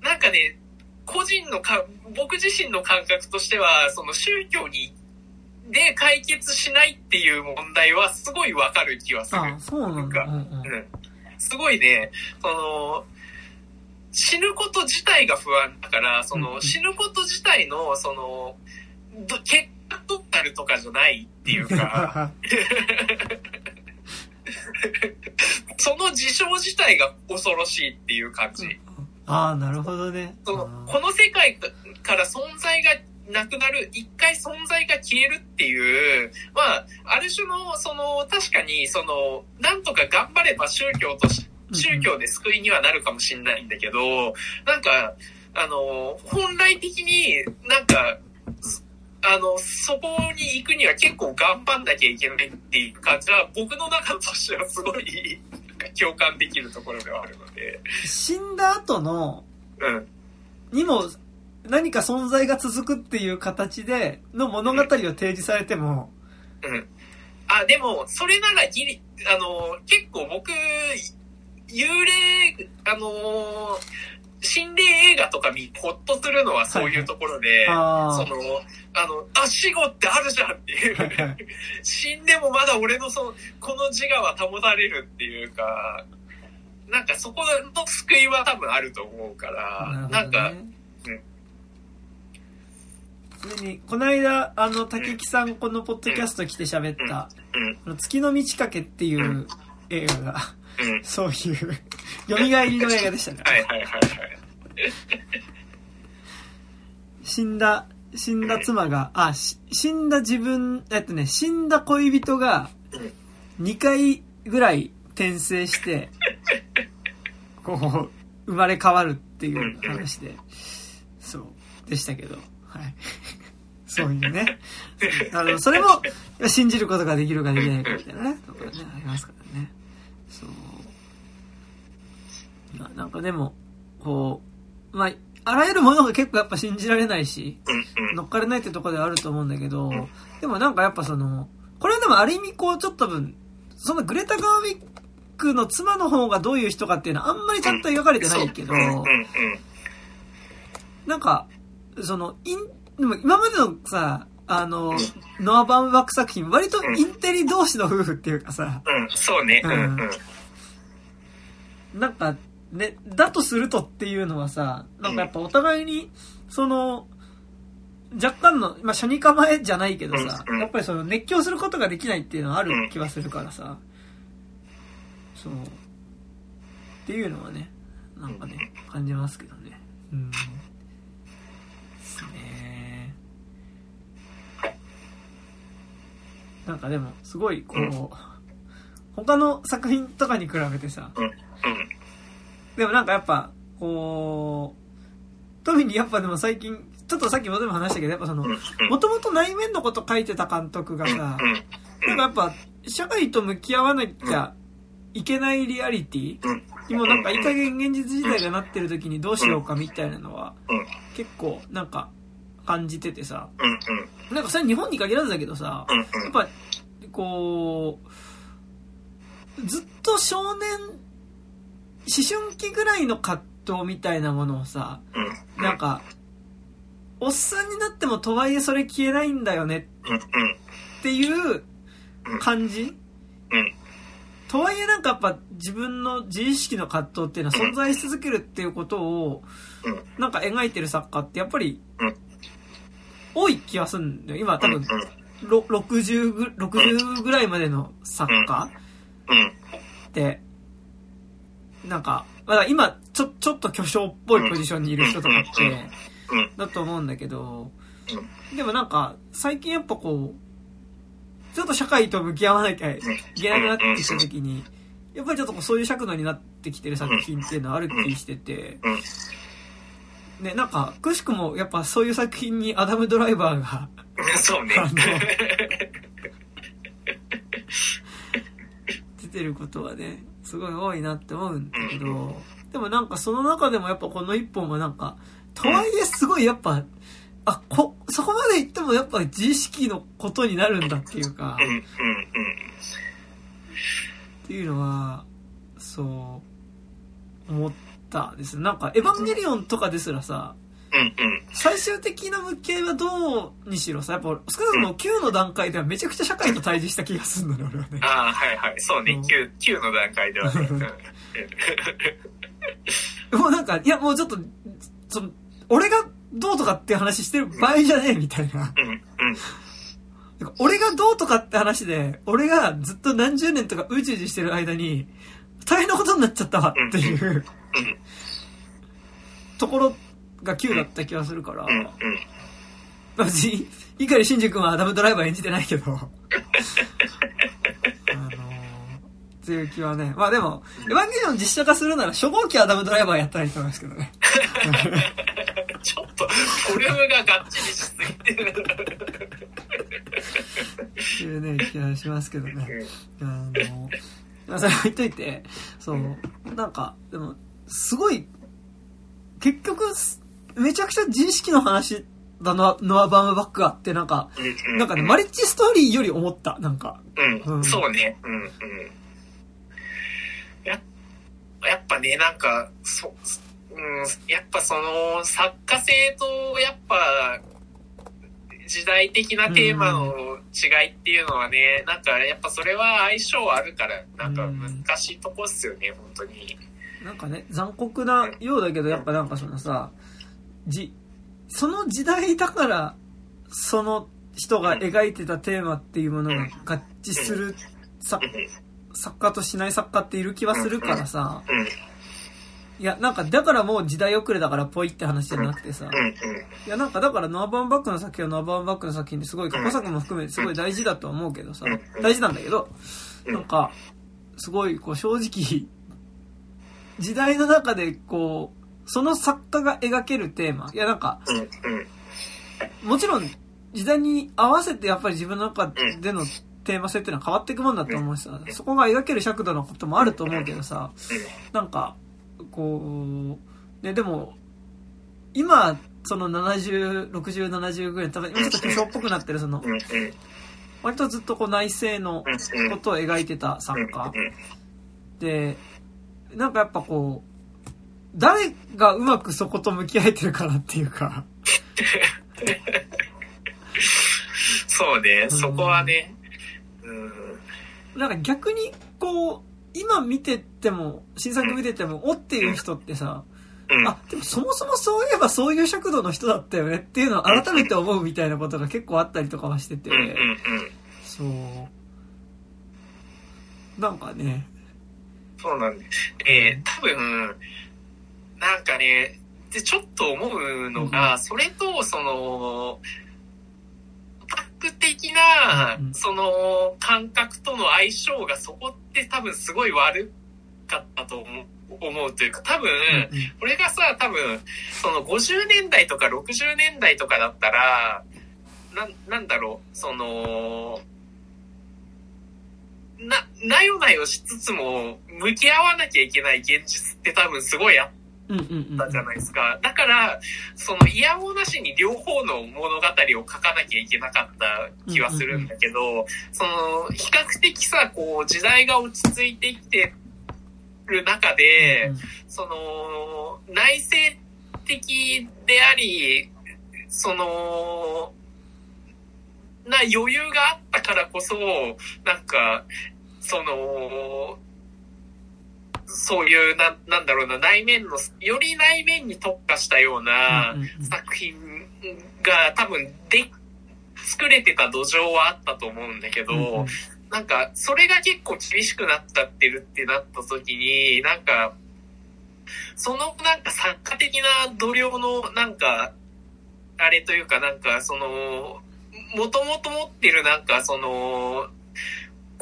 なんかね、個人のか、僕自身の感覚としては、その宗教に、で解決しないっていう問題はすごいわかる気はする。
いあ、そうなんだ。うんうん
うん。すごいね、その、死ぬこと自体が不安だから、その、
うん
死ぬこと自体の、その、ど結果どうなるとかじゃないっていうか、[LAUGHS] その事象自体が恐ろしいっていう感じ。
ああ、なるほどね。
そのこの世界から存在がなくなる、一回存在が消えるっていう、まあ、ある種の、その、確かに、その、なんとか頑張れば宗教とし、宗教で救いにはなるかもしれないんだけど、なんか、あの、本来的になんか、すあの、そこに行くには結構頑張んなきゃいけないっていう感じは、僕の中としてはすごい、共感できるところではあるので、
死んだ後の、
うん。
にも何か存在が続くっていう形での物語を提示されても、
うん。あ、でも、それならギリ、あの、結構僕、幽霊、あの、心霊映画とか見、ほっとするのはそういうところで、
あ
その、あの、あ、死後ってあるじゃんっていう
はいはい。[LAUGHS]
死んでもまだ俺のその、この自我は保たれるっていうか、なんかそこの救いは多分あると思うから、なんか、うん
それに、この間、あの、竹木さん、このポッドキャスト来て喋った、
うん、
月の満ち欠けっていう映画が、
うん。[LAUGHS]
そういう、蘇りの映画でしたね。
はいはいはいはい。[LAUGHS]
死んだ、死んだ妻が、あ、し死んだ自分、えっとね、死んだ恋人が、2回ぐらい転生して、こう、生まれ変わるっていう話で、そう、でしたけど、はい。[LAUGHS] そういうね。あの、それも、信じることができるかできないかみたいなね、ところね、ありますからね。そう。いやなんかでも、こう、まあ、あらゆるものが結構やっぱ信じられないし。乗っかれないってところではあると思うんだけど、でもなんかやっぱその、これはでもある意味こうちょっと分、そのグレタ・ガーウィックの妻の方がどういう人かっていうのはあんまりちゃんと描かれてないけど。なんか、その、イン、でも今までのさ、あの、ノア・バンバック作品、割とインテリ同士の夫婦っていうかさ、
うん、そうね。うん、うん。
なんか、ね、だとするとっていうのはさ、なんかやっぱお互いに、その、若干の、まあ、初に構えじゃないけどさ、やっぱりその熱狂することができないっていうのはある気はするからさ、そう。っていうのはね、なんかね、感じますけどね。うん。ですね。なんかでも、すごい、こう、他の作品とかに比べてさ。でもなんかやっぱ、こう、特にやっぱでも最近、ちょっとさっきもでも話したけど、やっぱその、
うん。
もともと内面のこと書いてた監督がさ、なんかやっぱ、社会と向き合わなきゃいけないリアリティ
うん。
にもなんかいい加減現実時代がなってる時にどうしようかみたいなのは、
うん。
結構なんか感じててさ。なんかそれ日本に限らずだけどさ、
うん。
やっぱ、こう、ずっと少年、思春期ぐらいの葛藤みたいなものをさ、
うん。
なんか、おっさんになってもとはいえそれ消えないんだよね。っていう感じ？
うん。
とはいえなんかやっぱ自分の自意識の葛藤っていうのは存在し続けるっていうことを
うん。
なんか描いてる作家ってやっぱり
うん
多い気がするんだよ。今多分
うん。
ろ60ぐ、60ぐらいまでの作家
うん。
って、なんか、まだ今ちょ、ちょっと巨匠っぽいポジションにいる人とかって、
うん。
だと思うんだけど、でもなんか、最近やっぱこう、ちょっと社会と向き合わなきゃいけなくなってきた時に、やっぱりちょっとこうそういう尺度になってきてる作品っていうのはある気してて、
うん。
ね、なんか、くしくもやっぱそういう作品にアダム・ドライバーが、
そうね [LAUGHS]
出てることはね、すごい多いなって思うんだけど、でもなんかその中でもやっぱこの一本はなんか、とはいえすごいやっぱ、あ、こ、そこまで言ってもやっぱ自意識のことになるんだっていうか。っていうのは、そう、思ったですなんか、エヴァンゲリオンとかですらさ。最終的な向き合いはどうにしろさ、やっぱ少なくとも9の段階ではめちゃくちゃ社会と対峙した気がするんだね、俺はね。
ああ、はいはい。そうね
うん。
9、9の段階ではね。うん [LAUGHS]
もうなんか、いやもうちょっと、その、俺がどうとかって話してる場合じゃねえみたいな。
うん。うん。
俺がどうとかって話で、俺がずっと何十年とかうじうじしてる間に、大変なことになっちゃったわっていう
うん。
ところが9だった気がするから、別に、碇シンジ君はアダムドライバー演じてないけど、[LAUGHS] あのー、っていう気はね。まあでも、エヴァンゲリオン実写化するなら初号機アダムドライバーやったらいいと思いますけどね。[LAUGHS]
ちょっと、フォルムががっちりしすぎてる。
っていうね、気がしますけどね。
うん
あの、まあそれ置いといて、そう、なんか、でも、すごい、結局、すめちゃくちゃ自意識の話だな、ノア・バームバックがあって、なんか、
うん。
なんかね、マリッジストーリーより思った、なんか。
うん、
うん
そうね。うん、うん。や、やっぱね、なんか、そ、うん、やっぱその、作家性と、やっぱ、時代的なテーマの違いっていうのはね、なんかやっぱそれは相性あるから、なんか難しいとこっすよね、本当に。
なんかね、残酷なようだけど、やっぱなんかそのさ、じ、その時代だから、その人が描いてたテーマっていうものが合致する作作家としない作家っている気はするからさ、いや、なんかだからもう時代遅れだからぽいって話じゃなくてさ。いやなんかだからノアバーンバックの作品はノアバーンバックの作品ですごい過去作も含めてすごい大事だとは思うけどさ、大事なんだけど、なんか、すごいこう正直、時代の中でこう、その作家が描けるテーマ、いやなんか、もちろん時代に合わせてやっぱり自分の中でのテーマ性っていうのは変わっていくもんだと思うしさ、そこが描ける尺度のこともあると思うけどさ、なんか、こう、ね、でも、今、その70、60、70ぐらい、多分今ちょっと巨匠っぽくなってる、その割とずっとこう内政の
うん、
ことを描いてた作家。
うん、
で、なんかやっぱこう、誰がうまくそこと向き合えてるかなっていうか、
そうね、
うん
そこはね、うん、
なんか逆にこう、今見てても、新作見てても、おっていう人ってさ、
うん。
あ、でもそもそもそういえばそういう尺度の人だったよねっていうのを改めて思うみたいなことが結構あったりとかはしてて
うん、うん、うん。
そう。なんかね、
そうなんで。えー、多分、なんかね、で、ちょっと思うのが、それと、その、オタク的な
うん、
その、感覚との相性がそこって多分すごい悪かったと思う思うというか、多分、
うんうん。
これがさ、多分、その50年代とか60年代とかだったら、なん、なんだろう、その、な、なよなよしつつも、向き合わなきゃいけない現実って多分すごいあっ
うんうんうん。
たじゃないですか。だから、その、嫌おなしに両方の物語を書かなきゃいけなかった気はするんだけど、その、比較的さ、こう、時代が落ち着いてきてる中で、
うん
その、内省的であり、その、な余裕があったからこそ、なんか、その、そういう、な、なんだろうな、内面の、より内面に特化したような作品が多分で、作れてた土壌はあったと思うんだけど、
うんうん。
なんか、それが結構厳しくなっちゃってるってなった時に、なんか、そのなんか作家的な度量のなんか、あれというかなんかその、もともと持ってるなんかその、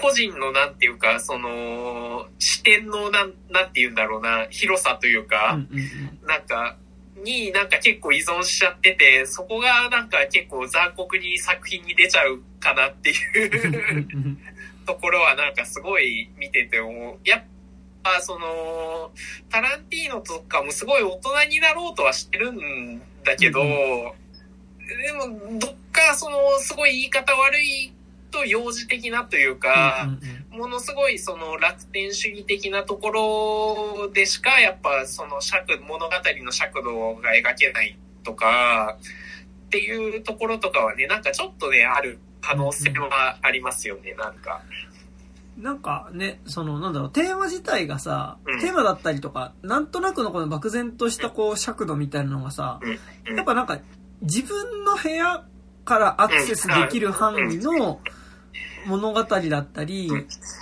個人のなんていうか、その、視点のなん、なんていうんだろうな、広さというか、
うんうんうん。
なんか、になんか結構依存しちゃってて、そこがなんか結構残酷に作品に出ちゃうかなっていうところはなんかすごい見てて思う。やっぱその、タランティーノとかもすごい大人になろうとはしてるんだけど、
うん。
でもどっかそのすごい言い方悪いと幼児的なというか、ものすごいその楽天主義的なところでしかやっぱその尺物語の尺度が描けないとかっていうところとかはねなんかちょっとねある可能性はありますよねなんか。
なんかね、その、なんだろう、テーマ自体がさ、
うん。
テーマだったりとか、なんとなくのこの漠然としたこう、尺度みたいなのがさ、
うん。
やっぱなんか、自分の部屋からアクセスできる範囲の物語だったり、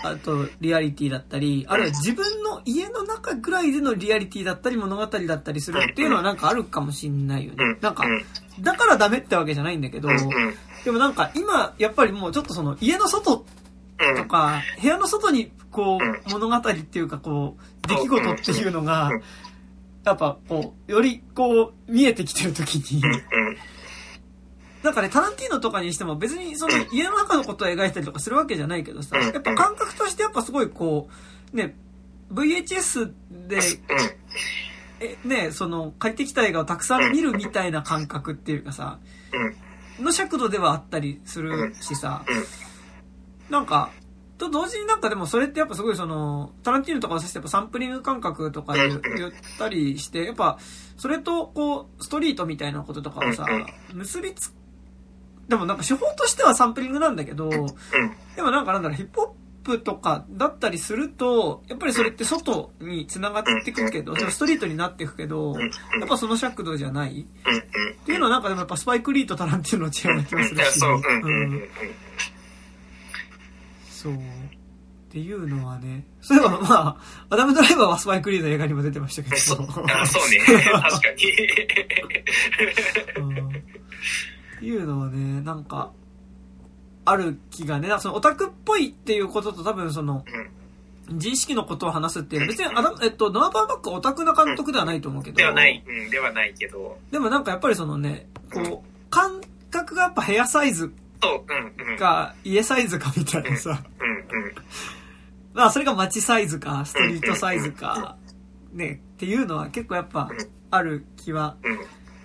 あと、リアリティだったり、あるいは自分の家の中ぐらいでのリアリティだったり物語だったりするっていうのはなんかあるかもしんないよね。なんか
う、ん。
だからダメってわけじゃないんだけど
う、ん
でもなんか今、やっぱりもうちょっとその家の外
うん。
とか、部屋の外にこう、物語っていうかこう、出来事っていうのが
うん、
やっぱこう、よりこう、見えてきてる時に、
うん
なんかね、タランティーノとかにしても別にその家の中のことを描いたりとかするわけじゃないけどさ、やっぱ感覚としてやっぱすごいこう、ね、VHS で、え、ね、その、借りてきた映画をたくさん見るみたいな感覚っていうかさ、の尺度ではあったりするしさ、なんか、と同時になんかでもそれってやっぱすごいその、タランティーノとかを指してやっぱサンプリング感覚とかで言ったりして、やっぱ、それとこう、ストリートみたいなこととかをさ、結びつ、でもなんか手法としてはサンプリングなんだけど、でもなんかなんだろう、ヒップホップとかだったりすると、やっぱりそれって外に繋がっていくけど、ストリートになっていくけど、やっぱその尺度じゃない？っていうのはなんかでもやっぱスパイク・リーとタランティーノの違いな気がするし、
そう、
そう。っていうのはね。そういえば、まあ、アダム・ドライバーはスパイク・リーの映画にも出てましたけど。
そあそうね、確かに。
うん。っていうのはね、なんか、ある気がね、そのオタクっぽいっていうことと多分その、自意識のことを話すっていうのは別にアダム、えっと、ノア・バーバックはオタクな監督ではないと思うけど。
ではない、うん、ではないけど、
でもなんかやっぱりそのね、こう、感覚がやっぱ部屋サイズ。か、家サイズかみたいなさ。まあ、それが街サイズか、ストリートサイズか、ね、っていうのは結構やっぱある気は
うん、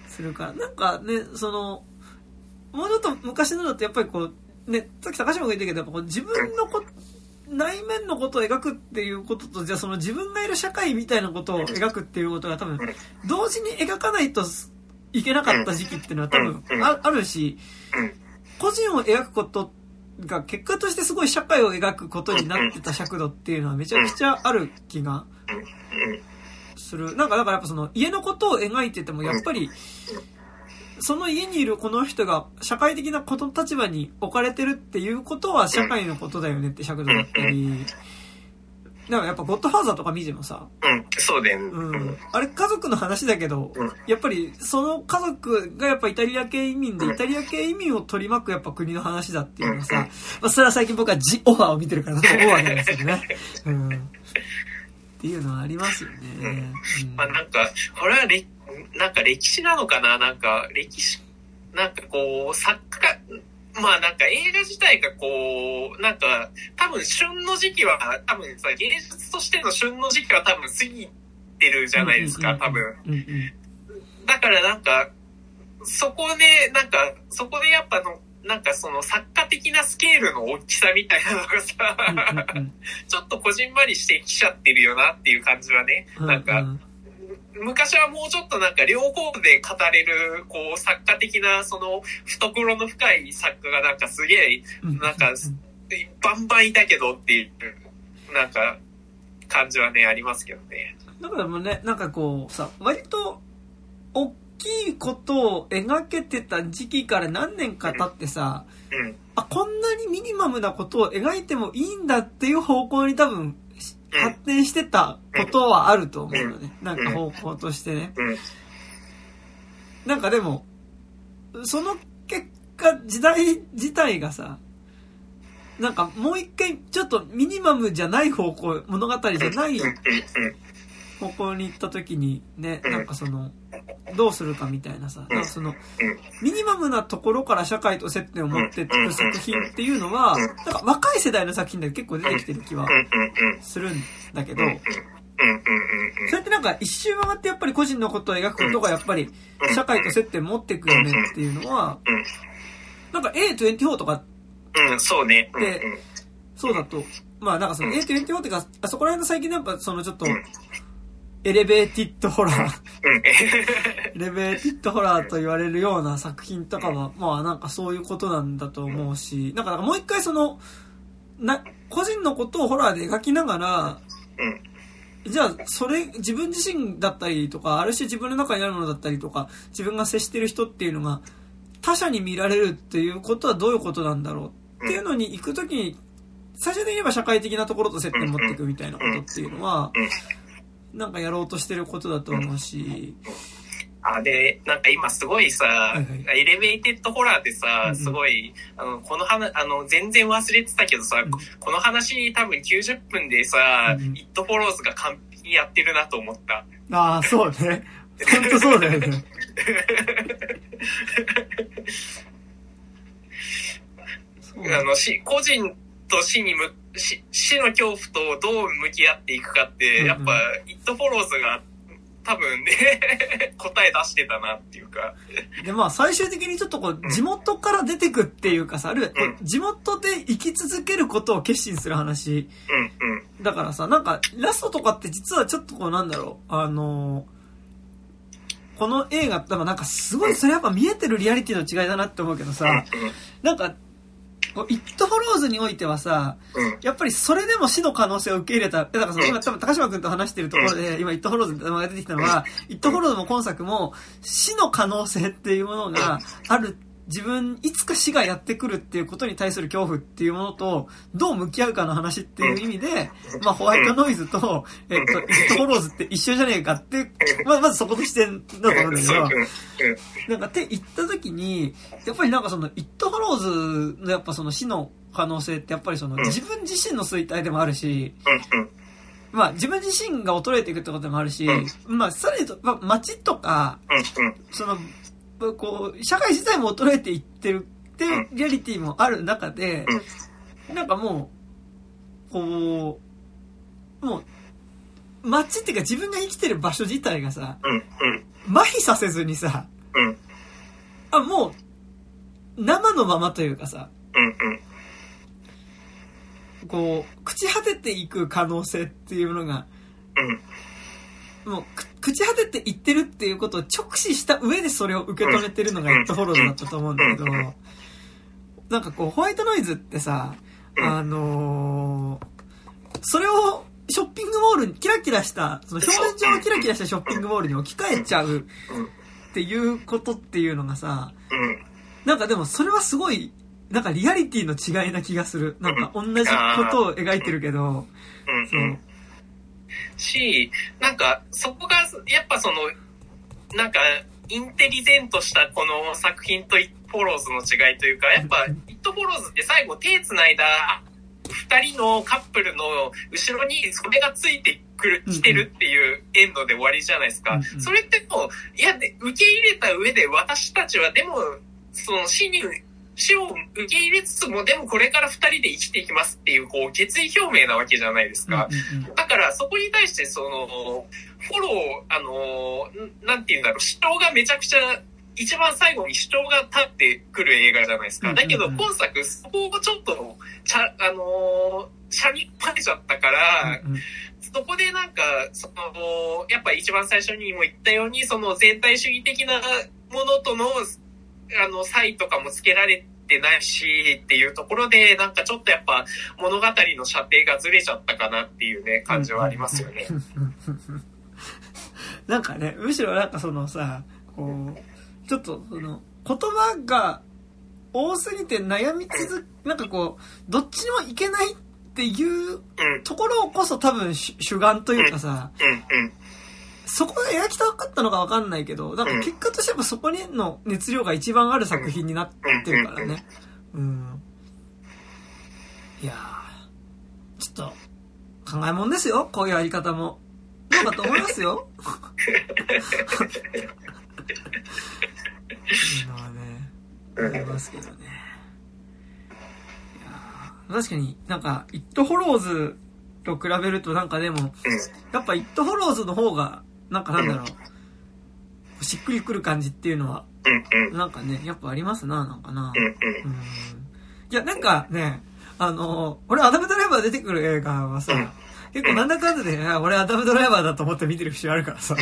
するから。なんかね、その、もうちょっと昔のだとやっぱりこう、ね、さっき高島が言ったけど、やっぱこう自分のこ、内面のことを描くっていうことと、じゃあその自分がいる社会みたいなことを描くっていうことが多分、同時に描かないといけなかった時期っていうのは多分ああるし、
うん。
個人を描くことが結果としてすごい社会を描くことになってた尺度っていうのはめちゃくちゃある気がする。なんかだからやっぱその家のことを描いててもやっぱり、その家にいるこの人が社会的なこと立場に置かれてるっていうことは社会のことだよねって尺度だったり、だからやっぱゴッドファーザーとか見てもさ、
うん、そうだよね。
うん。あれ家族の話だけど、
うん
やっぱりその家族がやっぱイタリア系移民で、イタリア系移民を取り巻くやっぱ国の話だっていうのはさ、まあそれは最近僕はジ・オファーを見てるから、オファーなんですけどね。[LAUGHS] うん。っていうのはありますよね。うん
まあなんか、これはれ、なんか歴史なのかな？なんか、歴史、なんかこう、作家、まあなんか映画自体がこう、なんか、多分旬の時期は、多分さ、芸術としての旬の時期は多分過ぎてるじゃないですか、多分。
うんうん。
だからなんか、そこで、なんか、そこでやっぱの、なんかその作家的なスケールの大きさみたいなのがさ、
うんうん [LAUGHS]
ちょっとこじんまりしてきちゃってるよなっていう感じはね、
うん。
なんか、
うん
昔はもうちょっとなんか両方で語れる、こう、作家的な、その、懐の深い作家がなんかすげえ、
うん
なんか、バンバンいたけどっていう、なんか、感じはね、ありますけどね。
だからもうね、なんかこうさ、割と、大きいことを描けてた時期から何年か経ってさ、
うん。
あ、こんなにミニマムなことを描いてもいいんだっていう方向に多分、発展してたことはあると思うのね。なんか方向としてね。
うん。
なんかでも、その結果、時代自体がさ、なんかもう一回ちょっとミニマムじゃない方向、物語じゃない。方向に行った時にね、
うん。
なんかその、どうするかみたいなさ、その、
うん。
ミニマムなところから社会と接点を持って作る作品っていうのは、なんか若い世代の作品で結構出てきてる気は。するんだけど。それってなんか一周回ってやっぱり個人のことを描くことがやっぱり社会と接点持っていくよねっていうのは、
うん。
なんか A24 とか
うん。そうね。
そうだと、まあなんかその A24 っていうか、あそこら辺の最近のやっぱそのちょっと
うん、
エレベーティッドホラー、
うん。[LAUGHS]
エレベーティッドホラーと言われるような作品とかは、まあなんかそういうことなんだと思うし、なんかなんかもう一回その、な、個人のことをホラーで描きながら、
うん。
じゃあ、それ、自分自身だったりとか、ある種自分の中にあるものだったりとか、自分が接してる人っていうのが、他者に見られるっていうことはどういうことなんだろう？っていうのに行くときに、最終的に言えば社会的なところと接点持っていくみたいなことっていうのは、なんかやろうとしてることだと思うし、
あ、で、なんか今すごいさ、
いはい
elevated horror って
うんう
さ、
ん
すごい、あの、この話、あの、全然忘れてたけどさ、
うん
ここの話多分90分でさ、
うんうん
It Follows が完璧にやってるなと思った。
ああ、そうね。本当そうだよね。[LAUGHS]
あの、死、個人と死にむ、死、死の恐怖とどう向き合っていくかって、
うんうん
やっぱ、イットフォローズが多分ね、[LAUGHS] 答え出してたなっていうか。
で、まあ、最終的にちょっとこう、地元から出てくっていうかさ、ある地元で生き続けることを決心する話。
うんうん。
だからさ、なんか、ラストとかって実はちょっとこう、なんだろう、あのーこの映画ってなんかすごいそれやっぱ見えてるリアリティの違いだなって思うけどさ、なんか、イットフォローズにおいてはさ。やっぱりそれでも死の可能性を受け入れた。だからその今多分高島君と話してるところで、今イットフォローズって名前が出てきたのは、イットフォローズも今作も死の可能性っていうものがある。自分、いつか死がやってくるっていうことに対する恐怖っていうものと、どう向き合うかの話っていう意味で、まあホワイトノイズと、えっと、イットフォローズって一緒じゃねえかって、まあまずそこの視点だと思うんだけど。なん。かって言った時に、やっぱりなん。かその、イットフォローズのやっぱその死の可能性ってやっぱりその、
うん。
自分自身の衰退でもあるし。まあ自分自身が衰えていくってことでもあるし、まあさらにまあ街とか、
うんうん。
その、こう、社会自体も衰えていってるっていうリアリティもある中で、なんかもう、こう、もう、街っていうか自分が生きてる場所自体がさ。麻痺させずにさ、
うん
あ、もう、生のままというかさ。こう、朽ち果てていく可能性っていうものが、
うん。
もう、く朽ち果てていってるっていうことを直視した上でそれを受け止めてるのがイットフォローズだったと思うんだけど、なんかこう、ホワイトノイズってさ、あのーそれをショッピングモールにキラキラした、その表面上のキラキラしたショッピングモールに置き換えちゃうっていうことっていうのがさ、
うん。
なんかでもそれはすごい、なんかリアリティの違いな気がする。なんか同じことを描いてるけど、
うん。
そうう。
ん。し、なんか、そこが、やっぱその、なんか、インテリゼントしたこの作品とイットフォローズの違いというか、やっぱ、イットフォローズって最後手繋いだ二人のカップルの後ろにそれがついてくる、来てるっていうエンドで終わりじゃないですか。それってもう、いや、で受け入れた上で私たちはでも、その死に、死を受け入れつつも、でもこれから二人で生きていきますっていう、こう、決意表明なわけじゃないですか。だからそこに対してその、フォロー、あの、んなんて言うんだろう、主張がめちゃくちゃ、一番最後に主張が立ってくる映画じゃないですか。だけど今作、そこをちょっと、ちゃ、あの、車にかけちゃったから、
うんうん
そこでなんか、その、やっぱ一番最初にも言ったように、その全体主義的なものとの、あの、差異とかもつけられてないし、っていうところで、なんかちょっとやっぱ物語の射程がずれちゃったかなっていうね、感じはありますよね。
なんかね、むしろなんかそのさ、こう、ちょっとその、言葉が多すぎて悩み続く、なんかこう、どっちにもいけないっていう
うん、
ところこそ多分主主眼というかさ。そこが描きたかったのかわかんないけど、なんか結果としてやっぱそこにの熱量が一番ある作品になってるからね。うん。いやー、ちょっと、考えもんですよ、こういうやり方も。どうかと思いますよ。いうのはね、思いますけどね。いやー確かになんか、イットフォローズと比べるとなんかでも、やっぱイットフォローズの方が、なんかなんだろう、しっくりくる感じっていうのは、なんかね、やっぱありますな、なんかな。
うん、
うん。いや、なんかね、あの、俺アダムドライバー出てくる映画はさ、結構なんだかんだで、あ俺アダムドライバーだと思って見てる節あるからさ。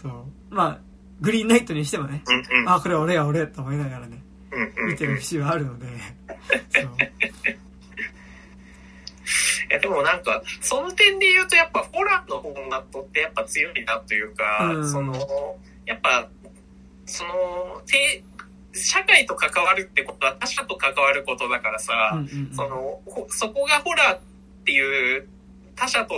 そう。まあ、グリーンナイトにしてもね。あ、これ俺や俺と思いながらね、
うん、
見てる節はあるので、そう。
いやでもなんか、その点で言うとやっぱホラーのフォーマットってやっぱ強いなというか、
うん。
その、やっぱ、その、て社会と関わるってことは他者と関わることだからさ、
うんうんうん。
その、ほそこがホラーっていう他者と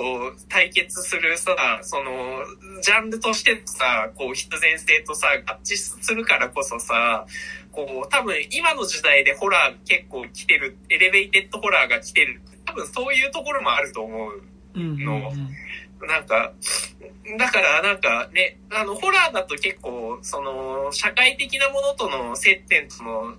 対決するさ、その、ジャンルとしてさ、こう必然性とさ、合致するからこそさ、こう、多分今の時代でホラー結構来てる、 elevated horror が来てる、多分そういうところもあると思う。
うんうんうん
のなんか、だからなんかね、あの、ホラーだと結構、その、社会的なものとの接点との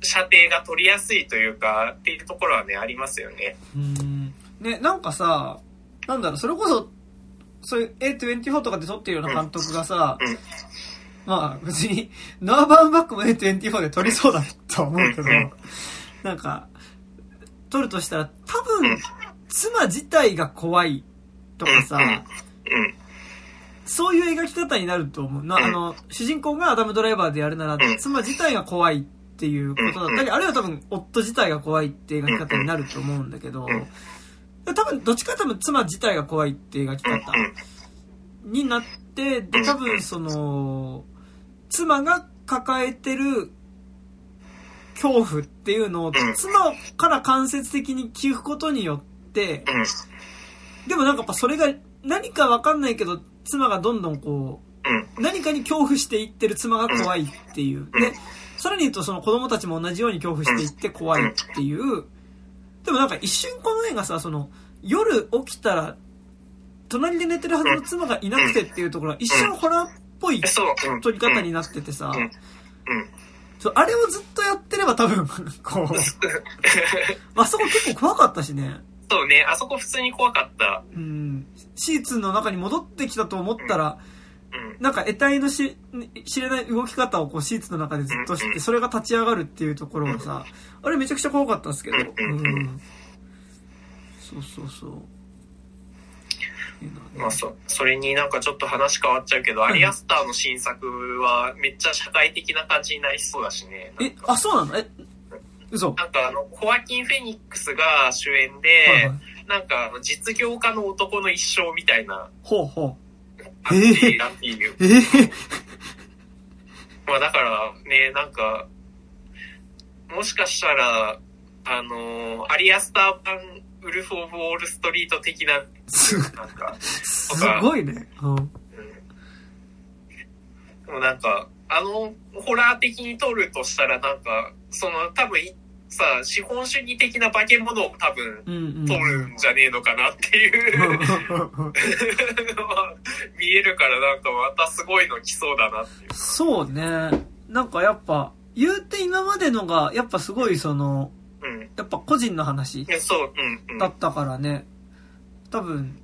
射程が取りやすいというか、っていうところはね、ありますよね。
うん。ね、なんかさ、なんだろう、それこそ、そういう A24 とかで撮ってるような監督がさ、
うん
まあ別に、ノア・バーンバックも A24 で撮りそうだとは思うけど
うん、
なんか、撮るとしたら多分、妻自体が怖いとかさ、
うん
そういう描き方になると思う。な、あの、主人公がアダムドライバーでやるなら、妻自体が怖いっていうことだったり、あるいは多分、夫自体が怖いって描き方になると思うんだけど、多分、どっちか多分、妻自体が怖いって描き方になって、で、多分、その、妻が抱えてる恐怖っていうのを、妻から間接的に聞くことによって、
うん。
でもなんかやっぱそれが何かわかんないけど、妻がどんどんこ
う
何かに恐怖していってる妻が怖いっていう。で、さらに言うとその子供たちも同じように恐怖していって怖いっていう。でもなんか一瞬この映画さ、その、夜起きたら、隣で寝てるはずの妻がいなくてっていうところは一瞬ホラーっぽい。撮り方になっててさ。そうあれをずっとやってれば多分、[LAUGHS] こう、[LAUGHS] あそこ結構怖かったしね。
そうね、あそこ普通に怖かった。
うん。シーツの中に戻ってきたと思ったら、
うん。
なんか得体のし知れない動き方をこうシーツの中でずっとして、それが立ち上がるっていうところがさ、あれめちゃくちゃ怖かったんですけど。うん。そうそうそう。
まあ、そそれになんかちょっと話変わっちゃうけど、アリアスターの新作はめっちゃ社会的な感じになりそうだしね。なん
え、
か
あ、そうなの？え、嘘。
なんかあの、ホアキン・フェニックスが主演で、
はいはい。
なんかあの実業家の男の一生みたいな。
ほうほ
感じだっていう。
う。えー、[LAUGHS]
まあだからね、なんか、もしかしたら、あのアリアスター版ウルフ・オブ・ウォール・ストリート的な、
す、
なんか、
すごいね。うん。
うんでもなんか、あの、ホラー的に撮るとしたら、なんか、その、多分いさ、資本主義的な化け物を多分。撮るんじゃねえのかなっていう [LAUGHS] 見えるから、なんかまたすごいの来そうだなっていう。
そうね。なんかやっぱ、言うて今までのが、やっぱすごいその、
うん。
やっぱ個人の話。だったからね。多分、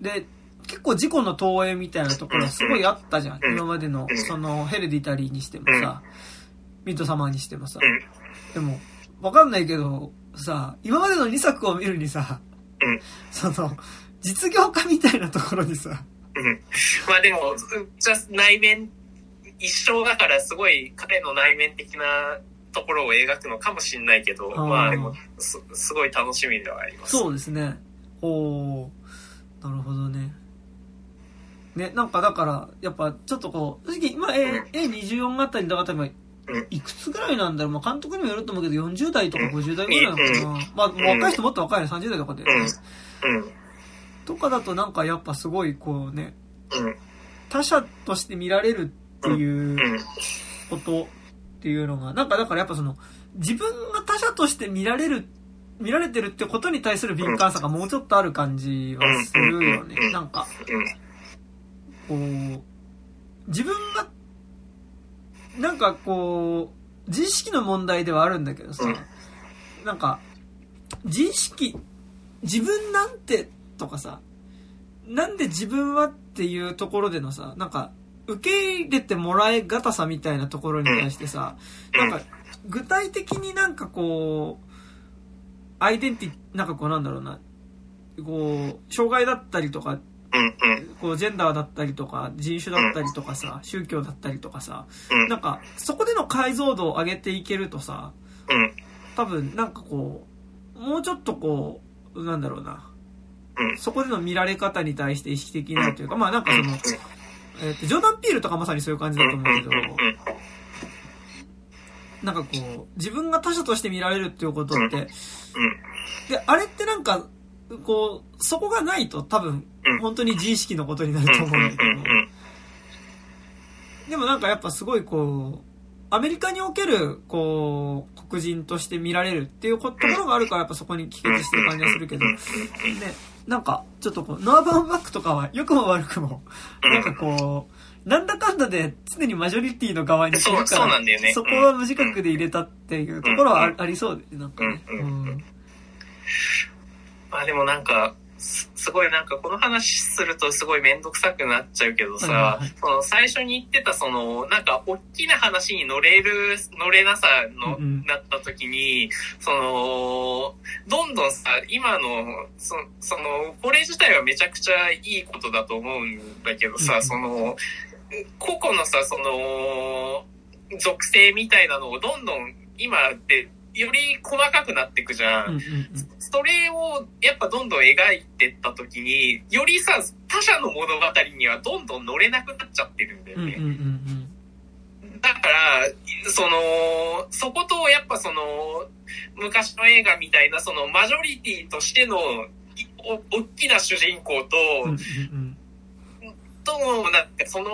で、結構事故の投影みたいなところはすごいあったじゃん。
うん
今までの
う、ん
その、ヘレディタリーにしてもさ、ミッドサマーにしてもさ。
うん
でも、わかんないけど、さ、今までの2作を見るにさ、
うん
その、実業家みたいなところにさ、
うん。まあでも、じゃあ内面、一生だからすごい彼の内面的なところを描くのかもしれないけど、
あー
まあでもす、すごい楽しみではあります。
そうですね。おー、なるほどね。ね、なんかだから、やっぱちょっとこう、今 A、A24 あたりだから多分
うん、
いくつぐらいなんだろう。まあ監督にもよると思うけど、40代とか50代ぐらいなのか
うん
な。まあ若い人もっと若いね、30代とかで。とかだとなんかやっぱすごいこうね、
うん。
他者として見られるっていう
うん。
ことっていうのが、なんかだからやっぱその、自分が他者として見られる、見られてるってことに対する敏感さがもうちょっとある感じはするよね
う。ん
なんか、
うん。
こう、自分が、なんかこう、自意識の問題ではあるんだけどさ、なんか、自意識、自分なんてとかさ、なんで自分はっていうところでのさ、なんか、受け入れてもらえがたさみたいなところに対してさ、なんか、具体的になんかこう、アイデンティ、なんかこうなんだろうな、こう、障害だったりとか。こう、ジェンダーだったりとか、人種だったりとかさ、宗教だったりとかさ、
うん。
なんか、そこでの解像度を上げていけるとさ、
うん。
多分、なんかこう、もうちょっとこう、なんだろうな、
うん。
そこでの見られ方に対して意識的になるというか、まあなんかその、えっ、と、ジョーダン・ピールとかまさにそういう感じだと思うけど、なんかこう、自分が他者として見られるっていうことって、で、あれってなんか、こう、そこがないと多分、本当に自意識のことになると思うんだけど、でもなんかやっぱすごいこう、アメリカにおける、こう、黒人として見られるっていうところがあるからやっぱそこに帰結してる感じがするけど、ね、なんか、ちょっとこう、ノアバンバックとかは良くも悪くも、なんかこう、なんだかんだで常にマジョリティの側にいるから、
そうなんだよね。
そこは無自覚で入れたっていうところはあ,、ありそうで、なんかね。
うん。まあでもなんか、すすごいなんかこの話するとすごいめんどくさくなっちゃうけど
はい
さ
はいはい、
その最初に言ってたその、なんか大きな話に乗れる、乗れなさの、
うんうん。
なった時に、その、どんどんさ、今の、そその、これ自体はめちゃくちゃいいことだと思うんだけどさ、
うんうん。
その、個々のさ、その、属性みたいなのをどんどん今って、より細かくなっていくじゃ
うんうん
それをやっぱどんどん描いてった時に、よりさ、他者の物語にはどんどん乗れなくなっちゃってるんだよ
うんうんうんう
ね。
ん。
だから、その、そことやっぱその、昔の映画みたいなそのマジョリティとしての、いお大きな主人公と、
うんうんうん。
との、なんかその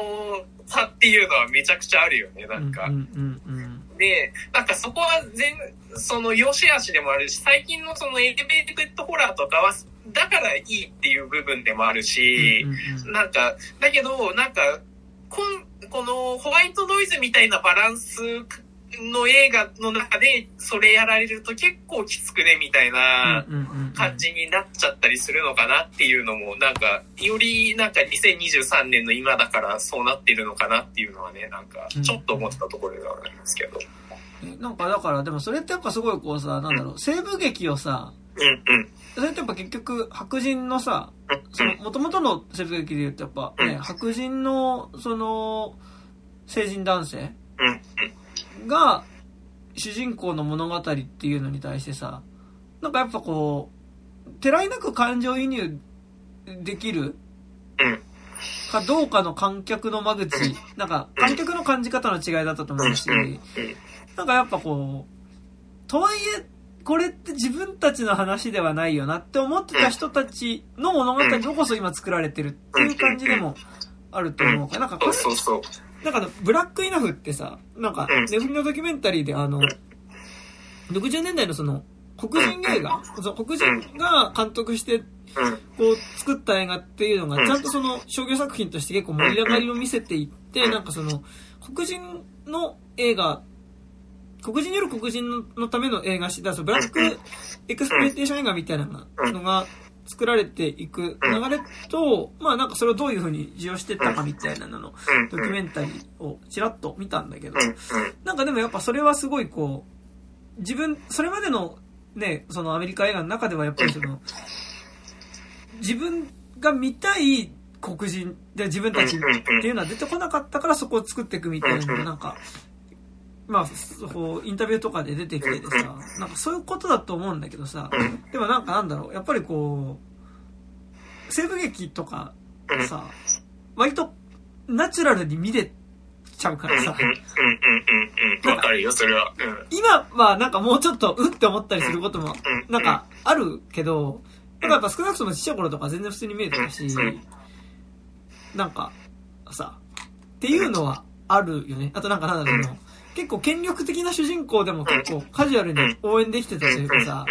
差っていうのはめちゃくちゃあるよね、なんか。
うんうんうん
で、なんかそこは全、その良し悪しでもあるし、最近のその elevated horror とかは、だからいいっていう部分でもあるし、
うんうん
なんか、だけど、なんか、こんこのホワイトノイズみたいなバランスの映画の中でそれやられると結構きつくねみたいな感じになっちゃったりするのかなっていうのも、なんか、よりなんか2023年の今だからそうなってるのかなっていうのはね、なんか、ちょっと思ったところではありますけど。
えなんかだから、でもそれってやっぱすごいこうさ、なんだろう、西部劇をさ。それってやっぱ結局白人のさ、その元々の説劇で言うとやっぱね、
うん。
白人のその成人男性
うん
が主人公の物語っていうのに対してさ、なんかやっぱこう、てらいなく感情移入できる
うん。
かどうかの観客の間口、なんか観客の感じ方の違いだったと思うし、なんかやっぱこう、とはいえ、これって自分たちの話ではないよなって思ってた人たちの物語をこそ今作られてるっていう感じでもあると思うから、なん。かこれ、
そうそうそう。
なんかあのブラックイナフってさ、なんか
うん。
ネフリのドキュメンタリーであの、60年代のその、黒人映画、そう黒人が監督して
うん。
こう作った映画っていうのが、
うん。
ちゃんとその商業作品として結構盛り上がりを見せていって、なんかその、黒人の映画、黒人による黒人のための映画し、だからそのブラックエクスプロイテーション映画みたいなのが作られていく流れと、まあなんかそれをどういう風に利用してったかみたいなのの
うん。
ドキュメンタリーをちらっと見たんだけどなんかでもやっぱそれはすごいこう、自分、それまでのね、そのアメリカ映画の中ではやっぱりその、自分が見たい黒人で自分たちっていうのは出てこなかったからそこを作っていくみたいなのがなんか、まあ、そうインタビューとかで出てきててさ、なんかそういうことだと思うんだけどさ、でもなんかなんだろう、やっぱりこう、西部劇とかさ、割とナチュラルに見れちゃうからさ、
うんうんうんうん。わかるよ、それは。
今はなんかもうちょっとうって思ったりすることもなんかあるけど、なんかやっぱ少なくともちっちゃい頃とか全然普通に見えてたし、なんかさ、っていうのはあるよね。あとなんかなんだろうな、結構権力的な主人公でも結構カジュアルに応援できてたというかさ、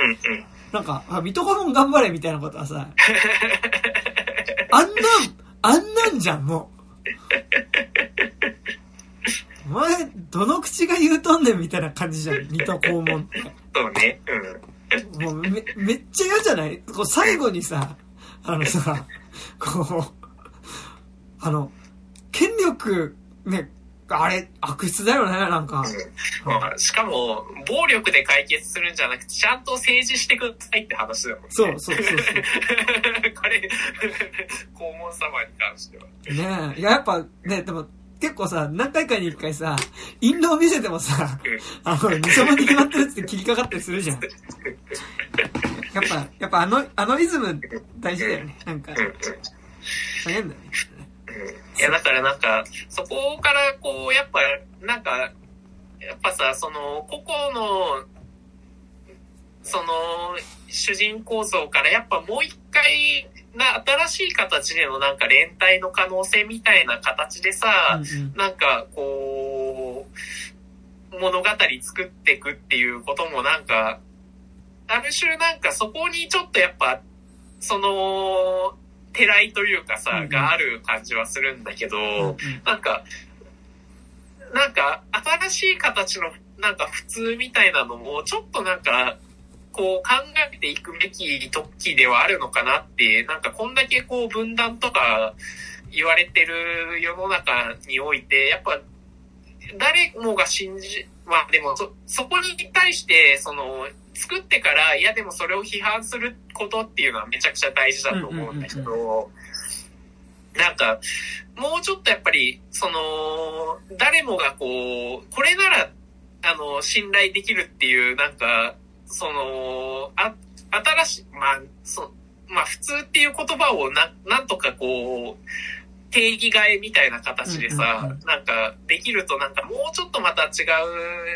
なんか、あ、水戸黄門頑張れみたいなことはさ、[LAUGHS] あんなん、あんなんじゃん、もう。お前、どの口が言うとんねんみたいな感じじゃん、水戸黄門。って。
そうね。うん。
もうめ、めっちゃ嫌じゃない？こう最後にさ、あのさ、こう、あの、権力、ね、あれ、悪質だよね、なんか。
まあしかも、暴力で解決するんじゃなくて、ちゃんと政治してくださいって話だもんね。
そうそうそうそう。[LAUGHS]
これ、黄門様に関しては。
ねえ。いや、やっぱね、でも、結構さ、何回かに一回さ、印籠見せてもさ、あの、偽物に決まってるって切りかかったりするじゃん。やっぱ、やっぱあの、あのリズム大事だよね。なんか、
うんうん
大変だよね。
いや、だからなんか、そこからこう、やっぱ、なんか、やっぱさ、その、個々の、その、主人公像からやっぱもう一回、な、新しい形でのなんか連帯の可能性みたいな形でさ、
うんうん。
なんか、こう、物語作っていくっていうこともなんか、ある種なんかそこにちょっとやっぱ、その、てらいというかさ、
うんうん。
がある感じはするんだけど、
うんうん。
なんか、なんか、新しい形の、なんか普通みたいなのも、ちょっとなんか、こう考えていくべき時ではあるのかなって、なんかこんだけこう分断とか言われてる世の中において、やっぱ、誰もが信じ、まあでもそ、そこに対して、その、作ってから、いやでもそれを批判することっていうのはめちゃくちゃ大事だと思うんだけど、なんか、もうちょっとやっぱり、その、誰もがこう、これなら、あの、信頼できるっていう、なんか、その、あ、新しい、まあ、そ、まあ、普通っていう言葉をな、なんとかこう、定義替えみたいな形でさ、なんか、できるとなんかもうちょっとまた違う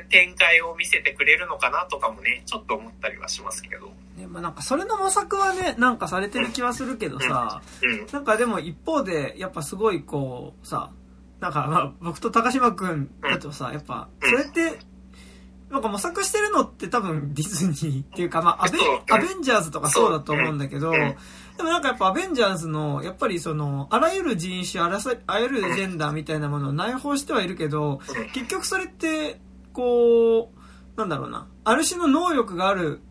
展開を見せてくれるのかなとかもね、ちょっと思ったりはしますけど。
ねまあなんかそれの模索はね、なんかされてる気はするけどさ、
うん。
なんかでも一方で、やっぱすごいこう、さ、なんかまあ僕と高島くんだとさ、やっぱ、それって、なんか模索してるのって多分ディズニーっていうか、まあアベアベンジャーズとかそうだと思うんだけど、
うん
でもなんかやっぱアベンジャーズの、やっぱりその、あらゆる人種、あらさあらゆるジェンダーみたいなものを内包してはいるけど、
うん
結局それって、こう、なんだろうな、ある種の能力がある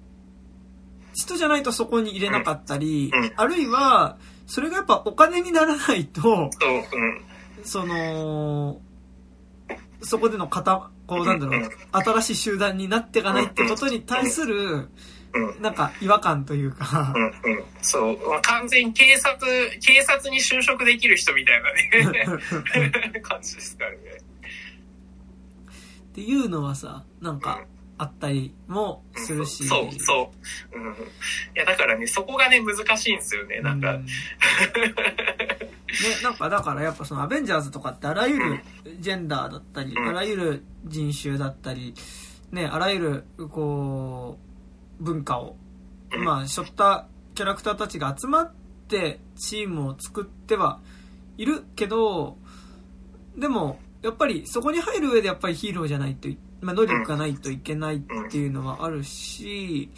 人じゃないとそこに入れなかったりあるいは、それがやっぱお金にならないと、
そ
の、そこでの型、こうなんだろう、新しい集団になっていかないってことに対する、
うん。
なんか違和感というか
う、んうん。そう。まあ完全に警察、警察に就職できる人みたいなね、感じですからね。
っていうのはさ、なんかあったりも
うん
するし。
そう、そう。うん。いや、だからね、そこがね、難しいんですよね。なんか、
うね、なんかだからやっぱそのアベンジャーズとかってあらゆるジェンダーだったり、
うん
あらゆる人種だったり、ね、あらゆるこう、文化を、
うん
まあ、背負ったキャラクターたちが集まってチームを作ってはいるけど、でも、やっぱりそこに入る上でやっぱりヒーローじゃないとい、まあ、能力がないといけないっていうのはあるし、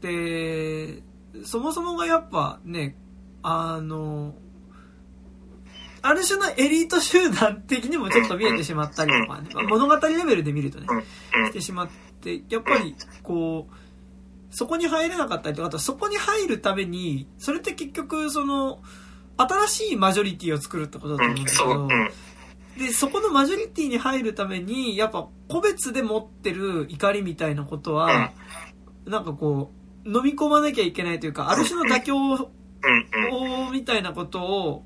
で、そもそもがやっぱね、あの、ある種のエリート集団的にもちょっと見えてしまったりとかね、まあ物語レベルで見るとね、
うん。
してしまって、やっぱりこう、そこに入れなかったりとか、あとそこに入るために、それって結局その、新しいマジョリティを作るってことだと
うん。
思うんだけ
そう。
ど
う、ん。
で、そこのマジョリティに入るために、やっぱ個別で持ってる怒りみたいなことは、なんかこう、飲み込まなきゃいけないというか、ある種の妥協。みたいなことを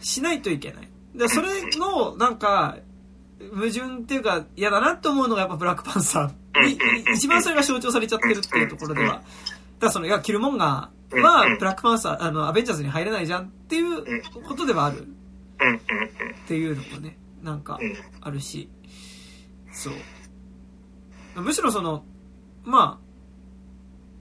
しないといけない。で、それの、なんか、矛盾っていうか嫌だなって思うのがやっぱブラックパンサーに、一番それが象徴されちゃってるっていうところでは。だからその、いや、キルモンガーはブラックパンサー、あの、アベンジャーズに入れないじゃんっていうことではある。っていうのもね、なんか
うん。
あるし、そう。むしろその、まあ、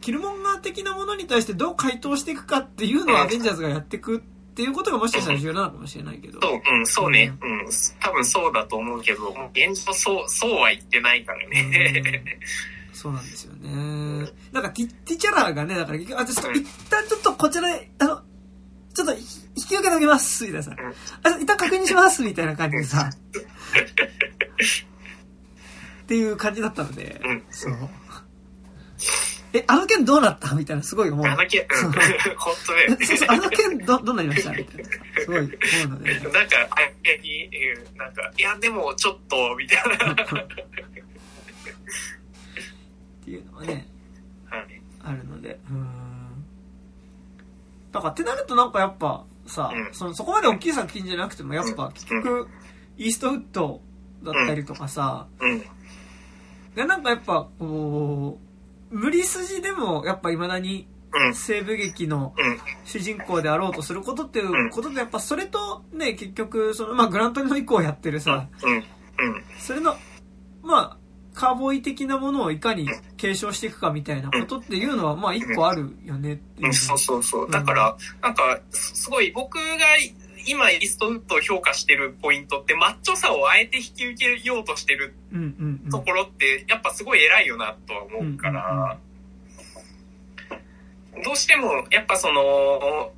キルモンガー的なものに対してどう回答していくかっていうのはアベンジャーズがやっていくっていうことがもしかしたら重要なのかもしれないけど。
そう、うん、そうね。うん。多分そうだと思うけど、現状そう、そうは言ってないからね。
そうなんですよね。なんかティティチャラーがね、だから結局、あ、ちょっと一旦ちょっとこちらで、あの、ちょっと引き受けておきます、みたいなさ。あ、一旦確認します、みたいな感じでさ。[LAUGHS] っていう感じだったので、
うん。
そう。え、あの件どうなったみたいな、すごい思う。
あの件、うん。[LAUGHS] 本当
え
ね。[LAUGHS]
そうそう、あの件ど、どうなりましたみたいな。すごい思うので。[LAUGHS]
なんか、あやに、うんなんか、いや、でも、ちょっと、みたいな。
っていうのはね、
はい
あるので。うーん。だからってなるとなんかやっぱさ、
うん
そのそこまで大きい作品じゃなくてもやっぱ結局、イーストウッドだったりとかさ、
うん。
でなんかやっぱこう、無理筋でもやっぱ未だに
うん。
西部劇の
うん。
主人公であろうとすることっていうことでやっぱそれとね、結局その、まあグラントリノ以降やってるさ。それの、まあ、カーボーイ的なものをいかに継承していくかみたいなことっていうのは、まあ一個あるよねっていうう。
ん、そうそうそう。だから、なんか、すすごい僕が今イーストウッドを評価してるポイントって、マッチョさをあえて引き受けようとしてる。ところって、やっぱすごい偉いよなとは思うから、どうしても、やっぱその、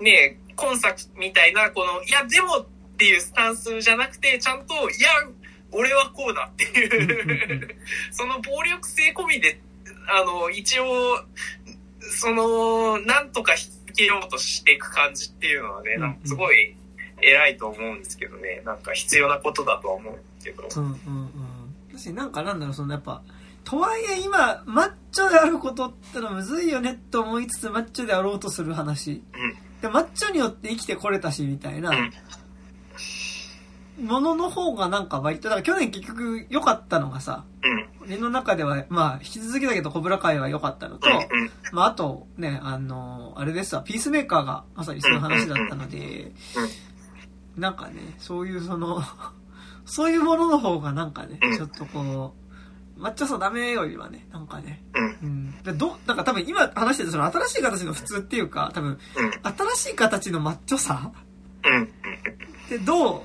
ねえ、今作みたいな、この、いや、でもっていうスタンスじゃなくて、ちゃんと、いや、俺はこうだっていう、その暴力性込みで、あの、一応、その、なんとか引き受けようとしていく感じっていうのはね、なんかすごい偉いと思うんですけどね、なんか必要なことだとは思うんですけど。
うんうんうん。私なんかなんだろう、そのやっぱ、とはいえ今、マッチョであることってのはむずいよねと思いつつ、マッチョであろうとする話。
うん。
で、マッチョによって生きてこれたし、みたいな
うん。
ものの方がなんか割と、だから去年結局良かったのがさ、
うん。
俺の中では、まあ、引き続きだけど、コブラ会は良かったのと、
うん。うん。
まあ、あと、ね、あの、あれですわ、ピースメーカーがまさにそういう話だったので、なんかね、そういうその、[LAUGHS] そういうものの方がなんかね
うん、
ちょっとこう、マッチョさダメよりはね、なんかね、
うん。
うん。でど、なんか多分今話してるその新しい形の普通っていうか、多分、
うん。
新しい形のマッチョさ
うん。
ってどう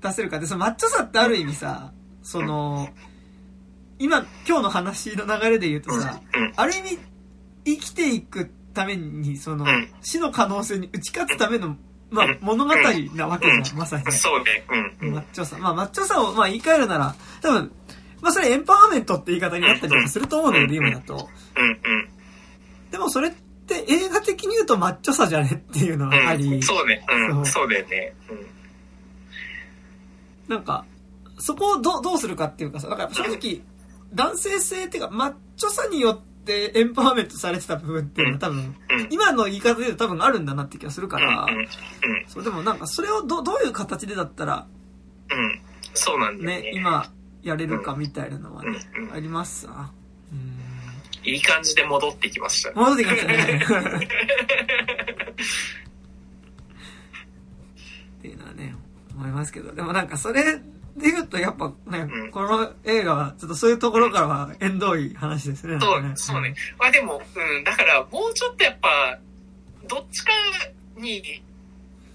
出せるかって、そのマッチョさってある意味さ、その、今、今日の話の流れで言うとさ、
うん。
ある意味、生きていくために、その
うん、
死の可能性に打ち勝つための、まあ
うん、
物語なわけじゃん、まさに。
そうね。うん。
マッチョさ。まあ、マッチョさを、まあ、言い換えるなら、多分、まあ、それエンパワーメントって言い方になったりとかすると思うので、今だと。
うん。
でも、それって映画的に言うとマッチョさじゃねっていうの
うん。
はあり
うん。、そうね。う。
そうん
そうだよね。うん。
なんか、そこをどうどうするかっていうかさ、だか正直、男性性っていうか、マッチョさによってエンパワーメントされてた部分っていうのは多分、
うん。
今の言い方で言うと多分あるんだなって気がするか。ら、そう、でもなんかそれをど、どういう形でだったら、
うん。そうなんだよ
ね
ね。、
今やれるかみたいなのはね、ありますさ。うん。
いい感じで戻ってきました。
戻ってきましたね。[LAUGHS] っていうのはね、思いますけど。でもなんかそれで言うとやっぱね、
うん
この映画はちょっとそういうところからは縁遠い話ですね。
そう
なんか、
そうね。。まあでも、うん、だからもうちょっとやっぱ、どっちかに、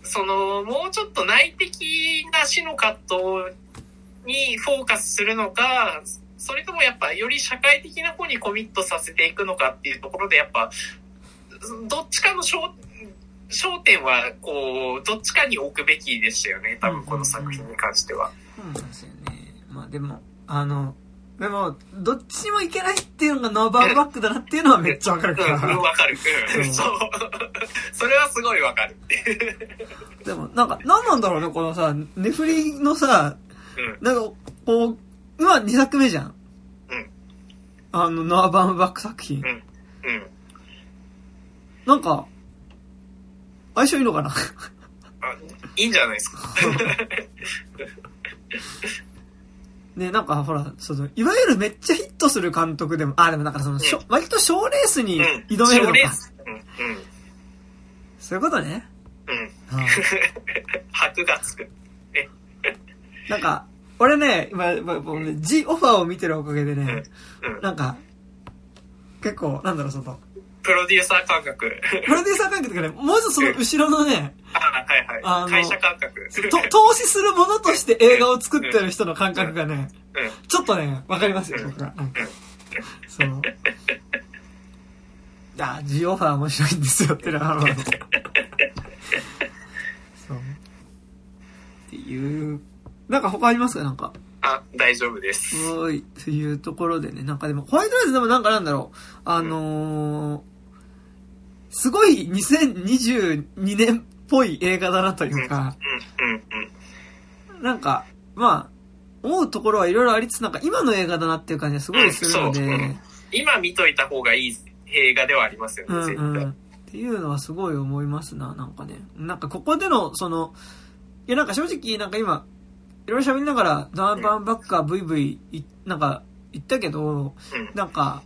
その、もうちょっと内的な死の葛藤にフォーカスするのか、それともやっぱより社会的な方にコミットさせていくのかっていうところでやっぱ、どっちかの焦焦点は、こう、どっちかに置くべきでしたよね。多分この作品に関しては。
そうなんですよね。まあでも、あの、でも、どっちにもいけないっていうのがノーバーバックだなっていうのはめっちゃわかるか
うん、
ら。
わかる。う
うん
ん、そう。[LAUGHS] それはすごいわかる。
でも、なんか、なんなんだろうね、このさ、ネフリのさ、
うん。
なんか、こう、今2作目じゃん。
うん。
あの、ノアバーバック作品。
うん。うん。
なんか、相性いいのかな？
あ、いいんじゃないですか。[LAUGHS]
ね、なんかほら、その、いわゆるめっちゃヒットする監督でも、あ、でもなんかその、しょ
うん
割と賞レースに
うん。
挑めるのか。
うん。うん。
そういうことね。
うん。
うん [LAUGHS]
箔がつく。
なんか、俺ね、今、今僕ね、G オファーを見てるおかげでね、
うん。
なんか、結構、なんだろう、その、
プロデューサー感覚。
プロデューサー関係とかね、もう一つその後ろのね、
あ、はいはい。
あの
会社感覚。
と、投資するものとして映画を作ってる人の感覚がね、
うん。
ちょっとね、わかりますよ、
うん
僕は。なんかそう。いや、G オファー面白いんですよってのは、あのそう。っていう、なんか他ありますかなんか？
あ、大丈夫です。
はい。っていうところでね、なんかでも、ホワイトライズでもなんかなんだろう。あのー、すごい2022年っぽい映画だなというか、
うん。うん。
なんか、まあ、思うところはいろいろありつつ、なんか今の映画だなっていう感じがすごいするので、
うんそううん今見といた方がいい映画ではありますよね、
うん
絶対。
うん。っていうのはすごい思いますな、なんかね。なんかここでの、その、いやなんか正直、なんか今、いろいろ喋りながら、ダーバンバッカー VV い、なんか言ったけど、
うん。
なんか、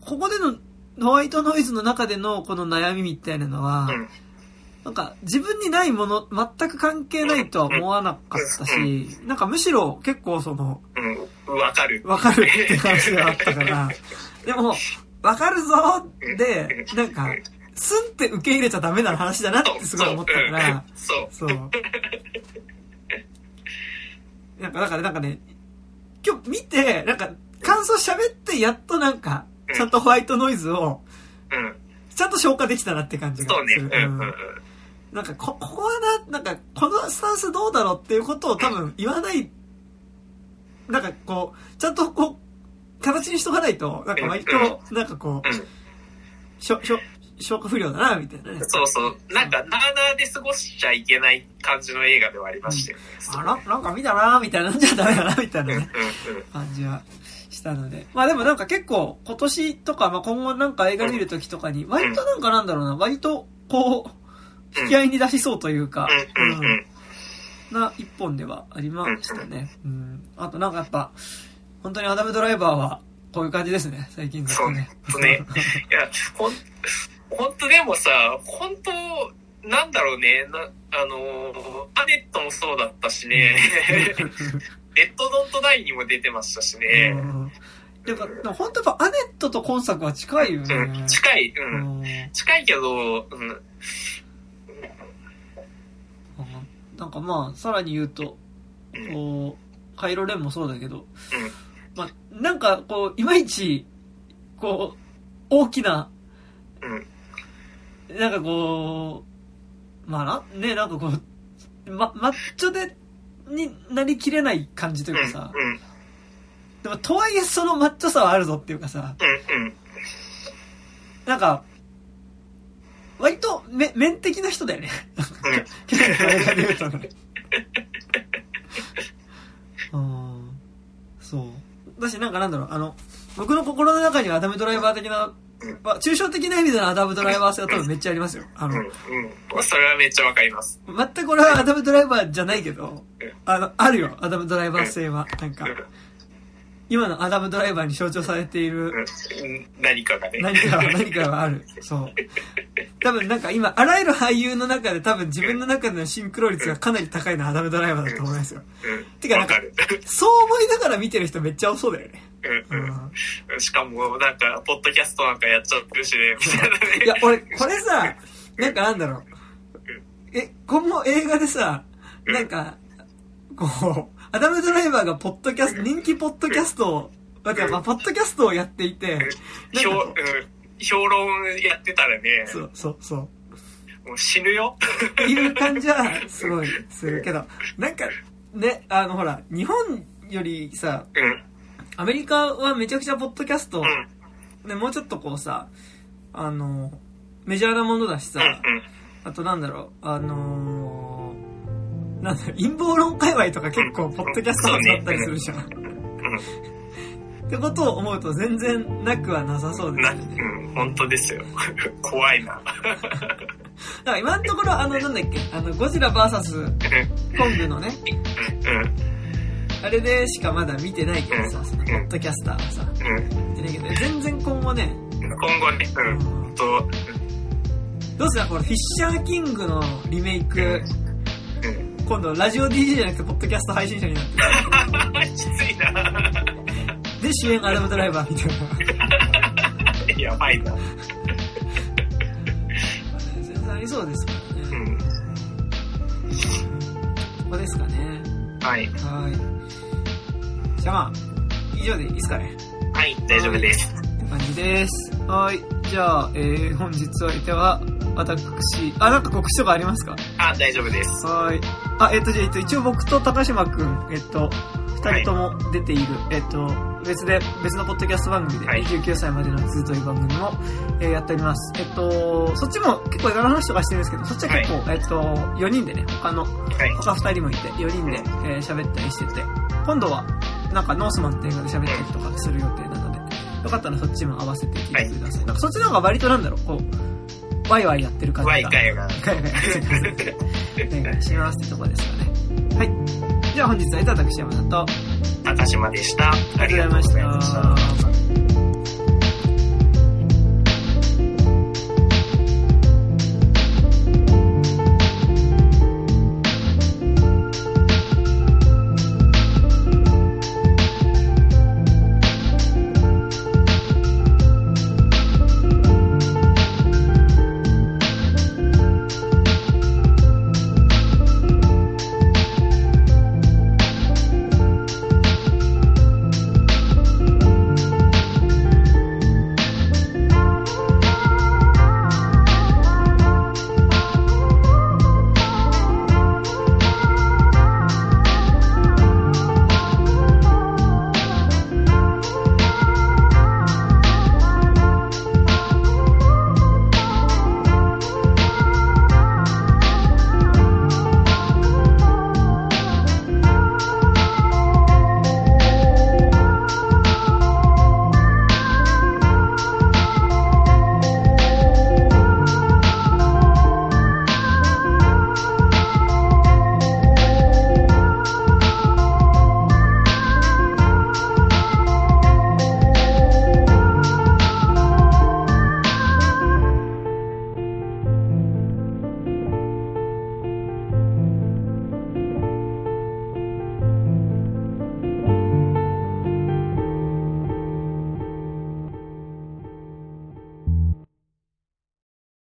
ここでのホワイトノイズの中でのこの悩みみたいなのは、
うん
なんか自分にないもの、全く関係ないとは思わなかったし、なんかむしろ結構その、
うん。わかる。
わかるって話があったから、[LAUGHS] でも、わかるぞで、なんか、スンって受け入れちゃダメな話だなってすごい思ったから、
そう。
そう。なんか、だからなんかね、今日見て、なんか、感想喋ってやっとなんか、ちゃんとホワイトノイズを、
うん。
ちゃんと消化できたなって感じが
そうね。
する。
うん。うん。うん
なんか、こ、ここはな、なんか、このスタンスどうだろうっていうことを多分言わない、なんかこう、ちゃんとこう、形にしとかないと、なんか割と、なんかこ
うん。
う、しょ、しょ、消化不良だな、みたいなね。
そうそう。なんか、なーなーで過ごしちゃいけない感じの映画ではありましたよね。
あら、なんか見たな、みたいな、なんじゃダメだな、みたいな
うん。うん。
ね、感じはしたので。まあでもなんか結構、今年とか、まあ今後なんか映画見るときとかに、割となんかなんだろうな、割と、こう、引き合いに出しそうというか、
うん。
な一本ではありましたね。うん。あとなんかやっぱ、本当にアダムドライバーは、こういう感じですね、最近ずっとね。
そうね。いや、ほん、ほんとでもさ、本当なんだろうね、な、あのー、アネットもそうだったしね、[LAUGHS] レッドドントダイにも出てましたしね、
うん。やっぱ、でも本当やっぱアネットと今作は近いよね。
うん、近い、
う
うん、
ん
近いけど、うん、
なんかまあ、さらに言うと、こう、カイロレンもそうだけど、まあ、なんかこう、いまいち、こう、大きな、
うん、
なんかこう、まあな、ね、なんかこう、ま、マッチョで、になりきれない感じと
うん、
いうかさ、
うん、
でもとはいえそのマッチョさはあるぞっていうかさ、
うん、うん、
なんか、割とめ、面的な人だよね。
うん、
去年の映画で言うとね。うん。そう。だし、なんかなんだろう、あの、僕の心の中にはアダムドライバー的な、まあ、抽象的な意味でのアダムドライバー性は多分めっちゃありますよ。あの、
うん、うん。それはめっちゃわかります。
全く俺はアダムドライバーじゃないけど
うん、
あの、あるよ、アダムドライバー性は。なんか
う、ん
今のアダムドライバーに象徴されている
うん何かがね。
何かが、何かがある。[LAUGHS] そう。多分なんか今、あらゆる俳優の中で多分自分の中でのシンクロ率がかなり高いのはアダムドライバーだと思いますよ。
うん。
てかなんか。そう思いながら見てる人めっちゃ多そうだよね。
うん。しかも、なんか、ポッドキャストなんかやっちゃってるしね、みたいなね。
いや、俺、これさ、なんかなんだろう。え、今後映画でさ、なんか、こう、アダムドライバーがポッドキャスト、人気ポッドキャストを、だからまあ、ポッドキャストをやっていて、
評評論やってたらね
う、そうそうそう。
もう死ぬよ。
いう感じはすごいするけど、[LAUGHS] なんかね、あのほら、日本よりさ、
うん。
アメリカはめちゃくちゃポッドキャスト、
うん。
ね、もうちょっとこうさ、あの、メジャーなものだしさ、
うん。
あとなんだろう、あのー、なんだ陰謀論界隈とか結構ポッドキャスト発だったりするじゃん。ってことを思うと全然なくはなさそうですね。
うん、本当ですよ。[LAUGHS] 怖いな。
だから今のところあのなんだっけ、あのゴジラ VS コングのね、
うん。
あれでしかまだ見てないけどさ、そのポッドキャスターはさ、
うん。
見てないけど、全然今後ね、
今後ね、うん。
うん
と、
どうする？これフィッシャーキングのリメイク、
うん。
今度ラジオ DJ じゃなくてポッドキャスト配信者になって
きついな。[LAUGHS]
で、主演アダムドライバーみたいな。
やばいな。
全然ありそうですからね。
うん。
ここですかね。
はい。
はい。じゃあまあ、以上でいいですかね。
はい、大丈夫です。
って感じです。はい。じゃあ、えー、本日お相手は、私、あ、なんか告知とかありますか？
あ、大丈夫です。
はい。あ、えっ、と、じゃあ、えっと、一応僕と高島くん、えっと、二人とも出ている、えっと、別で、別のポッドキャスト番組で、
はい
29歳までの図という番組も、えーやっております。えっと、そっちも結構いろんな話とかしてるんですけど、そっちは結構、えっと、4人でね、他の、
はい。
他2人もいて、4人で、えー喋ったりしてて、今度は、なんかノースマンって映画で喋ったりとかする予定なので、よかったらそっちも合わせて聞いてください。なんかそっちの方が割となんだろう、こう、ワイワイやってる感じが。
ワイガヤが。
ガヤガヤやってる感じでお願いしますってとこですかね。はい。じゃあ本日は私山田と、
高島でした。あ
ありがとうございました。